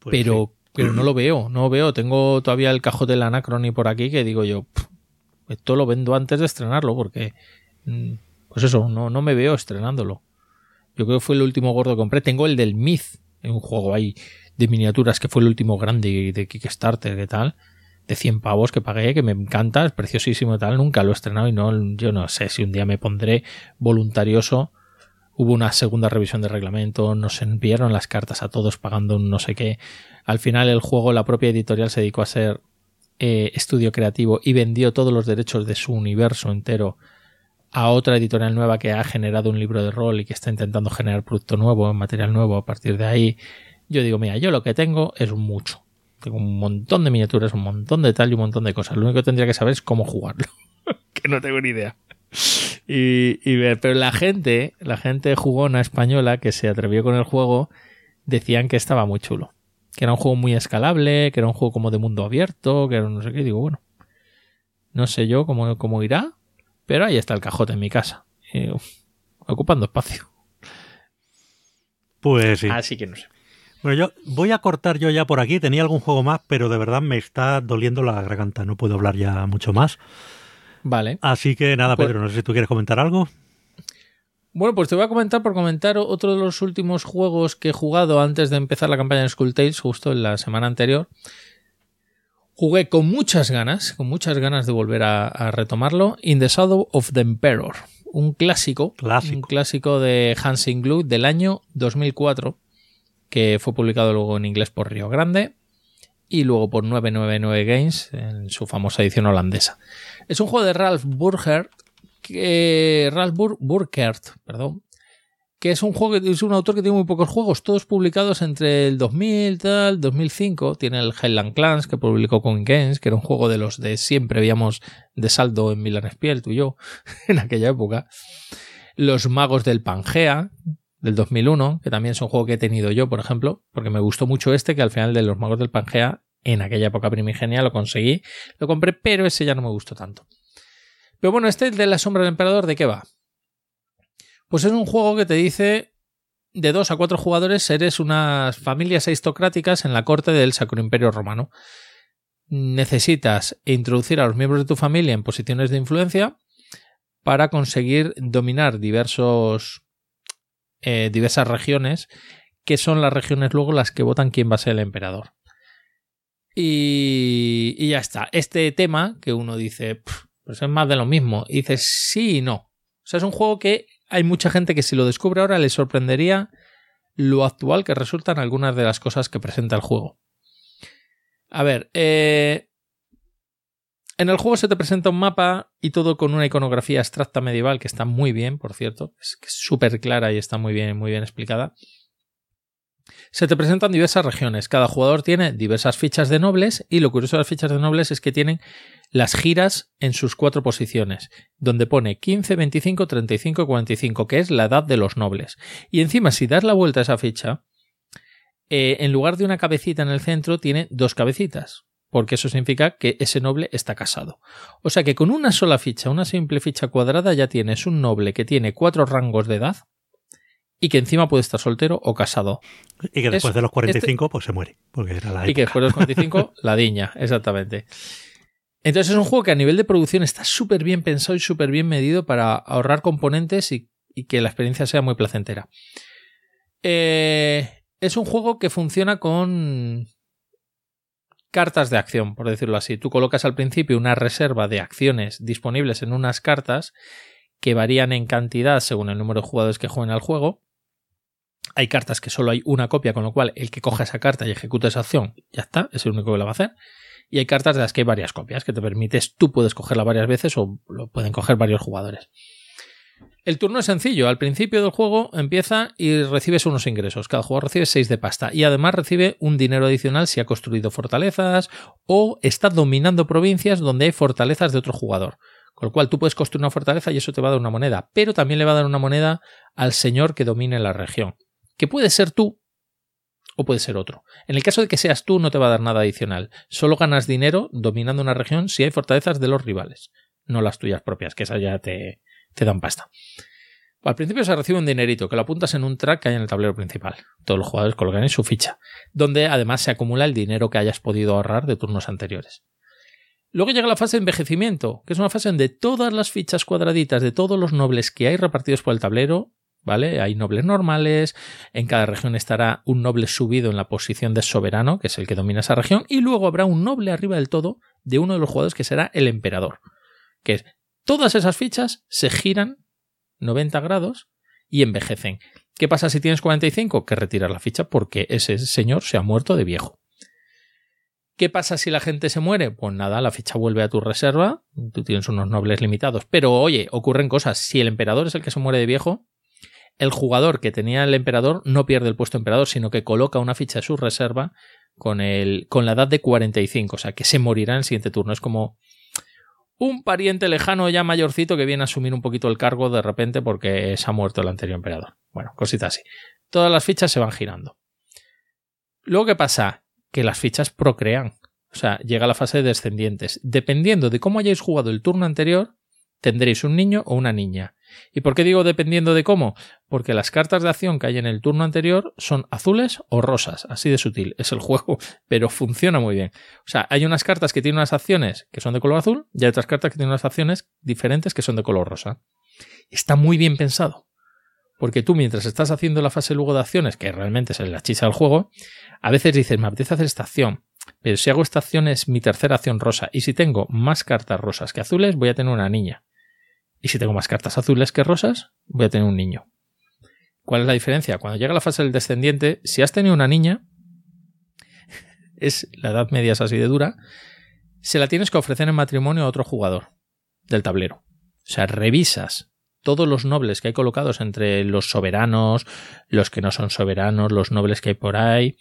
Pues pero, pero no lo veo, no lo veo. Tengo todavía el cajote del Anacrony por aquí que digo yo, "Pff, esto lo vendo antes de estrenarlo, porque, mm, pues eso, no, no me veo estrenándolo. Yo creo que fue el último gordo que compré. Tengo el del Myth, un juego ahí de miniaturas que fue el último grande de Kickstarter, que tal, de 100 pavos que pagué, que me encanta, es preciosísimo tal. Nunca lo he estrenado y no, yo no sé si un día me pondré voluntarioso. Hubo una segunda revisión de reglamento, nos enviaron las cartas a todos pagando un no sé qué. Al final el juego, la propia editorial se dedicó a ser eh, estudio creativo y vendió todos los derechos de su universo entero a otra editorial nueva que ha generado un libro de rol y que está intentando generar producto nuevo, material nuevo a partir de ahí. Yo digo, mira, yo lo que tengo es mucho. Tengo un montón de miniaturas, un montón de tal y un montón de cosas. Lo único que tendría que saber es cómo jugarlo. que no tengo ni idea. Y, y ver, pero la gente, la gente jugona española que se atrevió con el juego, decían que estaba muy chulo. Que era un juego muy escalable, que era un juego como de mundo abierto, que era no sé qué. Y digo, bueno, no sé yo cómo, cómo irá, pero ahí está el cajote en mi casa. eh, ocupando espacio. Pues sí. Así que no sé. Bueno, yo voy a cortar yo ya por aquí. Tenía algún juego más, pero de verdad me está doliendo la garganta. No puedo hablar ya mucho más. Vale. Así que nada, Pues- Pedro, no sé si tú quieres comentar algo. Bueno, pues te voy a comentar por comentar otro de los últimos juegos que he jugado antes de empezar la campaña de Skull Tales, justo en la semana anterior. Jugué con muchas ganas, con muchas ganas de volver a, a retomarlo, In the Shadow of the Emperor, un clásico, Clásico. un clásico de Hansing Glue del año 2004, que fue publicado luego en inglés por Río Grande y luego por 999 Games en su famosa edición holandesa. Es un juego de Ralph Burger, que, Ralph Burkert, perdón, que es un juego es un autor que tiene muy pocos juegos, todos publicados entre el 2000 tal, 2005. Tiene el Highland Clans que publicó con Games, que era un juego de los de siempre veíamos de saldo en Milan Spiel, tú y yo, en aquella época. Los Magos del Pangea, del 2001, que también es un juego que he tenido yo, por ejemplo, porque me gustó mucho este, que al final de Los Magos del Pangea, en aquella época primigenia, lo conseguí, lo compré, pero ese ya no me gustó tanto. Pero bueno, este de la sombra del emperador, ¿de qué va? Pues es un juego que te dice de dos a cuatro jugadores eres unas familias aristocráticas en la corte del Sacro Imperio Romano. Necesitas introducir a los miembros de tu familia en posiciones de influencia para conseguir dominar diversos, eh, diversas regiones, que son las regiones luego las que votan quién va a ser el emperador. Y, y ya está. Este tema que uno dice, pues es más de lo mismo, y dices sí y no. O sea, es un juego que hay mucha gente que si lo descubre ahora le sorprendería lo actual que resultan algunas de las cosas que presenta el juego. A ver, eh, en el juego se te presenta un mapa y todo con una iconografía abstracta medieval que está muy bien, por cierto, es súper clara y está muy bien, muy bien explicada. Se te presentan diversas regiones, cada jugador tiene diversas fichas de nobles y lo curioso de las fichas de nobles es que tienen las giras en sus cuatro posiciones, donde pone 15, 25, 35 y 45, que es la edad de los nobles. Y encima, si das la vuelta a esa ficha, eh, en lugar de una cabecita en el centro, tiene dos cabecitas, porque eso significa que ese noble está casado. O sea que con una sola ficha, una simple ficha cuadrada, ya tienes un noble que tiene cuatro rangos de edad y que encima puede estar soltero o casado. Y que después de los 45 pues se muere, porque era la Y que después de los 45 la diña, exactamente. Entonces es un juego que a nivel de producción está súper bien pensado y súper bien medido para ahorrar componentes y, que la experiencia sea muy placentera. Eh, es un juego que funciona con cartas de acción, por decirlo así. Tú colocas al principio una reserva de acciones disponibles en unas cartas que varían en cantidad según el número de jugadores que jueguen al juego. Hay cartas que solo hay una copia, con lo cual el que coja esa carta y ejecuta esa acción, ya está, es el único que la va a hacer y hay cartas de las que hay varias copias que te permites, tú puedes cogerla varias veces o lo pueden coger varios jugadores. El turno es sencillo, al principio del juego empieza y recibes unos ingresos, cada jugador recibe 6 de pasta y además recibe un dinero adicional si ha construido fortalezas o está dominando provincias donde hay fortalezas de otro jugador. Con lo cual tú puedes construir una fortaleza y eso te va a dar una moneda, pero también le va a dar una moneda al señor que domine la región, que puede ser tú o puede ser otro. En el caso de que seas tú, no te va a dar nada adicional. Solo ganas dinero dominando una región si hay fortalezas de los rivales, no las tuyas propias, que esas ya te, te dan pasta. Al principio se recibe un dinerito que lo apuntas en un track que hay en el tablero principal. Todos los jugadores colocan en su ficha, donde además se acumula el dinero que hayas podido ahorrar de turnos anteriores. Luego llega la fase de envejecimiento, que es una fase donde todas las fichas cuadraditas de todos los nobles que hay repartidos por el tablero ¿vale? Hay nobles normales, en cada región estará un noble subido en la posición de soberano, que es el que domina esa región, y luego habrá un noble arriba del todo de uno de los jugadores que será el emperador, que todas esas fichas se giran 90 grados y envejecen. ¿Qué pasa si tienes 45? Que retiras la ficha porque ese señor se ha muerto de viejo. ¿Qué pasa si la gente se muere? Pues nada, la ficha vuelve a tu reserva, tú tienes unos nobles limitados. Pero oye, ocurren cosas. Si el emperador es el que se muere de viejo, el jugador que tenía el emperador no pierde el puesto emperador, sino que coloca una ficha de su reserva con, el, con la edad de 45, o sea, que se morirá en el siguiente turno. Es como un pariente lejano ya mayorcito que viene a asumir un poquito el cargo de repente porque se ha muerto el anterior emperador. Bueno, cositas así. Todas las fichas se van girando. Luego, ¿qué pasa? Que las fichas procrean. O sea, llega la fase de descendientes. Dependiendo de cómo hayáis jugado el turno anterior, tendréis un niño o una niña. ¿Y por qué digo dependiendo de cómo? Porque las cartas de acción que hay en el turno anterior son azules o rosas, así de sutil es el juego, pero funciona muy bien. O sea, hay unas cartas que tienen unas acciones que son de color azul y hay otras cartas que tienen unas acciones diferentes que son de color rosa. Está muy bien pensado. Porque tú mientras estás haciendo la fase luego de acciones, que realmente es la chicha del juego, a veces dices, me apetece hacer esta acción, pero si hago esta acción es mi tercera acción rosa, y si tengo más cartas rosas que azules, voy a tener una niña. Y si tengo más cartas azules que rosas, voy a tener un niño. ¿Cuál es la diferencia? Cuando llega la fase del descendiente, si has tenido una niña, es la edad media es así de dura, se la tienes que ofrecer en matrimonio a otro jugador del tablero. O sea, revisas todos los nobles que hay colocados entre los soberanos, los que no son soberanos, los nobles que hay por ahí,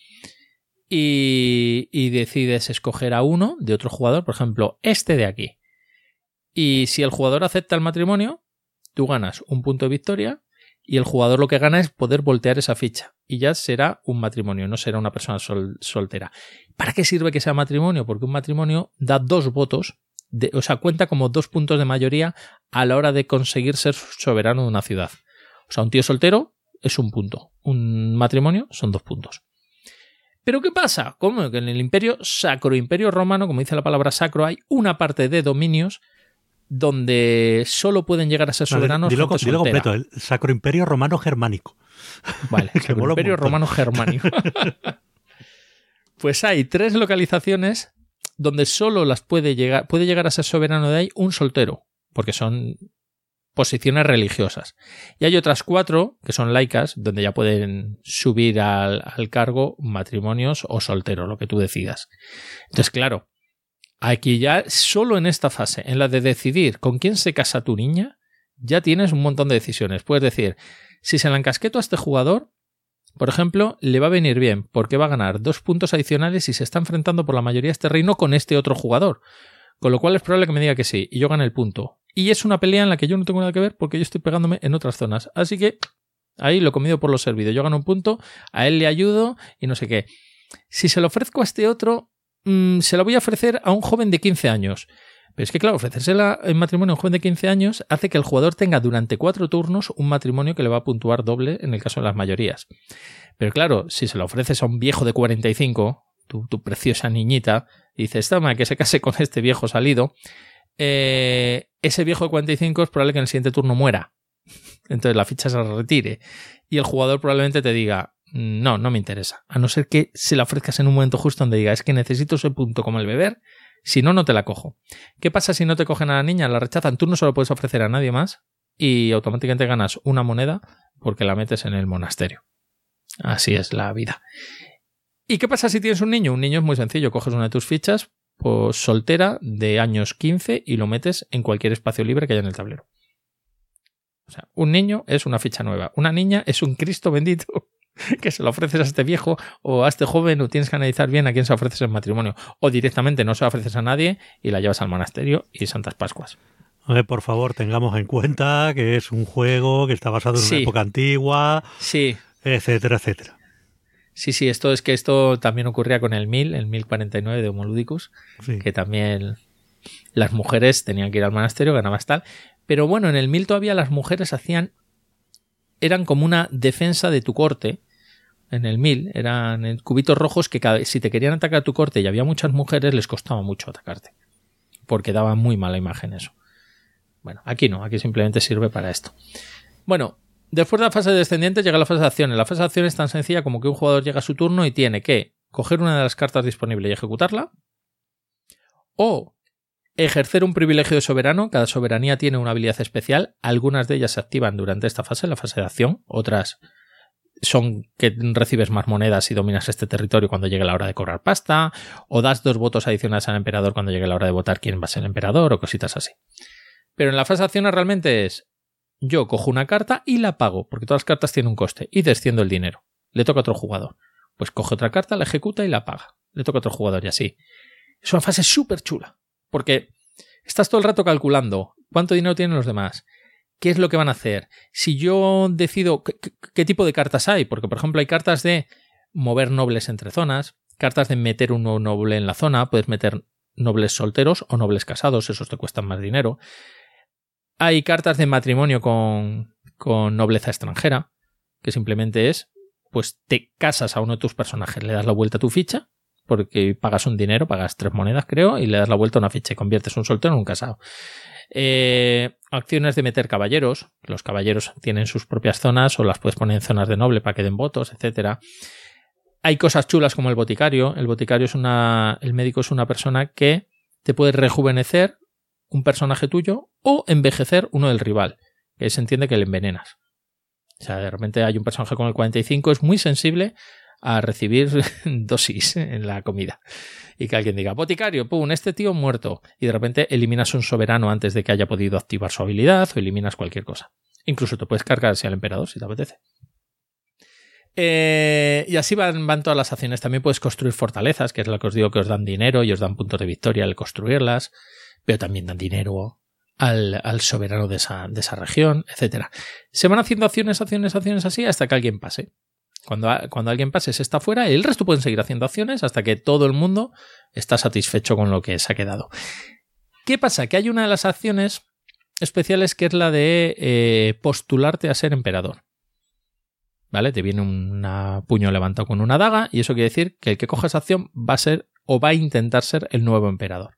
y, y decides escoger a uno de otro jugador, por ejemplo, este de aquí. Y si el jugador acepta el matrimonio, tú ganas un punto de victoria y el jugador lo que gana es poder voltear esa ficha y ya será un matrimonio, no será una persona soltera. ¿Para qué sirve que sea matrimonio? Porque un matrimonio da dos votos, o sea, cuenta como dos puntos de mayoría a la hora de conseguir ser soberano de una ciudad. O sea, un tío soltero es un punto, un matrimonio son dos puntos. Pero ¿qué pasa? Como que en el imperio sacro, imperio romano, como dice la palabra sacro, hay una parte de dominios donde solo pueden llegar a ser soberanos. Dilo, dilo completo, el Sacro Imperio Romano Germánico. Vale, el Imperio Romano Germánico. pues hay tres localizaciones donde solo las puede llegar, puede llegar a ser soberano de ahí un soltero, porque son posiciones religiosas. Y hay otras cuatro, que son laicas, donde ya pueden subir al, al cargo matrimonios o solteros, lo que tú decidas. Entonces, claro, Aquí ya, solo en esta fase, en la de decidir con quién se casa tu niña, ya tienes un montón de decisiones. Puedes decir, si se la encasqueto a este jugador, por ejemplo, le va a venir bien, porque va a ganar dos puntos adicionales si se está enfrentando por la mayoría de este reino con este otro jugador. Con lo cual es probable que me diga que sí, y yo gane el punto. Y es una pelea en la que yo no tengo nada que ver porque yo estoy pegándome en otras zonas. Así que ahí lo comido por lo servido. Yo gano un punto, a él le ayudo y no sé qué. Si se lo ofrezco a este otro, Mm, se la voy a ofrecer a un joven de 15 años. Pero es que, claro, ofrecérsela en matrimonio a un joven de 15 años hace que el jugador tenga durante cuatro turnos un matrimonio que le va a puntuar doble en el caso de las mayorías. Pero claro, si se la ofreces a un viejo de 45, tu, tu preciosa niñita, y dices, toma, que se case con este viejo salido, eh, ese viejo de 45 es probable que en el siguiente turno muera. Entonces la ficha se retire. Y el jugador probablemente te diga, no, no me interesa. A no ser que se la ofrezcas en un momento justo donde diga, es que necesito ese punto como el beber, si no, no te la cojo. ¿Qué pasa si no te cogen a la niña? La rechazan, tú no se lo puedes ofrecer a nadie más y automáticamente ganas una moneda porque la metes en el monasterio. Así es la vida. ¿Y qué pasa si tienes un niño? Un niño es muy sencillo, coges una de tus fichas, pues soltera de años 15 y lo metes en cualquier espacio libre que haya en el tablero. O sea, un niño es una ficha nueva, una niña es un Cristo bendito que se lo ofreces a este viejo o a este joven o tienes que analizar bien a quién se ofreces en matrimonio. O directamente no se lo ofreces a nadie y la llevas al monasterio y Santas Pascuas. por favor, tengamos en cuenta que es un juego que está basado en una época antigua, sí. etcétera, etcétera. Sí, sí, esto es que esto también ocurría con el 1000, el 1049 de Homoludicus, que también las mujeres tenían que ir al monasterio, ganabas tal. Pero bueno, en el 1000 todavía las mujeres hacían eran como una defensa de tu corte en el 1000 eran cubitos rojos que cada, si te querían atacar tu corte y había muchas mujeres les costaba mucho atacarte porque daba muy mala imagen eso bueno aquí no aquí simplemente sirve para esto bueno después de la fase descendiente llega la fase de acción la fase de acción es tan sencilla como que un jugador llega a su turno y tiene que coger una de las cartas disponibles y ejecutarla o ejercer un privilegio de soberano. Cada soberanía tiene una habilidad especial. Algunas de ellas se activan durante esta fase, la fase de acción. Otras son que recibes más monedas y dominas este territorio cuando llegue la hora de cobrar pasta, o das dos votos adicionales al emperador cuando llegue la hora de votar quién va a ser emperador, o cositas así. Pero en la fase de acciones realmente es yo cojo una carta y la pago, porque todas las cartas tienen un coste, y desciendo el dinero. Le toca a otro jugador. Pues coge otra carta, la ejecuta y la paga. Le toca a otro jugador y así. Es una fase súper chula, porque estás todo el rato calculando cuánto dinero tienen los demás, ¿Qué es lo que van a hacer? Si yo decido qué, tipo de cartas hay, porque por ejemplo hay cartas de mover nobles entre zonas, cartas de meter un nuevo noble en la zona, puedes meter nobles solteros o nobles casados, esos te cuestan más dinero. Hay cartas de matrimonio con, con nobleza extranjera, que simplemente es, pues te casas a uno de tus personajes, le das la vuelta a tu ficha, porque pagas un dinero, pagas tres monedas creo, y le das la vuelta a una ficha y conviertes un soltero en un casado. Eh, acciones de meter caballeros. Los caballeros tienen sus propias zonas o las puedes poner en zonas de noble para que den votos, etcétera. Hay cosas chulas como el boticario. El boticario es una. El médico es una persona que te puede rejuvenecer un personaje tuyo o envejecer uno del rival. Que se entiende que le envenenas. O sea, de repente hay un personaje con el 45, es muy sensible a recibir dosis en la comida. Y que alguien diga, boticario, pum, este tío muerto. Y de repente eliminas un soberano antes de que haya podido activar su habilidad o eliminas cualquier cosa. Incluso te puedes cargar al emperador si te apetece. Eh, y así van, van, todas las acciones. También puedes construir fortalezas, que es lo que os digo que os dan dinero y os dan puntos de victoria al construirlas, pero también dan dinero al, al soberano de esa, de esa región, etc. Se van haciendo acciones, acciones, acciones así hasta que alguien pase. Cuando, alguien pase se está fuera, el resto pueden seguir haciendo acciones hasta que todo el mundo está satisfecho con lo que se ha quedado. ¿Qué pasa? Que hay una de las acciones especiales que es la de eh, postularte a ser emperador. ¿Vale? Te viene un puño levantado con una daga y eso quiere decir que el que coja esa acción va a ser o va a intentar ser el nuevo emperador.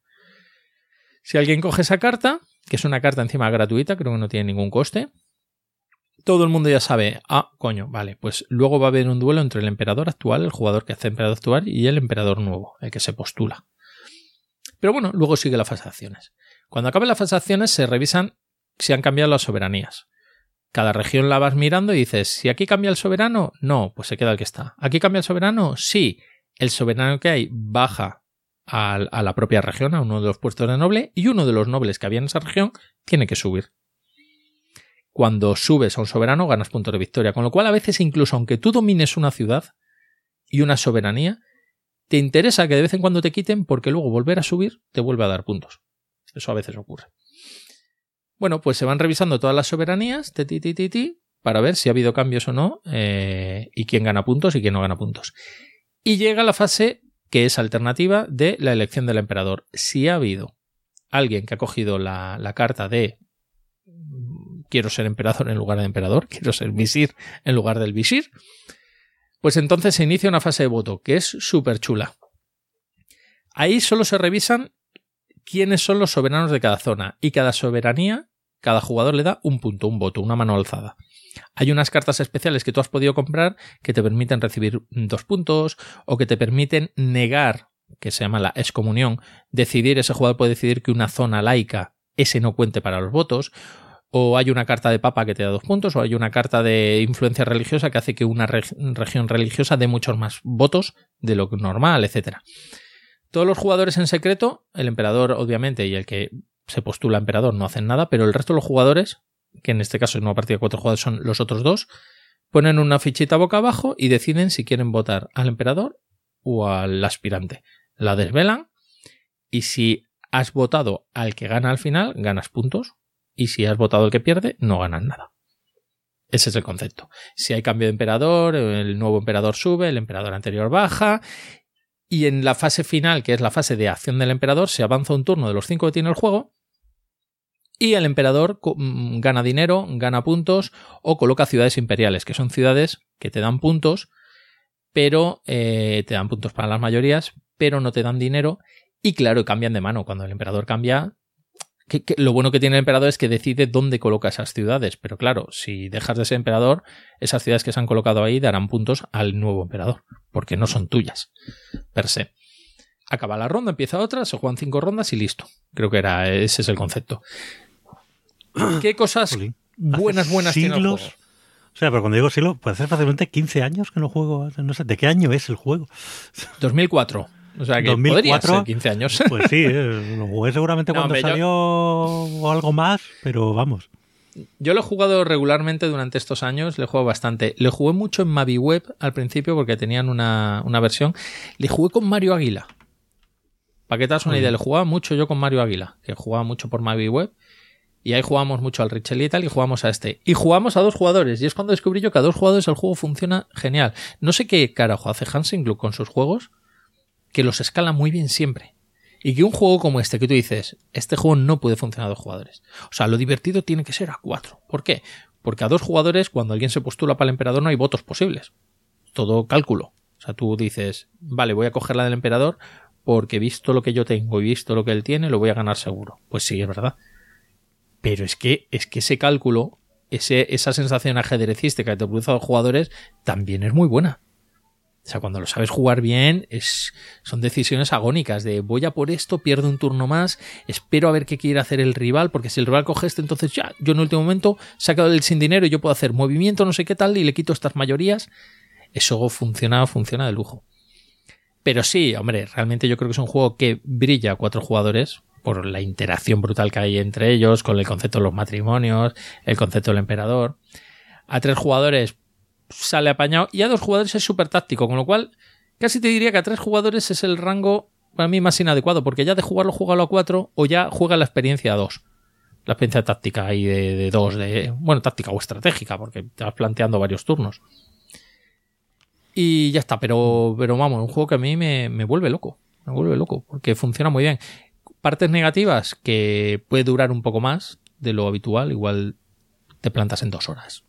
Si alguien coge esa carta, que es una carta encima gratuita, creo que no tiene ningún coste, todo el mundo ya sabe, ah, coño, vale, pues luego va a haber un duelo entre el emperador actual, el jugador que hace emperador actual, y el emperador nuevo, el que se postula. Pero bueno, luego sigue la fase acciones. Cuando acabe la fase de acciones se revisan si han cambiado las soberanías. Cada región la vas mirando y dices, si aquí cambia el soberano, no, pues se queda el que está. ¿Aquí cambia el soberano? Sí. El soberano que hay baja a, la propia región, a uno de los puestos de noble, y uno de los nobles que había en esa región tiene que subir. Cuando subes a un soberano ganas puntos de victoria, con lo cual a veces incluso aunque tú domines una ciudad y una soberanía, te interesa que de vez en cuando te quiten porque luego volver a subir te vuelve a dar puntos. Eso a veces ocurre. Bueno, pues se van revisando todas las soberanías ti, para ver si ha habido cambios o no eh, y quién gana puntos y quién no gana puntos. Y llega la fase que es alternativa de la elección del emperador. Si ha habido alguien que ha cogido la, carta de quiero ser emperador en lugar de emperador, quiero ser visir en lugar del visir, pues entonces se inicia una fase de voto que es súper chula. Ahí solo se revisan quiénes son los soberanos de cada zona y cada soberanía, cada jugador le da un punto, un voto, una mano alzada. Hay unas cartas especiales que tú has podido comprar que te permiten recibir dos puntos o que te permiten negar, que se llama la excomunión, decidir, ese jugador puede decidir que una zona laica, ese no cuente para los votos, o hay una carta de papa que te da dos puntos, o hay una carta de influencia religiosa que hace que una región religiosa dé muchos más votos de lo normal, etc. Todos los jugadores en secreto, el emperador obviamente y el que se postula emperador no hacen nada, pero el resto de los jugadores que en este caso en una partida de cuatro jugadores son los otros dos, ponen una fichita boca abajo y deciden si quieren votar al emperador o al aspirante. La desvelan y si has votado al que gana al final, ganas puntos y si has votado al que pierde, no ganas nada. Ese es el concepto. Si hay cambio de emperador, el nuevo emperador sube, el emperador anterior baja y en la fase final, que es la fase de acción del emperador, se avanza un turno de los cinco que tiene el juego y el emperador mm, gana dinero, gana puntos o coloca ciudades imperiales, que son ciudades que te dan puntos, pero eh, te dan puntos para las mayorías, pero no te dan dinero. Y claro, cambian de mano. Cuando el emperador cambia, lo bueno que tiene el emperador es que decide dónde coloca esas ciudades. Pero claro, si dejas de ser emperador, esas ciudades que se han colocado ahí darán puntos al nuevo emperador, porque no son tuyas, per se. Acaba la ronda, empieza otra, se juegan cinco rondas y listo. Creo que era ese es el concepto. ¿Qué cosas buenas, buenas siglos? O sea, pero cuando digo siglo, puede ser fácilmente 15 años que no juego. No sé, ¿de qué año es el juego? 2004. O sea, que 2004, ser 15 años. Pues sí, eh, lo jugué seguramente cuando salió o algo más, pero vamos. Yo lo he jugado regularmente durante estos años, le he jugado bastante. Le jugué mucho en MaviWeb al principio porque tenían una, una versión. Le jugué con Mario Águila. Para que te das una idea, le jugaba mucho yo con Mario Águila, que jugaba mucho por MaviWeb. Y ahí jugamos mucho al Richel y tal, y jugamos a este. Y jugamos a dos jugadores. Y es cuando descubrí yo que a dos jugadores el juego funciona genial. No sé qué carajo hace Hansing con sus juegos, que los escala muy bien siempre. Y que un juego como este, que tú dices, este juego no puede funcionar a dos jugadores. O sea, lo divertido tiene que ser a cuatro. ¿Por qué? Porque a dos jugadores, cuando alguien se postula para el emperador, no hay votos posibles. Todo cálculo. O sea, tú dices, vale, voy a coger la del emperador porque visto lo que yo tengo y visto lo que él tiene, lo voy a ganar seguro. Pues sí, es verdad. Pero es que, es que ese cálculo, ese, esa sensación ajedrecística que te produce a los jugadores, también es muy buena. O sea, cuando lo sabes jugar bien, es, son decisiones agónicas de voy a por esto, pierdo un turno más, espero a ver qué quiere hacer el rival, porque si el rival coge este, entonces ya, yo en el último momento he sacado el sin dinero y yo puedo hacer movimiento, no sé qué tal, y le quito estas mayorías. eso funciona, funciona de lujo. Pero sí, hombre, realmente yo creo que es un juego que brilla a cuatro jugadores por la interacción brutal que hay entre ellos, con el concepto de los matrimonios, el concepto del emperador. A tres jugadores sale apañado y a dos jugadores es súper táctico, con lo cual casi te diría que a tres jugadores es el rango para mí más inadecuado, porque ya de jugarlo, jugarlo a cuatro o ya juega la experiencia a dos. La experiencia táctica ahí de, dos, de, bueno, táctica o estratégica, porque te vas planteando varios turnos. Y ya está, pero, pero vamos, un juego que a mí me, me vuelve loco. Me vuelve loco, porque funciona muy bien. Partes negativas que puede durar un poco más de lo habitual, igual te plantas en dos horas.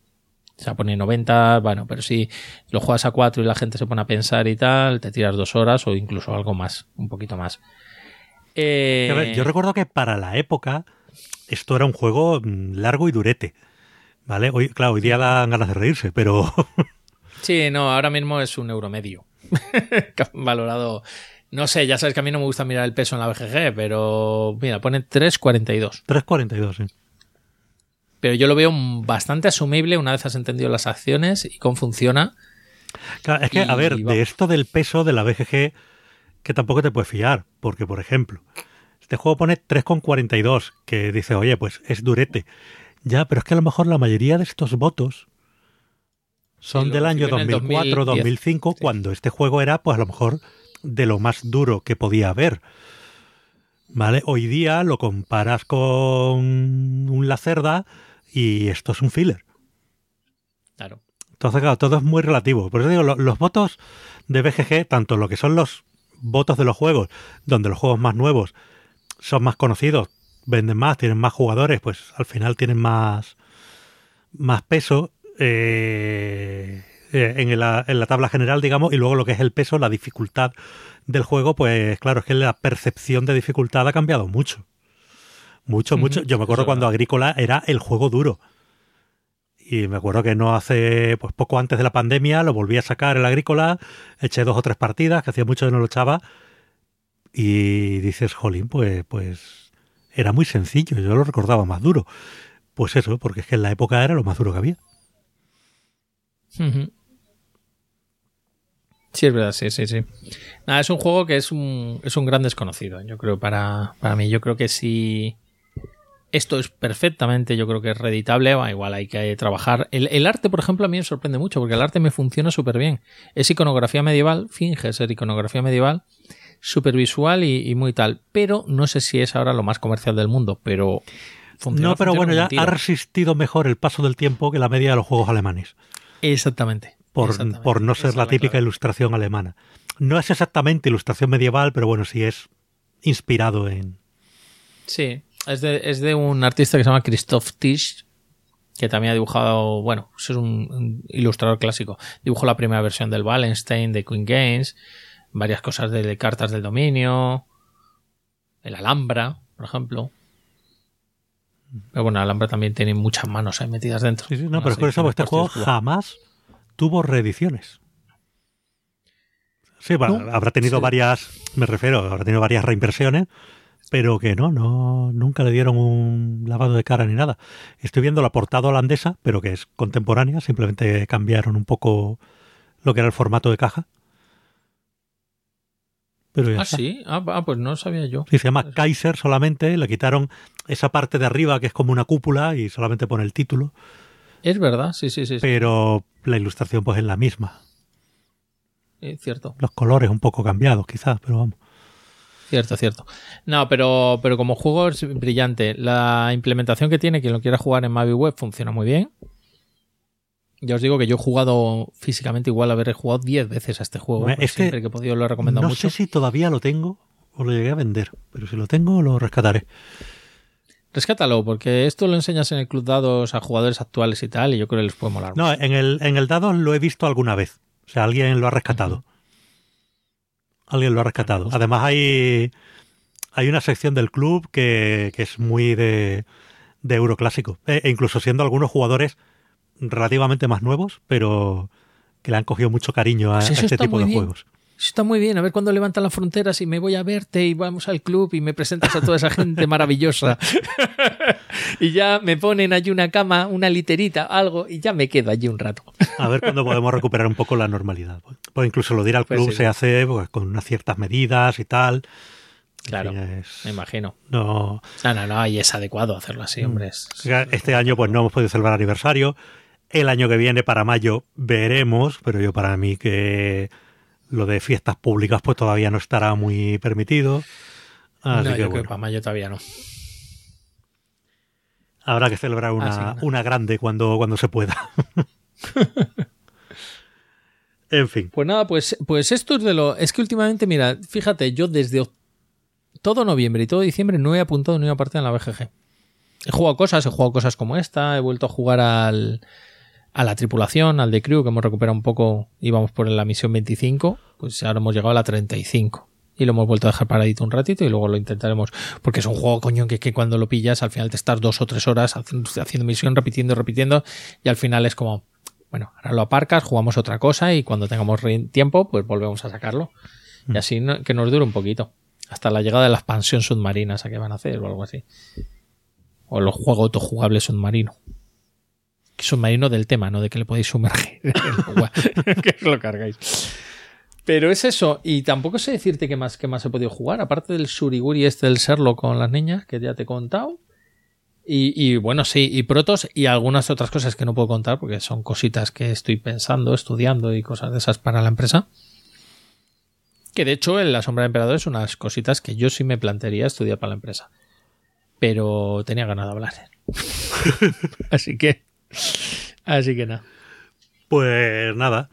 O sea, pone 90, bueno, pero si lo juegas a 4 y la gente se pone a pensar y tal, te tiras dos horas o incluso algo más, un poquito más. Eh... yo recuerdo que para la época esto era un juego mm, largo y durete. ¿Vale? Hoy, claro, hoy día dan ganas de reírse, pero. sí, no, ahora mismo es un euro medio. Valorado. No sé, ya sabes que a mí no me gusta mirar el peso en la BGG, pero mira, pone 3.42. 3.42, sí. Pero yo lo veo bastante asumible una vez has entendido las acciones y cómo funciona. Claro, es que, a ver, de esto del peso de la BGG, que tampoco te puedes fiar, porque, por ejemplo, este juego pone 3,42, que dice, oye, pues es durete. Ya, pero es que a lo mejor la mayoría de estos votos son del año 2004, 2005, cuando este juego era, pues a lo mejor, de lo más duro que podía haber. ¿Vale? Hoy día lo comparas con un Lacerda y esto es un filler. Claro. Entonces, claro, todo es muy relativo. Por eso digo, los votos de BGG, tanto lo que son los votos de los juegos, donde los juegos más nuevos son más conocidos, venden más, tienen más jugadores, pues al final tienen más, más peso eh, eh, en, la, en la tabla general, digamos, y luego lo que es el peso, la dificultad del juego, pues claro, es que la percepción de dificultad ha cambiado mucho. Mucho, mucho. Yo me acuerdo cuando Agrícola era el juego duro. Y me acuerdo que no hace, pues poco antes de la pandemia, lo volví a sacar el Agrícola, eché dos o tres partidas, que hacía mucho que no lo echaba, y dices, jolín, pues, pues era muy sencillo, yo lo recordaba más duro. Pues eso, porque es que en la época era lo más duro que había. Sí, es verdad, sí, sí, sí. Nada, es un juego que es un, es un gran desconocido, yo creo, para, para mí. Yo creo que si esto es perfectamente, yo creo que es reeditable, igual hay que trabajar. El, el, arte, por ejemplo, a mí me sorprende mucho, porque el arte me funciona súper bien. Es iconografía medieval, finge ser iconografía medieval, súper visual y, muy tal. Pero no sé si es ahora lo más comercial del mundo, pero... no, pero bueno, ya ha resistido mejor el paso del tiempo que la media de los juegos alemanes. Exactamente. Por, por no ser la típica ilustración alemana. No es exactamente ilustración medieval, pero bueno, sí es inspirado en... Sí, es de, es de un artista que se llama Christoph Tisch, que también ha dibujado, bueno, es un, ilustrador clásico. Dibujó la primera versión del Wallenstein de Queen Games, varias cosas de cartas del dominio, el Alhambra, por ejemplo. Pero bueno, Alhambra también tiene muchas manos ahí metidas dentro. Sí, sí, no, pero es por eso este juego jamás tuvo reediciones. Sí, habrá tenido varias, me refiero, habrá tenido varias reimpresiones, pero que no, no, nunca le dieron un lavado de cara ni nada. Estoy viendo la portada holandesa, pero que es contemporánea, simplemente cambiaron un poco lo que era el formato de caja ah, sí, ah, ah, pues no sabía yo. Sí, se llama Kaiser solamente, le quitaron esa parte de arriba que es como una cúpula y solamente pone el título. Es verdad, sí, sí, sí. Pero la ilustración pues es la misma. Es cierto. Los colores un poco cambiados quizás, pero vamos. Cierto, cierto. No, pero, pero como juego es brillante. La implementación que tiene, quien lo quiera jugar en Mavi Web, funciona muy bien. Ya os digo que yo he jugado físicamente igual haber jugado 10 veces a este juego. siempre que he podido lo he recomendado mucho. No sé si todavía lo tengo o lo llegué a vender, pero si lo tengo lo rescataré. Rescátalo, porque esto lo enseñas en el club dados a jugadores actuales y tal, y yo creo que les puede molar. No, en el, en el dados lo he visto alguna vez. O sea, alguien lo ha rescatado. Alguien lo ha rescatado. Además hay, hay una sección del club que, que es muy de, de Euroclásico. E, e incluso siendo algunos jugadores relativamente más nuevos, pero que le han cogido mucho cariño a, pues este tipo de juegos. Está muy bien, a ver cuándo levantan las fronteras y me voy a verte y vamos al club y me presentas a toda esa gente maravillosa. y ya me ponen allí una cama, una literita, algo, y ya me quedo allí un rato. a ver cuándo podemos recuperar un poco la normalidad. Pues incluso lo de ir al Pues club sí. se hace pues, con unas ciertas medidas y tal. Claro, es- me imagino. no, No, no, no, y es adecuado hacerlo así, hombre. es- este año pues no hemos podido celebrar aniversario. El año que viene, para mayo, veremos, pero yo para mí que lo de fiestas públicas pues todavía no estará muy permitido. Así no, que yo creo bueno, que para mayo todavía no. habrá que celebrar una, que nada. una grande cuando, cuando se pueda. en fin, Pues nada, pues, pues esto es de lo. Es que últimamente, mira, fíjate, yo desde todo noviembre y todo diciembre no he apuntado ni una parte en la BGG. He jugado cosas, he jugado cosas como esta, he vuelto a jugar al, a la tripulación, al de Crew, que hemos recuperado un poco, íbamos por la misión 25, pues ahora hemos llegado a la 35. Y lo hemos vuelto a dejar paradito un ratito y luego lo intentaremos. Porque es un juego, coño, que, que cuando lo pillas al final te estás dos o tres horas haciendo, misión, repitiendo, repitiendo. Y al final es como, bueno, ahora lo aparcas, jugamos otra cosa y cuando tengamos tiempo, pues volvemos a sacarlo. Y así no- que nos dure un poquito. Hasta la llegada de la expansión submarina esa que van a hacer o algo así. O el juego autojugable submarino. Submarino del tema, no de que le podéis sumergir que os lo cargáis. Pero es eso, y tampoco sé decirte qué más, qué más he podido jugar, aparte del suriguri este del serlo con las niñas, que ya te he contado. Y, y bueno, sí, y protos y algunas otras cosas que no puedo contar porque son cositas que estoy pensando, estudiando y cosas de esas para la empresa. Que de hecho en La Sombra del Emperador es unas cositas que yo sí me plantearía estudiar para la empresa. Pero tenía ganas de hablar. así que. Así que nada. pues nada.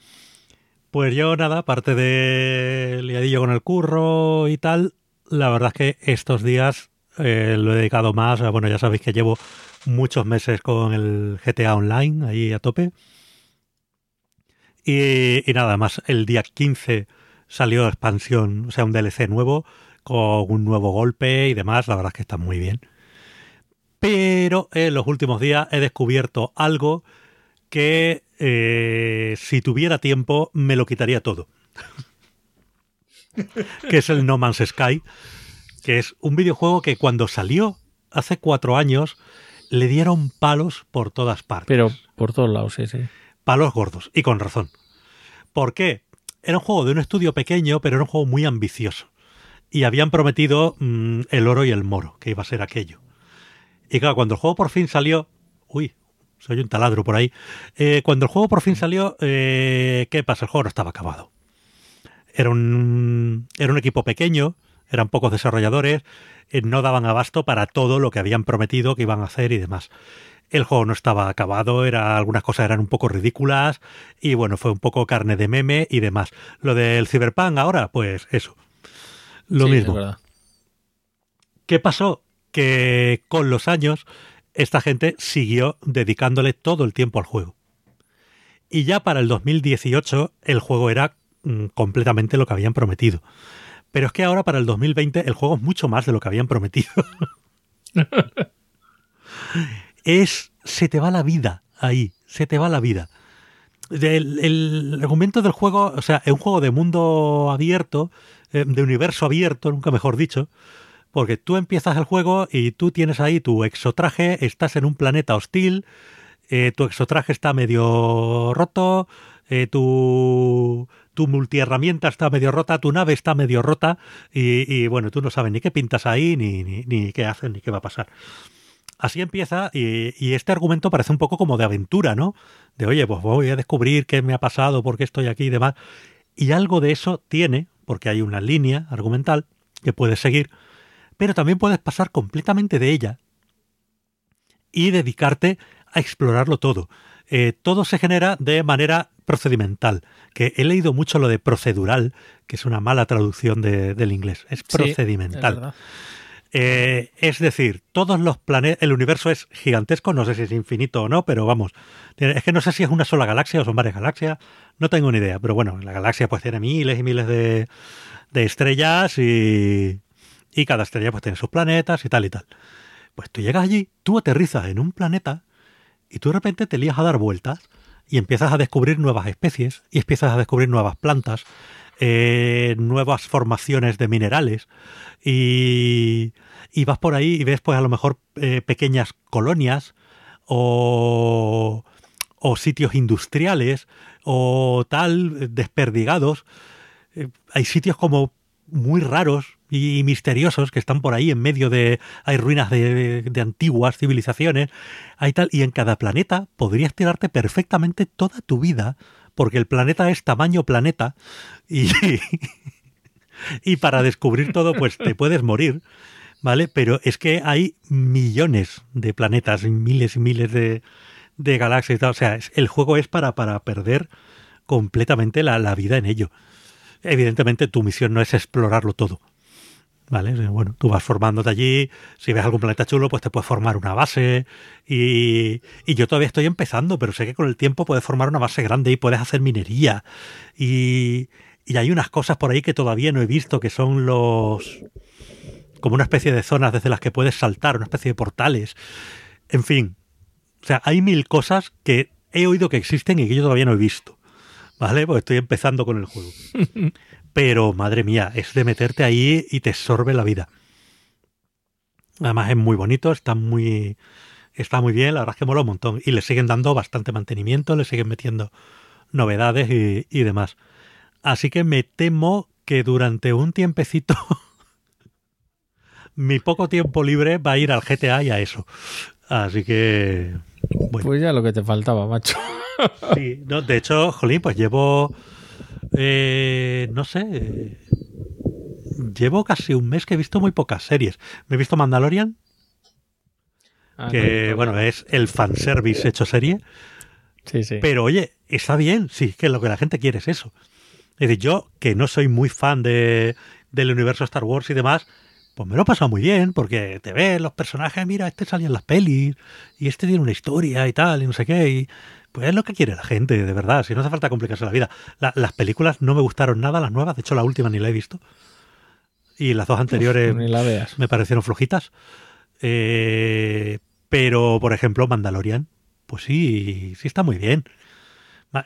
Pues yo nada, aparte de liadillo con el curro y tal, la verdad es que estos días eh, lo he dedicado más, a- bueno, ya sabéis que llevo muchos meses con el GTA Online ahí a tope. Y, nada más, el día 15 salió expansión, o sea, un DLC nuevo con un nuevo golpe y demás, la verdad es que está muy bien. Pero en los últimos días he descubierto algo que eh, si tuviera tiempo me lo quitaría todo. que es el No Man's Sky, que es un videojuego que cuando salió hace cuatro años le dieron palos por todas partes. Pero por todos lados, sí, sí. Palos gordos, y con razón. ¿Por qué? Era un juego de un estudio pequeño, pero era un juego muy ambicioso. Y habían prometido mm, el oro y el moro, que iba a ser aquello. Y claro, cuando el juego por fin salió... Uy, soy un taladro por ahí. Eh, cuando el juego por fin salió, eh, ¿qué pasa? El juego no estaba acabado. Era un, era un equipo pequeño, eran pocos desarrolladores, eh, no daban abasto para todo lo que habían prometido que iban a hacer y demás. El juego no estaba acabado, era, algunas cosas eran un poco ridículas y bueno, fue un poco carne de meme y demás. Lo del Cyberpunk ahora, pues eso. Lo Sí, mismo. es. ¿Qué pasó? Que con los años esta gente siguió dedicándole todo el tiempo al juego. Y ya para el 2018 el juego era mm, completamente lo que habían prometido. Pero es que ahora para el 2020 el juego es mucho más de lo que habían prometido. es se te va la vida ahí, se te va la vida. El, el argumento del juego, o sea, es un juego de mundo abierto, eh, de universo abierto, nunca mejor dicho, porque tú empiezas el juego y tú tienes ahí tu exotraje, estás en un planeta hostil, eh, tu exotraje está medio roto, eh, tu, multiherramienta está medio rota, tu nave está medio rota y, bueno, tú no sabes ni qué pintas ahí, ni, ni, ni qué haces, ni qué va a pasar. Así empieza y, y, este argumento parece un poco como de aventura, ¿no? De, oye, pues voy a descubrir qué me ha pasado, por qué estoy aquí y demás. Y algo de eso tiene, porque hay una línea argumental que puedes seguir, pero también puedes pasar completamente de ella y dedicarte a explorarlo todo. Eh, todo se genera de manera procedimental, que he leído mucho lo de procedural, que es una mala traducción de, del inglés, es procedimental. Sí, eh, es decir, todos los planetas, el universo es gigantesco, no sé si es infinito o no, pero vamos, es que no sé si es una sola galaxia o son varias galaxias, no tengo ni idea, pero bueno, la galaxia pues tiene miles y miles de, de estrellas y, y cada estrella pues tiene sus planetas y tal y tal. Pues tú llegas allí, tú aterrizas en un planeta y tú de repente te lías a dar vueltas y empiezas a descubrir nuevas especies y empiezas a descubrir nuevas plantas eh, nuevas formaciones de minerales y, y, vas por ahí y ves pues a lo mejor eh, pequeñas colonias o, o sitios industriales o tal desperdigados. Eh, hay sitios como muy raros y misteriosos que están por ahí en medio de hay ruinas de, de, antiguas civilizaciones hay tal y en cada planeta podrías tirarte perfectamente toda tu vida porque el planeta es tamaño planeta y, y para descubrir todo pues te puedes morir vale pero es que hay millones de planetas miles y miles de, de galaxias o sea el juego es para para perder completamente la, la vida en ello. Evidentemente tu misión no es explorarlo todo ¿Vale? Bueno, tú vas formándote allí, si ves algún planeta chulo, pues te puedes formar una base y, y, yo todavía estoy empezando, pero sé que con el tiempo puedes formar una base grande y puedes hacer minería y, y hay unas cosas por ahí que todavía no he visto, que son los... como una especie de zonas desde las que puedes saltar, una especie de portales, en fin. O sea, hay mil cosas que he oído que existen y que yo todavía no he visto. ¿Vale? Pues estoy empezando con el juego. pero madre mía, es de meterte ahí y te sorbe la vida. Además es muy bonito, está muy, está muy bien, la verdad es que mola un montón. Y le siguen dando bastante mantenimiento, le siguen metiendo novedades y, y demás. Así que me temo que durante un tiempecito mi poco tiempo libre va a ir al GTA y a eso. Así que... Bueno. Pues ya lo que te faltaba, macho. Sí, no, de hecho, jolín, pues llevo eh, no sé. Llevo casi un mes que he visto muy pocas series. Me he visto Mandalorian, ah, que no, bueno, es el fanservice hecho serie. Sí, sí. Pero oye, está bien, sí, que lo que la gente quiere es eso. Es decir, yo, que no soy muy fan de, del universo Star Wars y demás, pues me lo he pasado muy bien, porque te ves los personajes, mira, este salía en las pelis, y este tiene una historia y tal, y no sé qué, y pues es lo que quiere la gente, de verdad. Si no hace falta complicarse la vida. La, las películas no me gustaron nada, las nuevas. De hecho, la última ni la he visto. Y las dos anteriores Uf, la veas. me parecieron flojitas. Eh, pero, por ejemplo, Mandalorian, pues sí, sí está muy bien.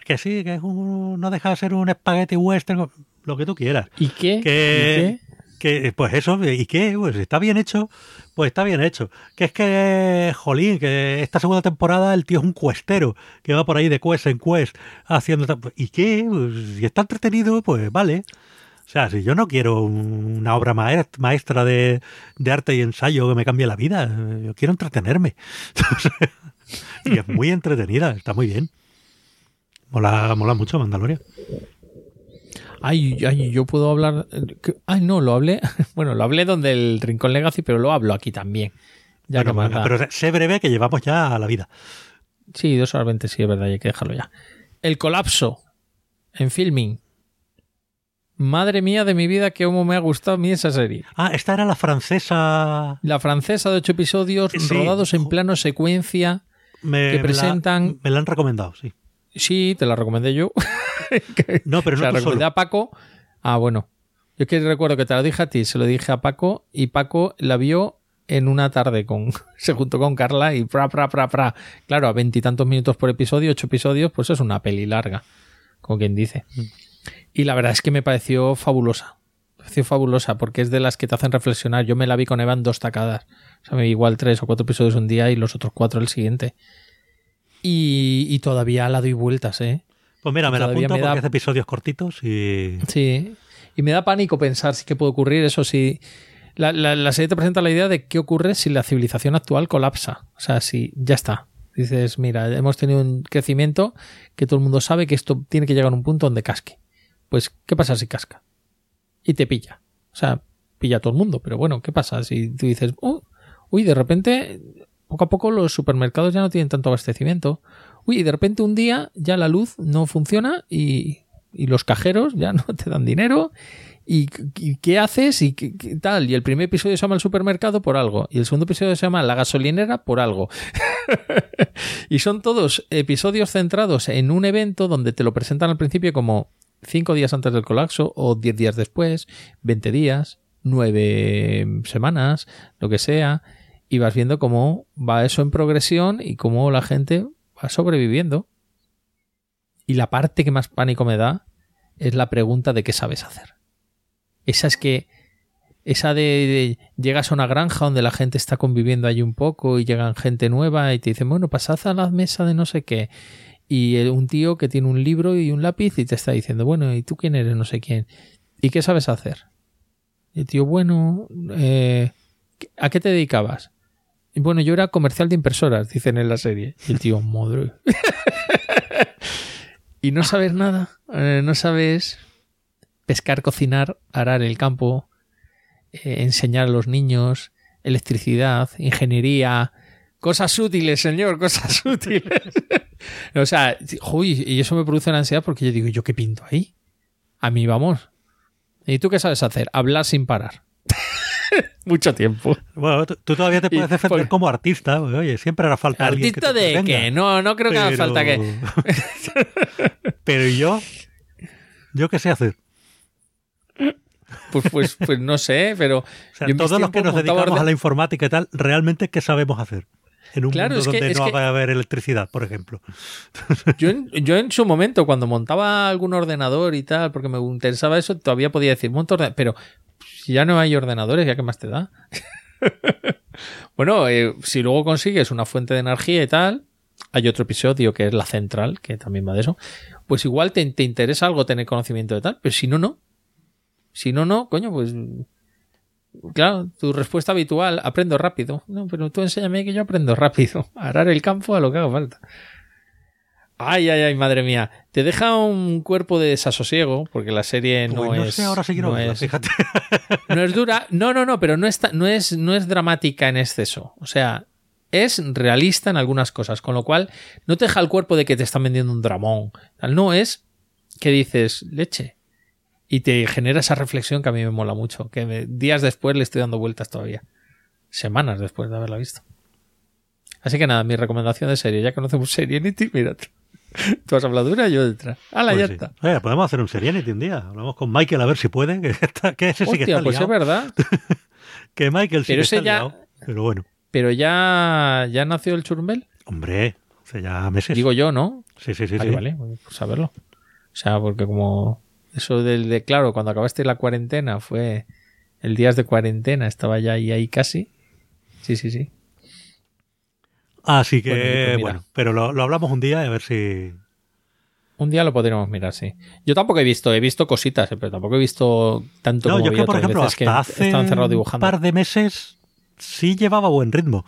Que sí, que es un, no deja de ser un espagueti western, lo que tú quieras. ¿Y qué? Que, ¿Y qué? Que pues eso, ¿y qué? Pues está bien hecho, pues está bien hecho. Que es que, jolín, que esta segunda temporada el tío es un cuestero, que va por ahí de quest en quest haciendo... ¿Y qué? Pues, si está entretenido, pues vale. O sea, si yo no quiero una obra maestra de, de arte y ensayo que me cambie la vida, yo quiero entretenerme. y es muy entretenida, está muy bien. Mola, mola mucho Mandalorian. Ay, ay, yo puedo hablar. Ay, no, lo hablé. Bueno, lo hablé donde el Rincón Legacy, pero lo hablo aquí también. Ya bueno, bueno, pero sé breve que llevamos ya a la vida. Sí, dos horas veinte, sí, es verdad, hay que dejarlo ya. El colapso en filming. Madre mía de mi vida, que cómo me ha gustado a mí esa serie. Ah, esta era la francesa. La francesa de ocho episodios sí. rodados en plano secuencia me, que presentan. Me la, me la han recomendado, sí. Sí, te la recomendé yo. no, pero no se la tú recomendé solo. a Paco. Ah, bueno. Yo es que recuerdo que te lo dije a ti, se lo dije a Paco y Paco la vio en una tarde con se juntó con Carla y pra pra pra pra. Claro, a veintitantos minutos por episodio, ocho episodios, pues es una peli larga, como quien dice. Mm. Y la verdad es que me pareció fabulosa. Me pareció fabulosa porque es de las que te hacen reflexionar. Yo me la vi con Eva en dos tacadas. O sea, me vi igual tres o cuatro episodios un día y los otros cuatro el siguiente. Y, y todavía la doy vueltas, ¿eh? Pues mira, me la apunto me da- hace episodios cortitos y... Sí. Y me da pánico pensar si que puede ocurrir eso si. La, la, la serie te presenta la idea de qué ocurre si la civilización actual colapsa. O sea, si ya está. Dices, mira, hemos tenido un crecimiento que todo el mundo sabe que esto tiene que llegar a un punto donde casque. Pues, ¿qué pasa si casca? Y te pilla. O sea, pilla a todo el mundo. Pero bueno, ¿qué pasa si tú dices, "Oh, uy, de repente, poco a poco los supermercados ya no tienen tanto abastecimiento. Uy, y de repente un día ya la luz no funciona y, los cajeros ya no te dan dinero. ¿Y, qué haces? ¿Y qué, tal? Y el primer episodio se llama El supermercado por algo. Y el segundo episodio se llama La gasolinera por algo. y son todos episodios centrados en un evento donde te lo presentan al principio como cinco días antes del colapso o diez días después, 20 días, nueve semanas, lo que sea. Y vas viendo cómo va eso en progresión y cómo la gente va sobreviviendo. Y la parte que más pánico me da es la pregunta de qué sabes hacer. Esa es que esa de, llegas a una granja donde la gente está conviviendo allí un poco y llegan gente nueva y te dicen, bueno, pasad a la mesa de no sé qué. Y un tío que tiene un libro y un lápiz y te está diciendo, bueno, ¿y tú quién eres? No sé quién. ¿Y qué sabes hacer? Y el tío, bueno, eh, ¿a qué te dedicabas? Y bueno, yo era comercial de impresoras, dicen en la serie. Y el tío, madre. y no sabes nada, eh, no sabes pescar, cocinar, arar el campo, eh, enseñar a los niños, electricidad, ingeniería, cosas útiles, señor, cosas útiles. o sea, uy, y eso me produce una ansiedad porque yo digo, ¿yo qué pinto ahí? A mí vamos. ¿Y tú qué sabes hacer? Hablar sin parar. Mucho tiempo. Bueno, tú todavía te puedes defender como artista. Oye, siempre hará falta ¿Artista alguien de qué? No, no creo que haga falta que. Pero yo? ¿Yo qué sé hacer? Pues, pues, pues no sé, pero. todos los que nos dedicamos a la informática y tal, realmente, ¿qué sabemos hacer? En un mundo donde no va a haber electricidad, por ejemplo. Yo en, yo en su momento, cuando montaba algún ordenador y tal, porque me interesaba eso, todavía podía decir, monto ordenador, pero si ya no hay ordenadores, ¿ya qué más te da? bueno, eh, si luego consigues una fuente de energía y tal, hay otro episodio que es la central, que también va de eso, pues igual te, te interesa algo tener conocimiento de tal, pero si no, no. Si no, no, coño, pues Claro, tu respuesta habitual, aprendo rápido. No, pero tú enséñame que yo aprendo rápido. Arar el campo a lo que haga falta. Ay, ay, ay, madre mía. Te deja un cuerpo de desasosiego, porque la serie no, pues no es. Sé, ahora sí no es, fíjate. No es dura. No, no, no, pero no, está, no, es, no es dramática en exceso. O sea, es realista en algunas cosas, con lo cual no te deja el cuerpo de que te están vendiendo un dramón. No es que dices, leche, y te genera esa reflexión que a mí me mola mucho, que días después le estoy dando vueltas todavía. Semanas después de haberla visto. Así que nada, mi recomendación de serie, ya conocemos Serenity, mira. Tú has hablado una y yo detrás. ¡Hala, pues ya está! Podemos hacer un Serenity un día. Hablamos con Michael a ver si puede. Que, está, que ese sí que está pues es verdad. que Michael sí pero que está ya, liado, pero bueno. Pero ya, ya nació el churumbel. Hombre, hace ya meses. Digo yo, ¿no? Sí, sí, sí. Vale, sí. vale, pues saberlo. O sea, porque como eso del de, claro, cuando acabaste la cuarentena fue el días de cuarentena, estaba ya ahí, ahí casi. Sí, sí, sí. Así que, bueno, bueno pero lo, lo, hablamos un día a ver si... Un día lo podríamos mirar, sí. Yo tampoco he visto, he visto cositas, pero tampoco he visto tanto no, como yo que, por ejemplo, hasta que hace dibujando. un par de meses sí llevaba buen ritmo,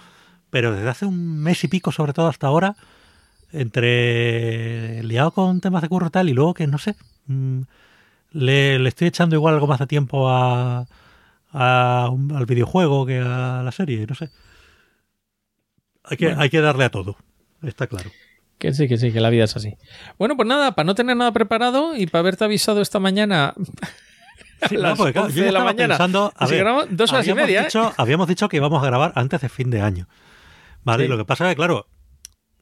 pero desde hace un mes y pico, sobre todo hasta ahora, entre liado con temas de curro y tal, y luego que no sé, mmm, le, le, estoy echando igual algo más de tiempo a, a un, al videojuego que a la serie, no sé. Hay que, bueno. hay que darle a todo, está claro. Que sí, que sí, que la vida es así. Bueno, pues nada, para no tener nada preparado y para haberte avisado esta mañana Sí, no, porque, claro, yo de la mañana. pensando, a ver, dos horas y media. Dicho, ¿eh? Habíamos dicho que íbamos a grabar antes de fin de año. Vale, Sí. lo que pasa es que, claro,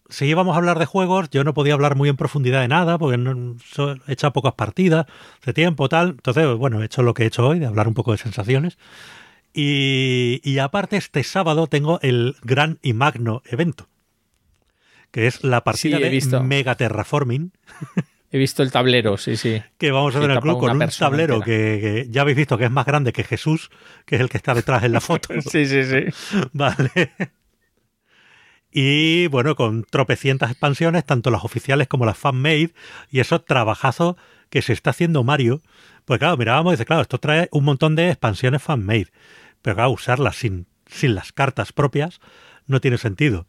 si íbamos a hablar de juegos, yo no podía hablar muy en profundidad de nada, porque no, so, he echado pocas partidas de tiempo, tal. Entonces, bueno, he hecho lo que he hecho hoy, de hablar un poco de sensaciones. Y, y aparte, este sábado tengo el gran y magno evento, que es la partida Sí, de visto. Mega Terraforming, He visto el tablero, sí, sí. que vamos a en el club con un tablero que, que ya habéis visto que es más grande que Jesús, que es el que está detrás en la foto. Sí, sí, sí. Vale. Y bueno, con tropecientas expansiones, tanto las oficiales como las fan-made, y esos trabajazos que se está haciendo Mario. Pues claro, mirábamos y dice, claro, esto trae un montón de expansiones fan-made. Pero claro, usarlas sin, sin las cartas propias no tiene sentido.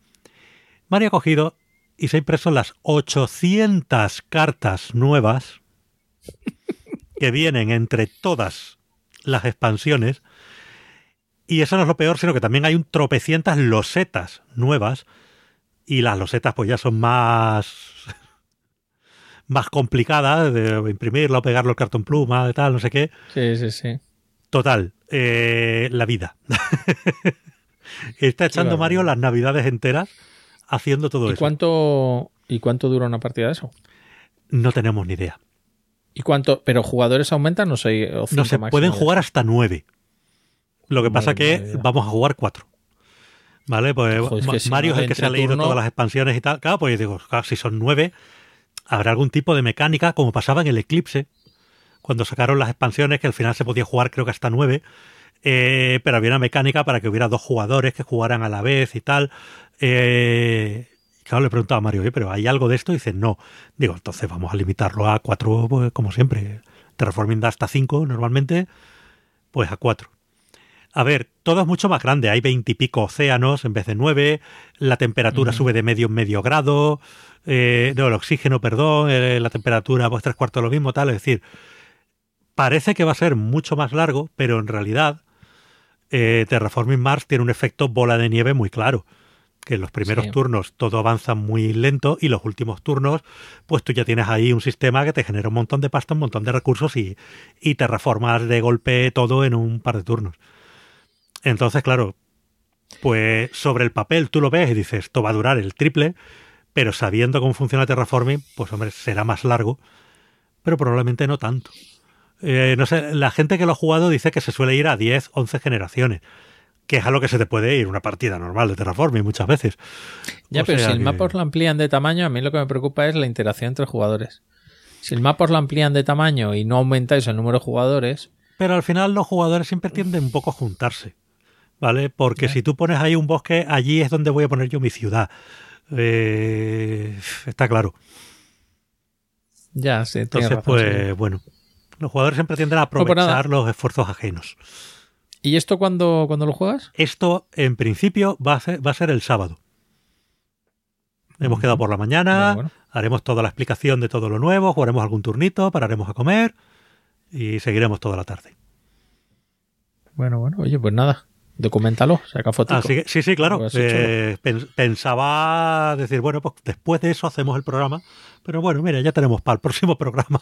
Mario ha cogido y se ha impreso las 800 cartas nuevas que vienen entre todas las expansiones. Y eso no es lo peor, sino que también hay un tropecientas losetas nuevas. Y las losetas pues ya son más más complicadas de imprimirlo, pegarlo el cartón pluma, de tal, no sé qué. Sí, sí, sí. Total, eh, la vida. Está echando. Mario las navidades enteras haciendo todo ¿Y eso. cuánto, ¿Y cuánto dura una partida de eso? No tenemos ni idea. ¿Y cuánto? ¿Pero jugadores aumentan? No sé. o No se máximo pueden jugar hasta nueve. Lo que pasa Madre que vida. vamos a jugar cuatro. ¿Vale? Pues Joder, es que Ma- si Mario no, es el que se ha leído turno- todas las expansiones y tal. Claro, pues digo, claro, si son nueve, habrá algún tipo de mecánica, como pasaba en el Eclipse, cuando sacaron las expansiones, que al final se podía jugar creo que hasta nueve, eh, pero había una mecánica para que hubiera dos jugadores que jugaran a la vez y tal. Eh, claro, le preguntaba a Mario, pero ¿hay algo de esto? Y dice, no. Digo, entonces vamos a limitarlo a cuatro, pues, como siempre. Terraforming da hasta cinco normalmente, pues a cuatro. A ver, todo es mucho más grande. Hay veintipico océanos en vez de nueve. La temperatura sube de medio en medio grado. Eh, no, el oxígeno, perdón. Eh, la temperatura, pues tres cuartos lo mismo, tal. Es decir, parece que va a ser mucho más largo, pero en realidad eh, Terraforming Mars tiene un efecto bola de nieve muy claro. Que en los primeros turnos todo avanza muy lento y los últimos turnos, pues tú ya tienes ahí un sistema que te genera un montón de pasta, un montón de recursos y, y terraformas de golpe todo en un par de turnos. Entonces, claro, pues sobre el papel tú lo ves y dices, esto va a durar el triple, pero sabiendo cómo funciona Terraforming, pues hombre, será más largo, pero probablemente no tanto. Eh, no sé, la gente que lo ha jugado dice que se suele ir a 10, 11 generaciones, que es a lo que se te puede ir una partida normal de Terraforming muchas veces. Ya, pero si el mapa os lo amplían de tamaño, a mí lo que me preocupa es la interacción entre jugadores. Si el mapa os lo amplían de tamaño y no aumentáis el número de jugadores. Pero al final los jugadores siempre tienden un poco a juntarse. ¿vale? Porque si tú pones ahí un bosque, allí es donde voy a poner yo mi ciudad. Eh, está claro. Ya, sí. Entonces, pues bueno, los jugadores siempre tienden a aprovechar los esfuerzos ajenos. ¿Y esto cuándo, cuando lo juegas? Esto, en principio, va a ser, va a ser el sábado. Hemos quedado por la mañana, haremos toda la explicación de todo lo nuevo, jugaremos algún turnito, pararemos a comer y seguiremos toda la tarde. Bueno, bueno, oye, pues nada, Documentalo, saca fotos. Ah, sí, sí, claro. Eh, pensaba decir, bueno, pues después de eso hacemos el programa. Pero bueno, mira, ya tenemos para el próximo programa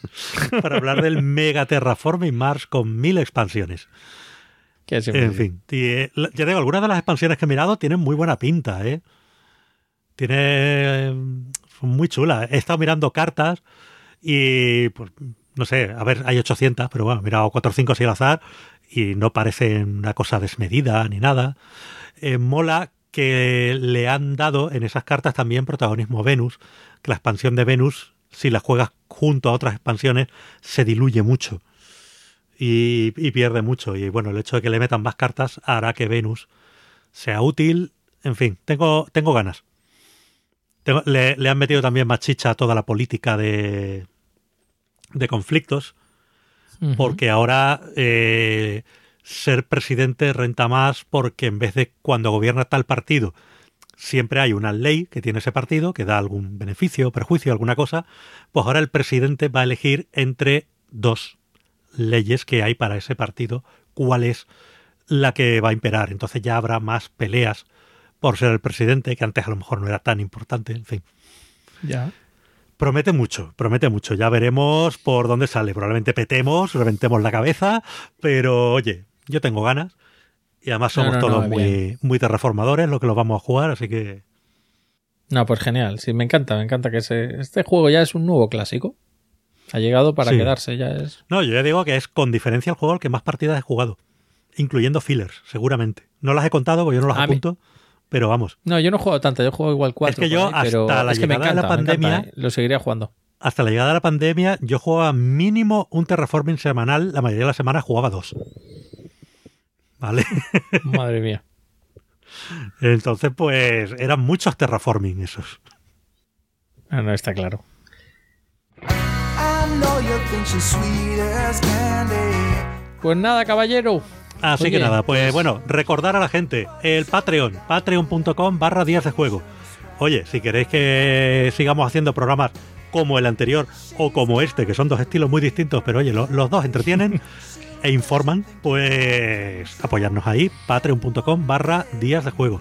para hablar del Mega Terraforming Mars con mil expansiones. en fin, eh, ya digo, algunas de las expansiones que he mirado tienen muy buena pinta, ¿eh? Tiene. Son muy chulas. He estado mirando cartas y, pues, no sé, a ver, hay 800, pero bueno, he mirado 4 o 5 así al azar y no parece una cosa desmedida ni nada. Eh, mola que le han dado en esas cartas también protagonismo Venus, que la expansión de Venus, si la juegas junto a otras expansiones, se diluye mucho y, pierde mucho. Y bueno, el hecho de que le metan más cartas hará que Venus sea útil. En fin, tengo, tengo ganas. le, le, han metido también más chicha a toda la política de, de conflictos porque ahora eh, ser presidente renta más porque en vez de cuando gobierna tal partido siempre hay una ley que tiene ese partido que da algún beneficio, perjuicio, alguna cosa, pues ahora el presidente va a elegir entre dos leyes que hay para ese partido cuál es la que va a imperar. Entonces ya habrá más peleas por ser el presidente, que antes a lo mejor no era tan importante, en fin. Ya. Promete mucho, promete mucho. Ya veremos por dónde sale. Probablemente petemos, reventemos la cabeza, pero oye, yo tengo ganas. Y además somos todos muy, muy terraformadores, lo que lo vamos a jugar, así que. No, pues genial. Sí, me encanta, me encanta que este juego ya es un nuevo clásico. Ha llegado para quedarse, ya es. No, yo ya digo que es con diferencia el juego el que más partidas he jugado. Incluyendo fillers, seguramente. No las he contado porque yo no las apunto. Pero vamos. No, yo no juego tanto, yo juego igual cuatro. Es que yo hasta la llegada de la pandemia. ¿eh? Lo seguiría jugando. Hasta la llegada de la pandemia, yo jugaba mínimo un terraforming semanal. La mayoría de las semanas jugaba dos. ¿Vale? Madre mía. Entonces, pues eran muchos terraforming esos. Ah, no, está claro. Pues nada, caballero. Así que nada, pues, pues, bueno, recordar a la gente el Patreon, patreon.com barra días de juego. Oye, si queréis que sigamos haciendo programas como el anterior o como este, que son dos estilos muy distintos, pero oye, los dos entretienen e informan, pues apoyarnos ahí, patreon.com barra días de juego.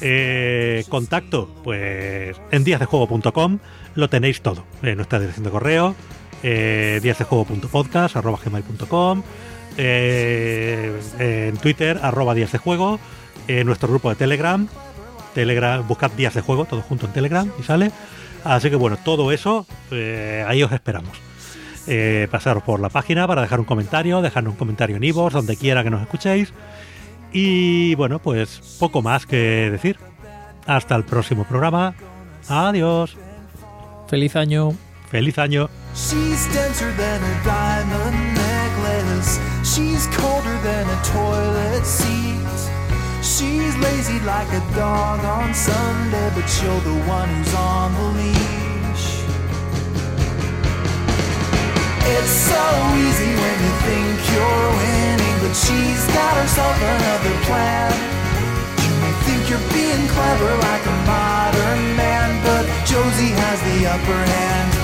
Eh, contacto, pues en díasdejuego.com lo tenéis todo. En nuestra dirección de correo, eh, díasdejuego.podcast, arroba gmail.com eh, en Twitter, arroba días de juego, en nuestro grupo de Telegram, Telegram, buscad días de juego, todo junto en Telegram y sale. Así que bueno, todo eso, eh, ahí os esperamos. Eh, pasaros por la página para dejar un comentario, dejarnos un comentario en Ivo, donde quiera que nos escuchéis. Y bueno, pues poco más que decir. Hasta el próximo programa. Adiós. Feliz año. Feliz año. She's denser than a diamond necklace. She's colder than a toilet seat. She's lazy like a dog on Sunday, but you're the one who's on the leash. It's so easy when you think you're winning, but she's got herself another plan. You may think you're being clever like a modern man, but Josie has the upper hand.